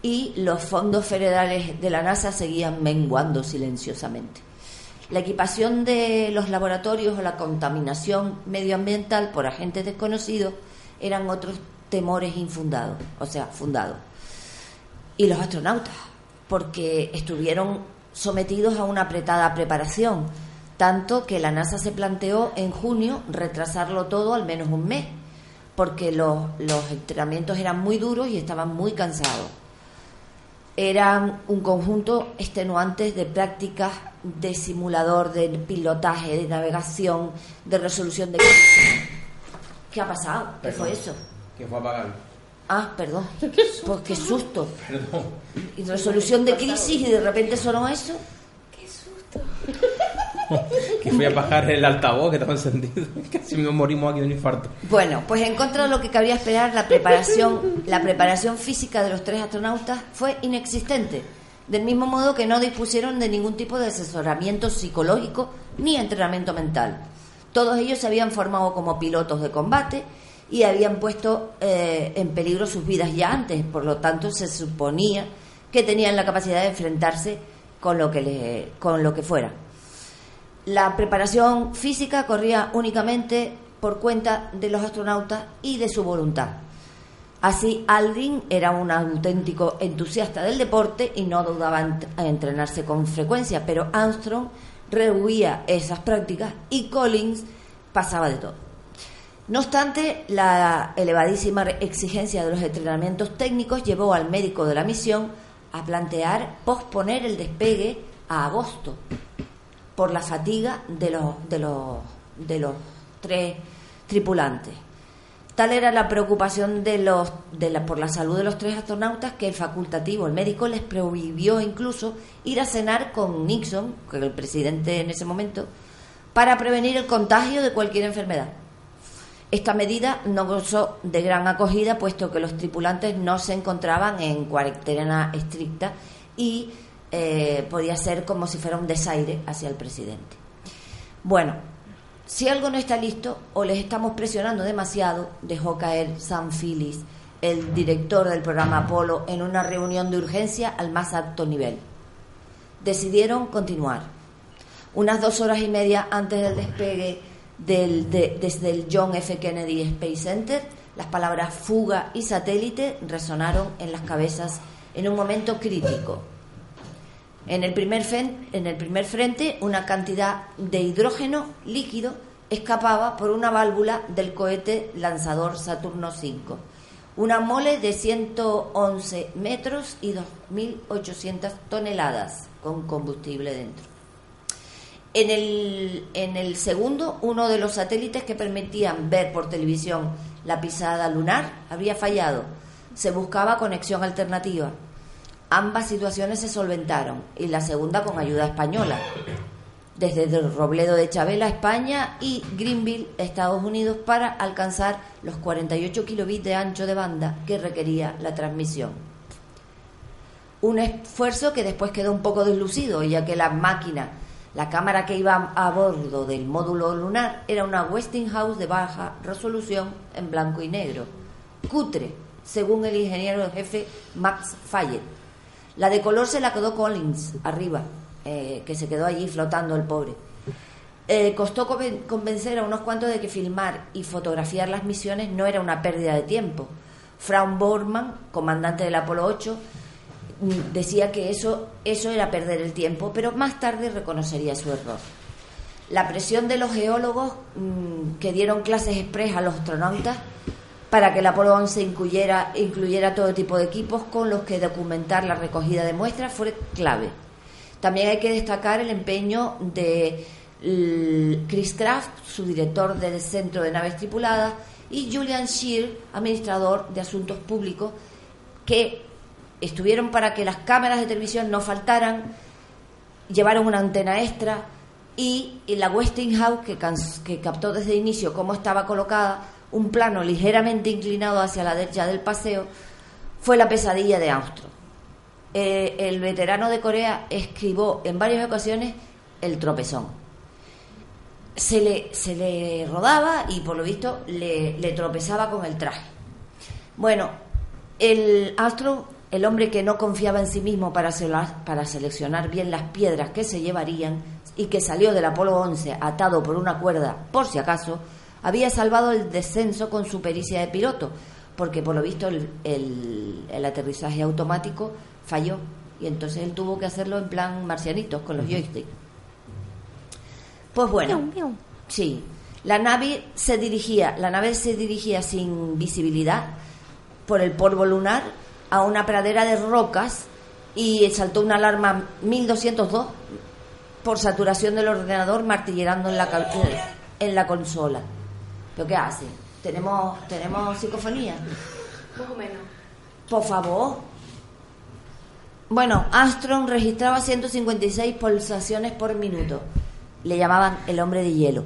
y los fondos federales de la NASA seguían menguando silenciosamente. La equipación de los laboratorios o la contaminación medioambiental por agentes desconocidos eran otros temores infundados, o sea, fundados. Y los astronautas, porque estuvieron sometidos a una apretada preparación, tanto que la NASA se planteó en junio retrasarlo todo al menos un mes porque los, los entrenamientos eran muy duros y estaban muy cansados. Eran un conjunto extenuante de prácticas de simulador, de pilotaje, de navegación, de resolución de ¿Qué ha pasado? ¿Qué fue eso? Que fue a apagar. Ah, perdón. Pues qué susto. Perdón. Y resolución de crisis y de repente sonó eso. Qué susto. que fui a bajar el altavoz que estaba encendido. Casi me morimos aquí de un infarto. Bueno, pues en contra de lo que cabría esperar, la preparación, la preparación física de los tres astronautas fue inexistente. Del mismo modo que no dispusieron de ningún tipo de asesoramiento psicológico ni entrenamiento mental. Todos ellos se habían formado como pilotos de combate y habían puesto eh, en peligro sus vidas ya antes, por lo tanto se suponía que tenían la capacidad de enfrentarse con lo que, le, con lo que fuera. La preparación física corría únicamente por cuenta de los astronautas y de su voluntad. Así, Aldrin era un auténtico entusiasta del deporte y no dudaba en entrenarse con frecuencia, pero Armstrong rehuía esas prácticas y Collins pasaba de todo. No obstante, la elevadísima exigencia de los entrenamientos técnicos llevó al médico de la misión a plantear posponer el despegue a agosto por la fatiga de los, de los, de los tres tripulantes. Tal era la preocupación de los, de la, por la salud de los tres astronautas que el facultativo, el médico, les prohibió incluso ir a cenar con Nixon, que era el presidente en ese momento, para prevenir el contagio de cualquier enfermedad. Esta medida no gozó de gran acogida, puesto que los tripulantes no se encontraban en cuarentena estricta y eh, podía ser como si fuera un desaire hacia el presidente. Bueno, si algo no está listo o les estamos presionando demasiado, dejó caer Sam Phillips, el director del programa Apolo, en una reunión de urgencia al más alto nivel. Decidieron continuar. Unas dos horas y media antes del despegue del, desde el John F. Kennedy Space Center, las palabras fuga y satélite resonaron en las cabezas en un momento crítico. En el, primer frente, una cantidad de hidrógeno líquido escapaba por una válvula del cohete lanzador Saturno V. Una mole de 111 metros y 2.800 toneladas con combustible dentro. En el segundo, uno de los satélites que permitían ver por televisión la pisada lunar había fallado. Se buscaba conexión alternativa. Ambas situaciones se solventaron y la segunda con ayuda española. Desde el Robledo de Chabela, España y Greenville, Estados Unidos, para alcanzar los 48 kilobits de ancho de banda que requería la transmisión. Un esfuerzo que después quedó un poco deslucido, ya que la máquina, la cámara que iba a bordo del módulo lunar, era una Westinghouse de baja resolución en blanco y negro. Cutre, según el ingeniero jefe Max Fayette la de color se la quedó Collins arriba, eh, que se quedó allí flotando el pobre. Eh, costó convencer a unos cuantos de que filmar y fotografiar las misiones no era una pérdida de tiempo, Frank Borman, comandante del Apolo 8, mm, decía que eso, eso era perder el tiempo, pero más tarde reconocería su error. La presión de los geólogos mm, que dieron clases express a los astronautas para que el Apolo 11 incluyera, incluyera todo tipo de equipos con los que documentar la recogida de muestras fue clave. También hay que destacar el empeño de Chris Kraft, su director del Centro de Naves Tripuladas, y Julian Shear, administrador de Asuntos Públicos, que estuvieron para que las cámaras de televisión no faltaran, llevaron una antena extra y, la Westinghouse, que, que captó desde el inicio cómo estaba colocada, un plano ligeramente inclinado hacia la derecha del paseo, fue la pesadilla de Armstrong. Eh, el veterano de Corea escribió en varias ocasiones el tropezón. Se le, se le rodaba y por lo visto le, tropezaba con el traje. Bueno, el Astro, el hombre que no confiaba en sí mismo para, para seleccionar bien las piedras que se llevarían y que salió del Apolo 11 atado por una cuerda, por si acaso, había salvado el descenso con su pericia de piloto, porque por lo visto el, el- el aterrizaje automático falló y entonces él tuvo que hacerlo en plan marcianitos con los joysticks. Pues bueno, sí, la nave se dirigía, la nave se dirigía sin visibilidad por el polvo lunar a una pradera de rocas y saltó una alarma 1202 por saturación del ordenador martillando en la cal- en la consola. ¿Pero qué hace? ¿Tenemos, tenemos psicofonía? Más o menos. Por favor. Bueno, Armstrong registraba 156 pulsaciones por minuto. Le llamaban el hombre de hielo.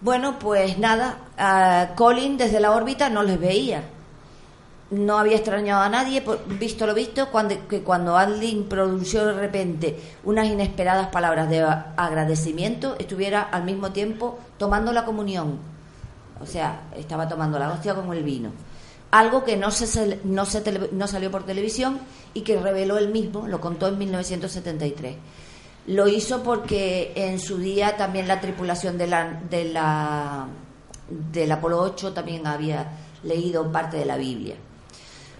Bueno, pues nada, a Colin desde la órbita no les veía. No había extrañado a nadie, por- visto lo visto, cuando, que cuando Aldrin pronunció de repente unas inesperadas palabras de agradecimiento, estuviera al mismo tiempo tomando la comunión. O sea, estaba tomando la hostia con el vino. Algo que no, se, no, se no salió por televisión y que reveló él mismo, lo contó en 1973. Lo hizo porque en su día también la tripulación de la, de la, del Apolo 8 también había leído parte de la Biblia.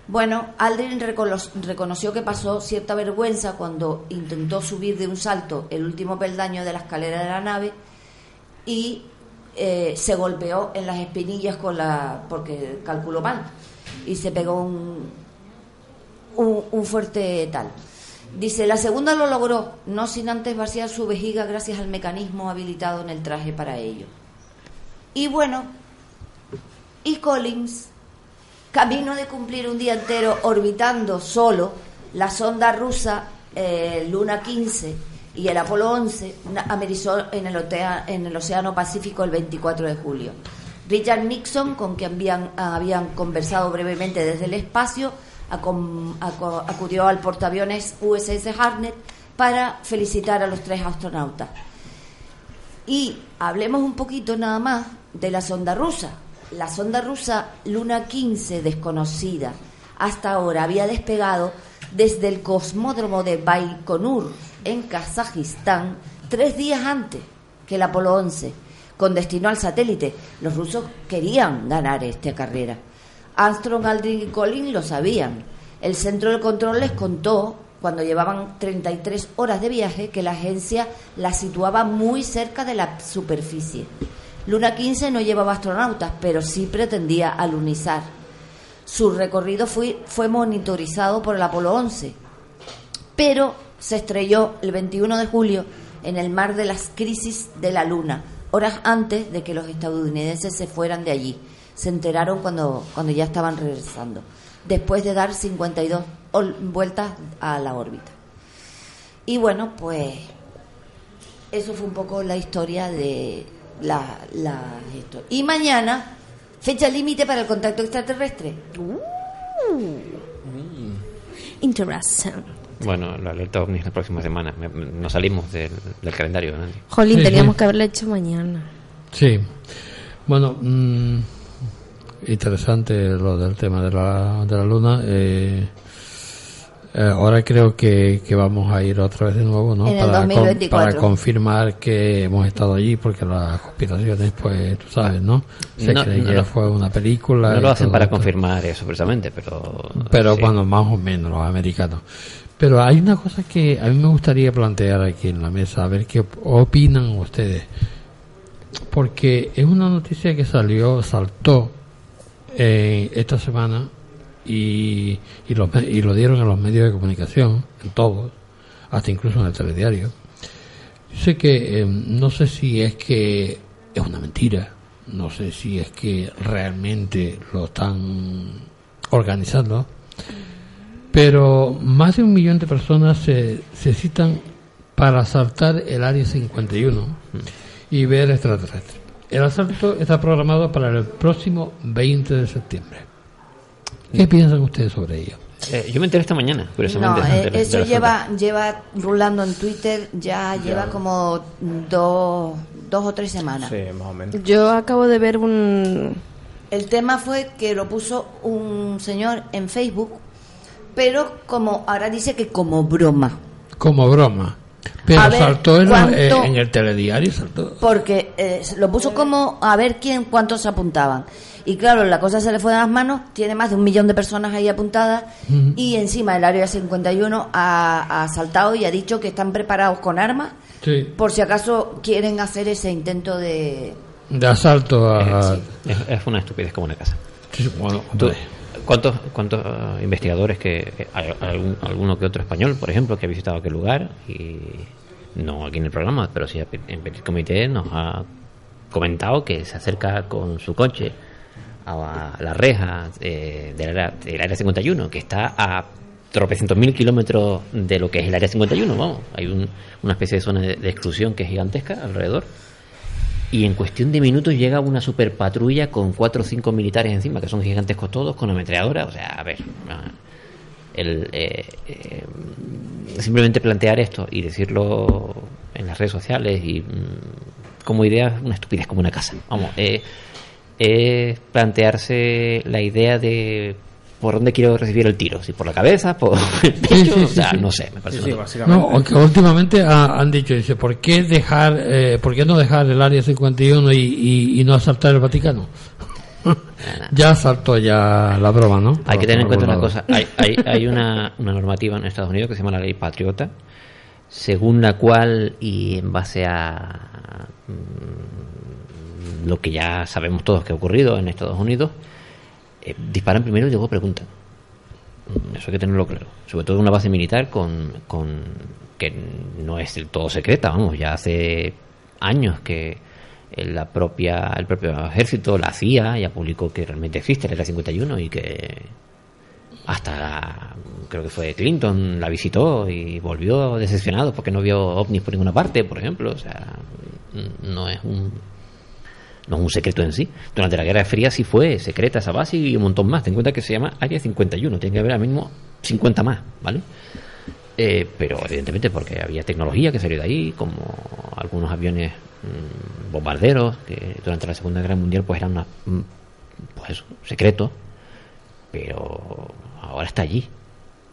Bueno, Aldrin recono- reconoció que pasó cierta vergüenza cuando intentó subir de un salto el último peldaño de la escalera de la nave y eh, se golpeó en las espinillas con la porque calculó mal y se pegó un, un, fuerte tal. Dice, la segunda lo logró, no sin antes vaciar su vejiga gracias al mecanismo habilitado en el traje para ello. Y bueno, y Collins, camino de cumplir un día entero orbitando solo la sonda rusa eh, Luna 15 y el Apolo 11, na- amerizó en el, en el Océano Pacífico el 24 de julio. Richard Nixon, con quien habían, habían conversado brevemente desde el espacio, acudió al portaaviones USS Harnett para felicitar a los tres astronautas. Y hablemos un poquito nada más de la sonda rusa. La sonda rusa Luna 15, desconocida, hasta ahora había despegado desde el cosmódromo de Baikonur, en Kazajistán, tres días antes que el Apolo 11, con destino al satélite. Los rusos querían ganar esta carrera. Armstrong, Aldrin y Collins lo sabían. El centro de control les contó, cuando llevaban 33 horas de viaje, que la agencia la situaba muy cerca de la superficie. Luna 15 no llevaba astronautas, pero sí pretendía alunizar. Su recorrido fue, fue monitorizado por el Apolo 11, pero se estrelló el 21 de julio en el mar de las crisis de la Luna, horas antes de que los estadounidenses se fueran de allí. Se enteraron cuando, cuando ya estaban regresando, después de dar 52 ol- vueltas a la órbita. Y bueno, pues eso fue un poco la historia de la, la esto. Y mañana, fecha límite para el contacto extraterrestre. Interesante. Bueno, la alerta ovni es la próxima semana. Nos salimos del, del calendario. ¿no? Jolín, Sí, teníamos sí. que haberlo hecho mañana. Sí. Bueno, mm, interesante lo del tema de la, de la luna. eh, Eh, ahora creo que, que vamos a ir otra vez de nuevo, ¿no? En el para, 2024. para confirmar que hemos estado allí, porque las conspiraciones, pues, tú sabes, ¿no? Se No, cree no que lo- fue una película. No lo hacen para esto. confirmar eso precisamente, pero... Pero sí. bueno, más o menos los americanos. Pero hay una cosa que a mí me gustaría plantear aquí en la mesa, a ver qué op- opinan ustedes. Porque es una noticia que salió, saltó eh, esta semana y, y, me- y lo dieron en los medios de comunicación, en todos, hasta incluso en el telediario. Yo sé que eh, no sé si es que es una mentira, no sé si es que realmente lo están organizando, pero más de un millón de personas se, se citan para asaltar el área 51 y ver extraterrestres. El asalto está programado para el próximo 20 de septiembre. ¿Qué piensan ustedes sobre ello? Eh, yo me enteré esta mañana, curiosamente. No, eh, eso lleva, lleva rulando en Twitter, ya lleva como dos, dos o tres semanas. más o menos. Yo acabo de ver un... El tema fue que lo puso un señor en Facebook, pero como ahora dice que como broma. Como broma. Pero A ver, saltó en, la- ¿cuánto- eh, en el telediario, saltó. Porque eh, lo puso como a ver quién, cuántos se apuntaban. Y claro, la cosa se le fue de las manos, tiene más de un millón de personas ahí apuntadas y encima el área 51 ha, ha saltado y ha dicho que están preparados con armas Sí. por si acaso quieren hacer ese intento de... De asalto a... Es, es una estupidez como una casa. Sí, bueno, Tú- hombre. ¿Cuántos, cuántos eh, investigadores que, que algún- alguno que otro español, por ejemplo, que ha visitado aquel lugar y no aquí en el programa, pero sí en Petit Comité nos ha comentado que se acerca con su coche a la reja eh, del, área, del área 51, que está a tropecientos mil kilómetros de lo que es el área 51, vamos. Hay un- una especie de zona de, de exclusión que es gigantesca alrededor. Y en cuestión de minutos llega una super patrulla con cuatro o cinco militares encima, que son gigantescos todos, con ametralladora. O sea, a ver, el, eh, eh, simplemente plantear esto y decirlo en las redes sociales y mm, como idea es una estupidez como una casa. Vamos, eh, es plantearse la idea de por dónde quiero recibir el tiro, si por la cabeza, por el pecho, sí, o sea, sí. no sé, me parece. No, que últimamente ha- han dicho, dice, ¿por qué dejar, eh, por qué no dejar el área 51 y, y, y no asaltar el Vaticano? ya asaltó ya la broma, ¿no? Hay que tener en cuenta una cosa. Hay, hay, hay una, una normativa en Estados Unidos que se llama la ley patriota, según la cual, y en base a mm, lo que ya sabemos todos que ha ocurrido en Estados Unidos, eh, disparan primero y luego preguntan. Mm, Eso hay que tenerlo claro. Sobre todo en una base militar con, con que no es del todo secreta, vamos, ya hace años que la propia el propio ejército, la CIA, ya publicó que realmente existe la Era 51 y que hasta creo que fue Clinton la visitó y volvió decepcionado porque no vio ovnis por ninguna parte, por ejemplo, o sea, no es un no es un secreto en sí. Durante la Guerra Fría sí fue secreta esa base y un montón más. Ten en cuenta que se llama Área 51, tiene que haber al mismo 50 más, ¿vale? Eh, pero evidentemente porque había tecnología que salió de ahí, como algunos aviones mm, bombarderos que durante la Segunda Guerra Mundial pues eran una, mm, pues secretos, pero ahora está allí.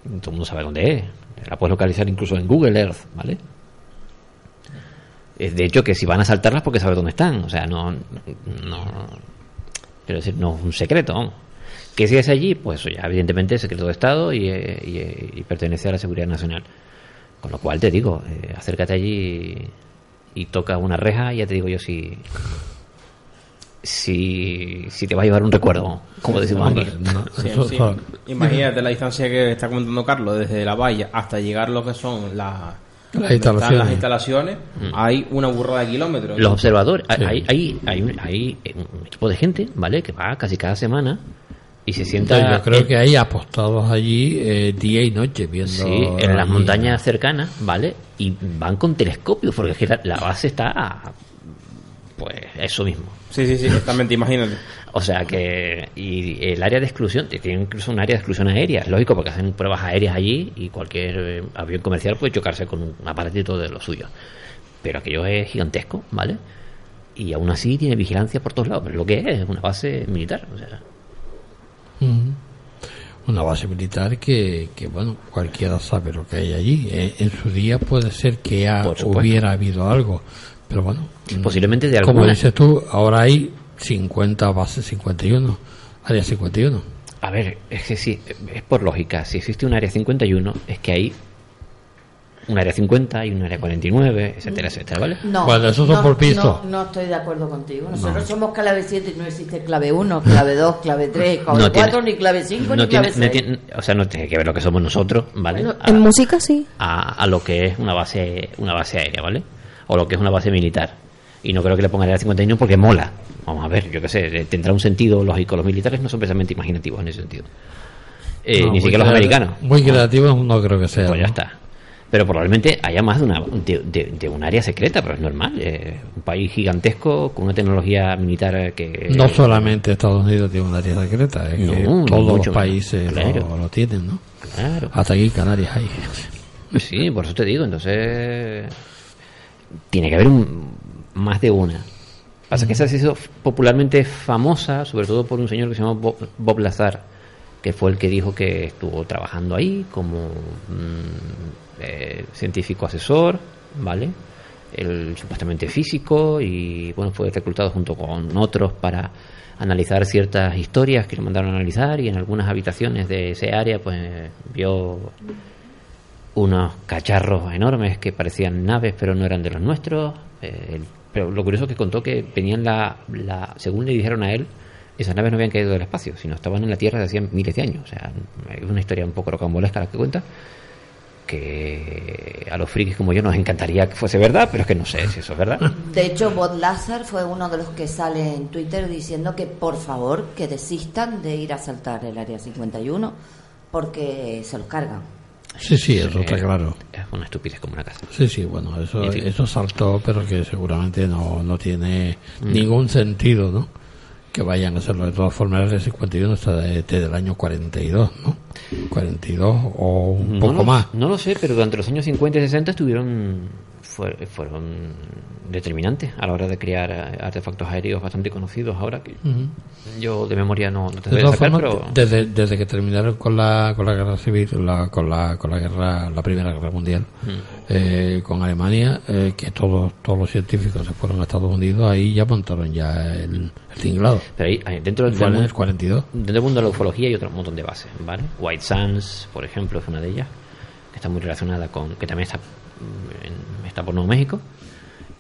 Todo el mundo sabe dónde es. La puedes localizar incluso en Google Earth, ¿vale? Es de hecho que si van a saltarlas porque sabes dónde están, o sea, no, no, quiero decir, no es un secreto, vamos. Que si es allí, pues eso ya evidentemente es secreto de Estado y, eh, y, eh, y pertenece a la seguridad nacional. Con lo cual te digo, eh, acércate allí y, y toca una reja y ya te digo yo si si, si te va a llevar un recuerdo, como decimos aquí. Sí, sí. Imagínate la distancia que está comentando Carlos, desde la valla hasta llegar lo que son las, Las están instalaciones. las instalaciones, hay una burrada de kilómetros. Los observadores, Sí. hay, hay, hay, un, hay un equipo de gente, ¿vale? Que va casi cada semana y se sienta. Yo creo en- que hay apostados allí eh, día y noche viendo. Sí, en las allí. montañas cercanas, ¿vale? Y van con telescopios, porque es que la, la base está a, pues eso mismo. Sí, sí, sí, exactamente, imagínate. O sea que, y el área de exclusión, tiene incluso un área de exclusión aérea, es lógico, porque hacen pruebas aéreas allí y cualquier eh, avión comercial puede chocarse con un aparatito de lo suyo. Pero aquello es gigantesco, ¿vale? Y aún así tiene vigilancia por todos lados, pero lo que es es una base militar, o sea. Una base militar que, que, bueno, cualquiera sabe lo que hay allí. Eh, en su día puede ser que supuesto. hubiera habido algo, pero bueno. Posiblemente de Como alguna. dices tú, ahora hay 50 bases 51, área 51. A ver, es que sí, es por lógica. Si existe un área 51, es que hay un área 50 y un área 49, etcétera, etcétera, ¿vale? No, Bueno, eso son no, por piso. No, no estoy de acuerdo contigo. Nosotros No. somos clave 7 y no existe clave 1, clave 2, clave 3, clave No 4, tiene- ni clave 5, no ni clave tiene, 6. no tiene- o sea, no tiene que ver lo que somos nosotros, ¿vale? No, A- en música sí. a, a lo que es una base una base aérea, ¿vale? O lo que es una base militar. Y no creo que le pongan área 51 porque mola. Vamos a ver, yo qué sé, tendrá un sentido lógico. Los militares no son precisamente imaginativos en ese sentido. Eh, No, ni siquiera los americanos. Muy creativo no creo que sea. Pues ya está. Pero probablemente haya más de, una, de, de- de un área secreta, pero es normal. eh, un país gigantesco con una tecnología militar que... No solamente Estados Unidos tiene un área secreta, es No, que todos los países lo, tienen, ¿no? Claro. Hasta aquí Canarias hay. Sí, por eso te digo, entonces tiene que haber un, más de una. Pasa que esa se hizo popularmente famosa, sobre todo por un señor que se llama Bob, Bob Lazar, que fue el que dijo que estuvo trabajando ahí como mm, eh, científico asesor, ¿vale? El supuestamente físico y bueno, fue reclutado junto con otros para analizar ciertas historias que le mandaron a analizar y en algunas habitaciones de ese área pues vio unos cacharros enormes que parecían naves pero no eran de los nuestros. Eh, el- pero lo curioso es que contó que tenían la, la, según le dijeron a él, esas naves no habían caído del espacio, sino estaban en la Tierra desde hacía miles de años. O sea, es una historia un poco rocambolesca la que cuenta, que a los frikis como yo nos encantaría que fuese verdad, pero es que no sé si eso es verdad. De hecho, Bob Lazar fue uno de los que sale en Twitter diciendo que por favor que desistan de ir a saltar el área 51 porque se los cargan. Sí, sí, eso está Eh, claro. Es una estupidez como una casa. Sí, sí, bueno, eso, En fin. eso saltó, pero que seguramente no, no tiene Mm. ningún sentido, ¿no? Que vayan a hacerlo. De todas formas, el 51 está de- desde el año 42, ¿no? 42 o un No poco lo- más. No lo sé, pero durante los años 50 y 60 estuvieron fueron determinantes a la hora de crear eh, artefactos aéreos bastante conocidos ahora que yo de memoria no, no te De sacar, formas, pero desde, desde que terminaron con la, con la guerra civil, la, con la, con la guerra, la primera guerra mundial, Mm. eh, con Alemania, eh, que todos, todos los científicos se fueron a Estados Unidos, ahí ya montaron ya el, el tinglado. Pero ahí, dentro del mundo- el 42. Dentro del mundo de la ufología hay otro montón de bases, ¿vale? White Sands, por ejemplo, es una de ellas, que está muy relacionada con, que también está, en- está por Nuevo México,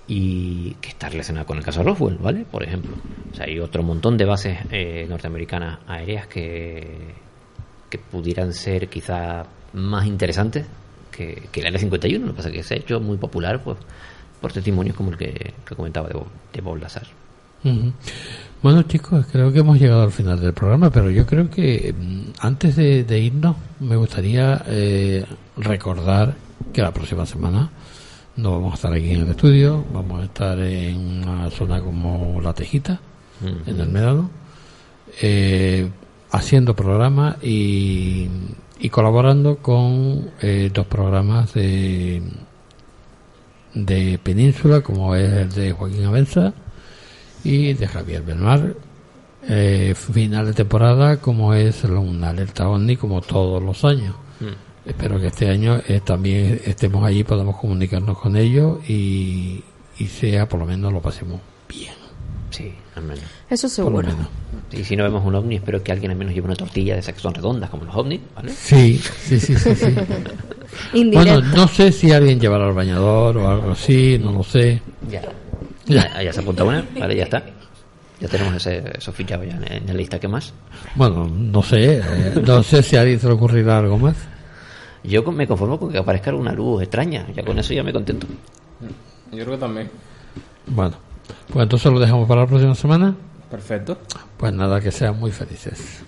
y que está relacionada con el caso Roswell, ¿vale? Por ejemplo. O sea, hay otro montón de bases eh, norteamericanas aéreas que, que pudieran ser quizá más interesantes que, que el Área 51, lo que pasa es que se ha hecho muy popular pues, por testimonios como el que, comentaba de Bob, de Bob Lazar. Bueno chicos, creo que hemos llegado al final del programa, pero yo creo que mm, antes de, de irnos me gustaría eh, recordar que la próxima semana no vamos a estar aquí en el estudio, vamos a estar en una zona como La Tejita, en el Médano, eh, haciendo programas y, y colaborando con eh, dos programas de, de Península, como es el de Joaquín Abenza y de Javier Belmar. Eh, final de temporada, como es una alerta OVNI, como todos los años. Espero que este año eh, también estemos allí, podamos comunicarnos con ellos y, y sea, por lo menos, lo pasemos bien. Sí, al menos. Eso seguro. Y si no vemos un ovni, espero que alguien al menos lleve una tortilla de esas que son redondas, como los ovnis, ¿vale? Sí, sí, sí, sí. bueno, no sé si alguien llevará el bañador o algo así, no lo sé. Ya. Ya. Ya, ya se apunta una, vale, ya está. Ya tenemos ese, eso fichado ya en, en la lista. ¿Qué más? Bueno, no sé, eh, no sé si a alguien se le ocurrirá algo más. Yo me conformo con que aparezca una luz extraña, ya con eso ya me contento. Yo creo que también. Bueno, pues entonces lo dejamos para la próxima semana. Perfecto. Pues nada, que sean muy felices.